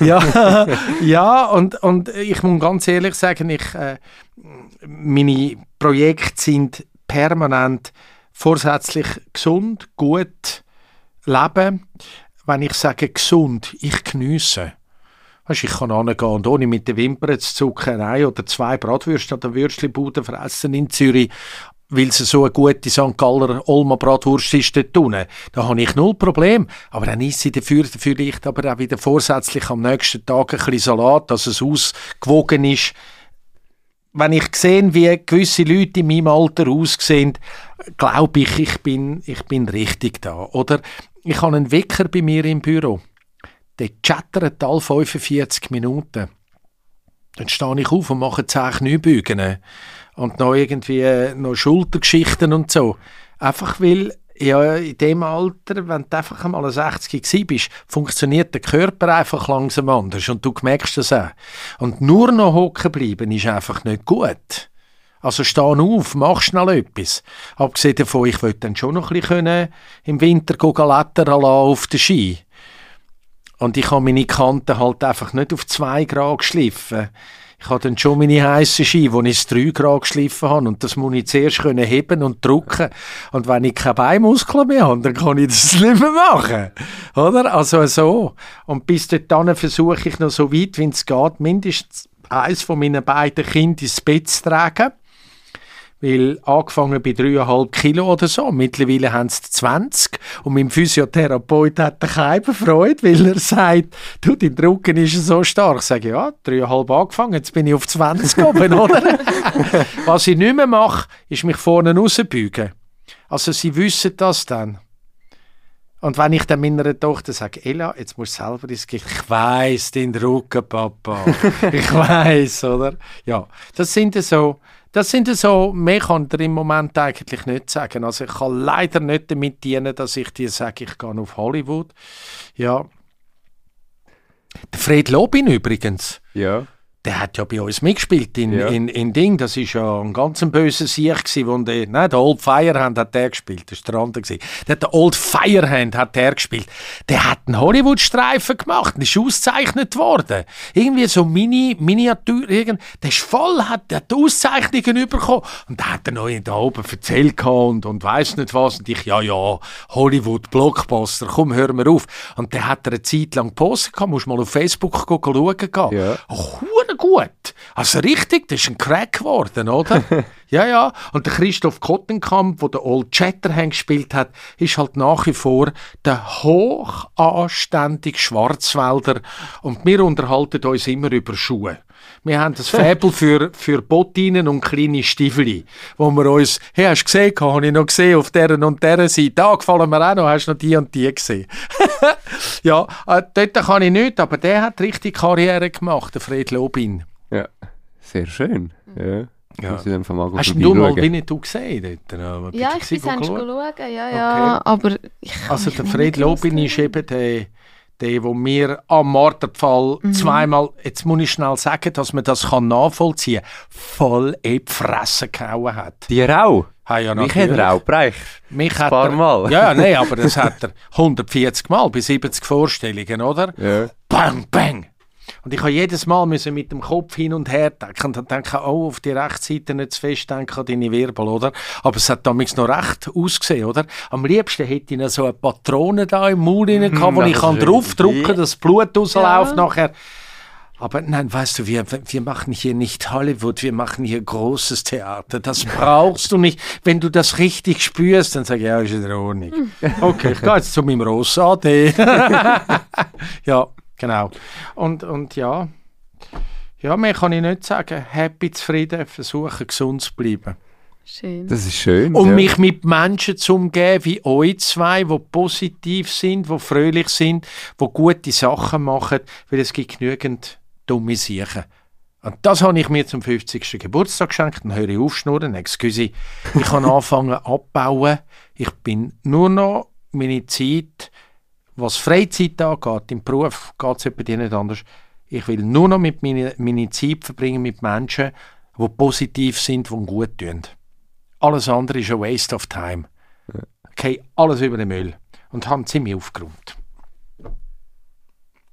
ja, ja und, und ich muss ganz ehrlich sagen, ich, äh, meine Projekte sind permanent vorsätzlich gesund, gut leben. Wenn ich sage gesund, ich geniesse. Weißt, ich kann angehen und ohne mit den Wimpern zu zucken, ein oder zwei Bratwürste an der Würstchenbude fressen in Zürich weil es so eine gute St. Galler Olma Bratwurst ist dort unten. Da habe ich null Problem. Aber dann esse ich dafür, vielleicht aber auch wieder vorsätzlich am nächsten Tag ein bisschen Salat, dass es ausgewogen ist. Wenn ich sehe, wie gewisse Leute in meinem Alter aussehen, glaube ich, ich bin, ich bin richtig da. Oder ich habe einen Wecker bei mir im Büro. Der chattert alle 45 Minuten. Dann stehe ich auf und mache 10 Kniebeugen und noch irgendwie noch Schultergeschichten und so. Einfach weil ja, in dem Alter, wenn du einfach einmal 60 gewesen bist, funktioniert der Körper einfach langsam anders und du merkst das auch. Und nur noch hocken bleiben ist einfach nicht gut. Also steh auf, mach schnell etwas. Abgesehen davon, ich wollte dann schon noch ein bisschen im Winter klettern auf den Ski. Und ich habe meine Kanten halt einfach nicht auf zwei Grad geschliffen. Ich habe dann schon meine heißen Ski, die ich 3 Grad geschliffen habe. Und das muss ich zuerst können heben und drücken. Und wenn ich keine Beinmuskeln mehr habe, dann kann ich das nicht mehr machen. Oder? Also so. Und bis dahin versuche ich noch so weit, wie es geht, mindestens eins von meinen beiden Kindern ins Bett zu tragen. Weil angefangen bei 3,5 Kilo oder so, mittlerweile haben sie 20. Und mein Physiotherapeut hat keine Freude, weil er sagt, du, dein Rücken ist so stark. Ich sage, ja, 3,5 angefangen, jetzt bin ich auf 20 oben, oder? Was ich nicht mehr mache, ist mich vorne rausbeugen. Also sie wissen das dann. Und wenn ich dann meiner Tochter sage, Ella, jetzt musst du selber ins Gericht. Ich weiss, dein Rücken, Papa. ich weiss, oder? Ja, das sind so das sind so, mehr kann ich im Moment eigentlich nicht sagen. Also ich kann leider nicht damit dienen, dass ich dir sage, ich gehe auf Hollywood. Ja. Fred Lobin übrigens. Ja der hat ja bei uns mitgespielt in, ja. in, in Ding. Das ist ja ein ganz böser Sieg gewesen, wo der, nein, der Old Firehand hat der gespielt, das war der andere gewesen. Der, der Old Firehand hat der gespielt. Der hat einen Hollywood-Streifen gemacht und ist ausgezeichnet worden. Irgendwie so Mini, Miniatur, irgend, der ist voll, hat, der hat Auszeichnungen bekommen und da hat er noch da oben erzählt und, und weiss nicht was und ich, ja, ja, Hollywood, Blockbuster, komm, hör mir auf. Und der hat er eine Zeit lang gepostet gehabt, musst mal auf Facebook schauen gehen. Ja. Oh, gut. Also richtig, das ist ein Crack geworden, oder? ja, ja. Und der Christoph Kottenkamp, der der Old Chatterhand gespielt hat, ist halt nach wie vor der hochanständige Schwarzwälder. Und wir unterhalten uns immer über Schuhe. Wir haben das Fäbel für, für Bottinen und kleine Stiefel, wo wir uns, hey, hast du gesehen, habe ich noch gesehen, auf deren und deren Seite, da gefallen mir auch noch, hast du noch die und die gesehen. ja, äh, dort kann ich nicht, aber der hat richtig Karriere gemacht, der Fred Lobin. Ja, sehr schön. Ja. Ja. Hast du mal Winnetou gesehen dort? Ja, ich bin schauen, ja, ja, okay. aber ich Also der Fred Lobin ist eben der der, wo mir am Marterpfahl mhm. zweimal, jetzt muss ich schnell sagen, dass man das kann nachvollziehen kann, voll in die Fresse gehauen hat. Dir auch? Ha, ja, Mich hat er auch bereicht. Mich ein paar er, Mal. Ja, nein, aber das hat er 140 Mal bei 70 Vorstellungen, oder? Ja. Bang, bang. Und ich habe jedes Mal müssen mit dem Kopf hin und her denken und dann denken, oh, auf die Rechtsseite nicht zu fest denken an deine Wirbel, oder? Aber es hat damals noch recht ausgesehen, oder? Am liebsten hätte ich noch so eine Patrone da im Maul rein gehabt, wo ich kann draufdrücken kann, dass das Blut rausläuft ja. nachher. Aber nein, weißt du, wir, wir machen hier nicht Hollywood, wir machen hier großes Theater. Das brauchst du nicht. Wenn du das richtig spürst, dann sag ich, ja, ist in Ordnung. Okay, ich gehe jetzt zu meinem Rossade. ja, Genau. Und, und ja, ja, mehr kann ich nicht sagen. Happy, zufrieden, versuchen gesund zu bleiben. Schön. Das ist schön. Und ja. mich mit Menschen zu umgeben, wie euch zwei, die positiv sind, die fröhlich sind, die gute Sachen machen, weil es gibt genügend dumme Sachen. Und das habe ich mir zum 50. Geburtstag geschenkt. Dann höre ich aufschnurren. Excuse, ich kann anfangen abbauen. Ich bin nur noch meine Zeit, was Freizeit angeht, im Beruf geht es bei dir nicht anders. Ich will nur noch mit meine, meine Zeit verbringen mit Menschen, die positiv sind, die gut tun. Alles andere ist ein Waste of Time. Okay, alles über den Müll. Und haben ziemlich aufgeräumt.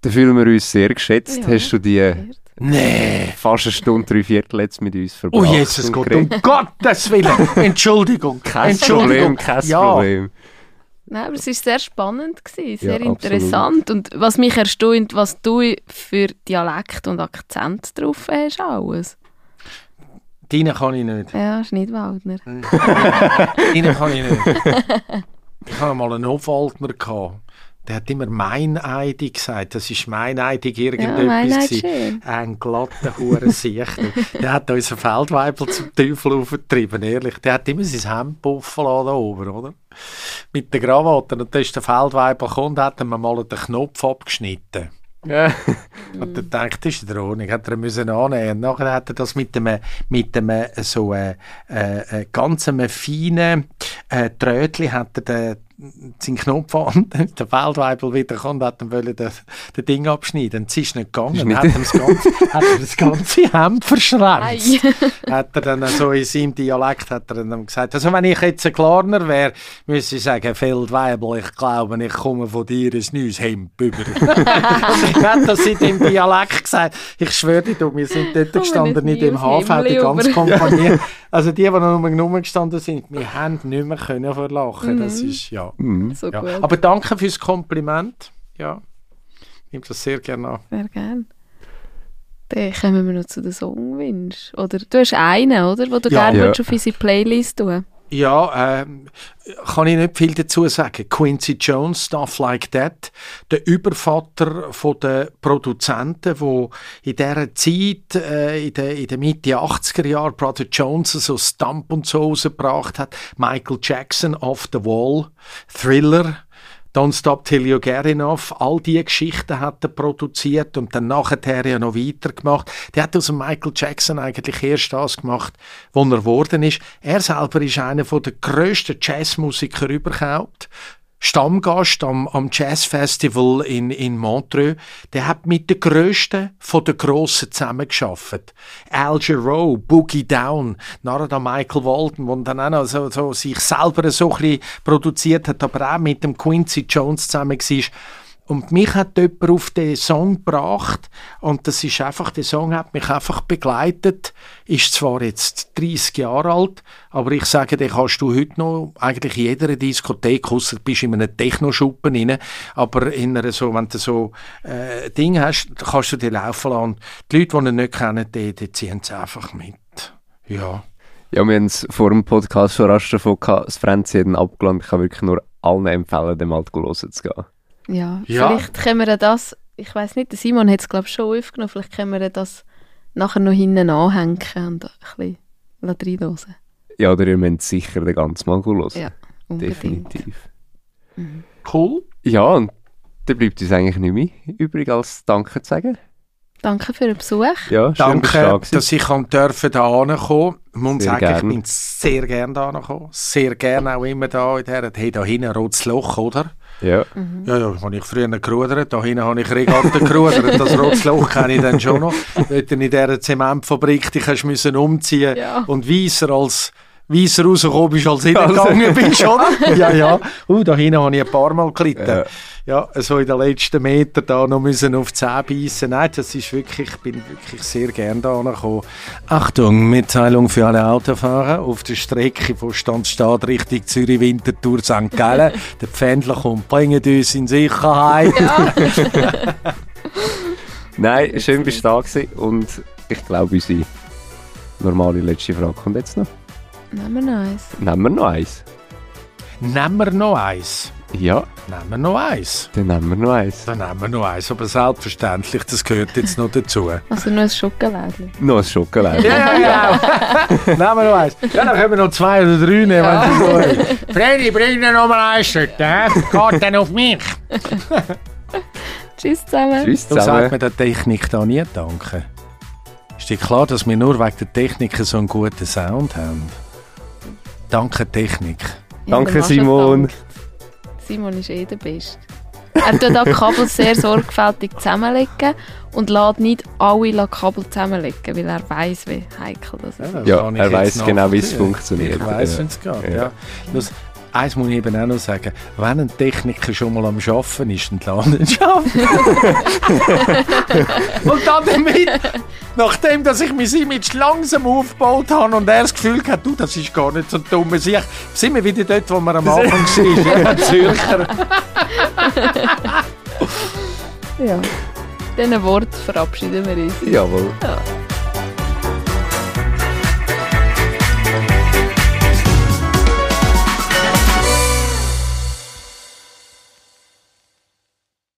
Da fühlen wir uns sehr geschätzt. Ja, Hast du die Nee. fast eine Stunde, drei Viertel jetzt mit uns verbracht? Oh Jesus Gott, um Gottes Willen. Entschuldigung. Kein Entschuldigung. Problem, kein ja. Problem. Nein, aber es war sehr spannend, gewesen, Ja, sehr absolut. interessant. Und was mich erstaunt, was du für Dialekt und Akzent drauf hast, alles. Deine kann ich nicht. Ja, Schneidwaldner. Deine kann ich nicht. Ich hatte mal einen Hofwaldner. gehabt. Der hat immer meineidig gesagt. Das ist meineidig Ja, irgendetwas. Gewesen. schön. Ein glatter Hurensicht. der hat unseren Feldweibel zum Teufel aufgetrieben, ehrlich. Der hat immer sein Hemd puffen lassen da oben, oder? Mit der Krawatte. Und dann ist der Feldweibel gekommen und hat ihm mal den Knopf abgeschnitten. Ja. Und dann ich, das ist in Ordnung, hat er müssen annehmen. Und nachher hat er das mit einem, mit einem so äh, äh, äh, ganz feinen äh, Trötli hat er den, seinen Knopf an, der Feldweibel wieder und hat ihm wollen den, den Ding abschneiden. Und es ist nicht gegangen. Ist nicht- hat, ihm das ganze, hat er das ganze Hemd verschränkt. Hat er dann so in seinem Dialekt hat er dann gesagt, also wenn ich jetzt ein Klarner wäre, müsste ich sagen, Feldweibel, ich glaube, ich komme von dir ein neues Hemd über. er hat das in dem Dialekt gesagt. Ich schwöre dir, wir sind dort Komme gestanden in nicht dem neues Hafen, die ganze über. Kompanie. Also die, die noch gestanden sind, wir haben nicht mehr können vor Lachen. Das ist, ja. Mhm. So ja. Aber danke fürs Kompliment. Ja, ich nehme das sehr gerne an. Sehr gerne. Dann kommen wir noch zu den Songwünschen. Oder du hast einen, oder? Den du Ja. gerne Ja. auf unsere Playlist tun Ja, ähm, kann ich nicht viel dazu sagen. Quincy Jones, Stuff Like That, der Übervater von der Produzenten, wo in dieser Zeit, äh, in der, in der Mitte 80er Jahre, Brother Jones so Stump und so rausgebracht hat. Michael Jackson, Off the Wall, Thriller, Don't Stop Till You Get Enough, all diese Geschichten hat er produziert und dann nachher ja noch weitergemacht. Der hat aus dem Michael Jackson eigentlich erst das gemacht, was er geworden ist. Er selber ist einer der grössten Jazzmusiker überhaupt. Stammgast am, am Jazzfestival in, in Montreux. Der hat mit den Grössten von den Grossen zusammengearbeitet. Al Jarreau, Boogie Down, nachher der Michael Walton, der dann auch noch so, so sich selber so ein bisschen produziert hat, aber auch mit dem Quincy Jones zusammen war. Und mich hat jemand auf den Song gebracht und das ist einfach, der Song hat mich einfach begleitet. Ist zwar jetzt 30 Jahre alt, aber ich sage, den kannst du heute noch eigentlich in jeder Diskothek, ausser du bist in einem Techno-Schuppen rein, aber in einer so, wenn du so äh, Ding hast, kannst du den laufen lassen. Die Leute, die ihn nicht kennen, die, die ziehen es einfach mit. Ja. Ja, wir haben es vor dem Podcast schon rasch davon gehabt, das Franzi hat ihn abgelandet. Ich kann wirklich nur allen empfehlen, dem mal hören zu gehen. Ja, Ja. vielleicht können wir das, ich weiß nicht, der Simon hat es glaube ich schon aufgenommen, vielleicht können wir das nachher noch hinten anhängen und ein bisschen reinhören. Ja, oder ihr müsst sicher den ganzen Mal hören. Ja, unbedingt. Definitiv. Cool. Ja, und dann bleibt uns eigentlich nicht mehr übrig, als Danke zu sagen. Danke für den Besuch. Ja, da Danke, dass ich kann dürfen da ankommen. Ich muss Sehr sagen, ich gern. bin sehr gerne da angekommen. Sehr gerne auch immer da in der, hey, da hinten ein rotes Loch, oder? Ja. Ja, ja, habe ich früher gerudert. Da hinten habe ich Regatten gerudert. Das rotes Loch kenne ich dann schon noch. Dort in dieser Zementfabrik, die hast du müssen umziehen Ja. und weißer als weißer rausgekommen bist, als reingegangen bist, oder? Ja, ja. Uh, da hinten habe ich ein paar Mal gelitten. Ja. Ja, so in den letzten Metern da noch müssen auf die Zähne beißen. Nein, das ist wirklich, ich bin wirklich sehr gern da gekommen. Achtung, Mitteilung für alle Autofahrer auf der Strecke von Standstadt Richtung Zürich, Winterthur, St. Gallen. der Pfändler kommt, bringt uns in Sicherheit. Nein, schön bist du da gewesen. und ich glaube, unsere normale letzte Frage kommt jetzt noch. Nehmen wir noch eins. Nehmen wir noch eins? Nehmen wir noch eins. Ja, Nehmen wir noch eins. dann nehmen wir noch eins. Dann nehmen wir noch eins. Aber selbstverständlich, das gehört jetzt noch dazu. Also nur ein Schokolädchen. Noch ein Schokolade. Ja, ja, Nehmen wir noch eins. Ja, dann können wir noch zwei oder drei nehmen, wenn Sie wollen. Freddy, bring dir noch mal eins hä? Geht dann auf mich. Tschüss zusammen. Tschüss Du sagst zusammen. mir der Technik da nie danke. Ist dir klar, dass wir nur wegen der Technik so einen guten Sound haben? Danke, Technik. Ja, Danke, Simon. dankt. Simon ist eh der Beste. Er tut auch die Kabel sehr sorgfältig zusammenlegen und lässt nicht alle Kabel zusammenlegen, weil er weiß, wie heikel das ist. Ja, ich er weiss genau, wie es funktioniert. Ich weiss, Ja. wie es geht. Ja. Eins muss ich eben auch noch sagen. Wenn ein Techniker schon mal am Arbeiten ist, dann lass ihn arbeiten. und dann damit, nachdem dass ich mein Image langsam aufgebaut habe und er das Gefühl hat, du, das ist gar nicht so dumm. Sind wir wieder dort, wo wir am Anfang waren. Ja, Zürcher. Ja. Diesen Wort verabschieden wir uns. Jawohl. Ja.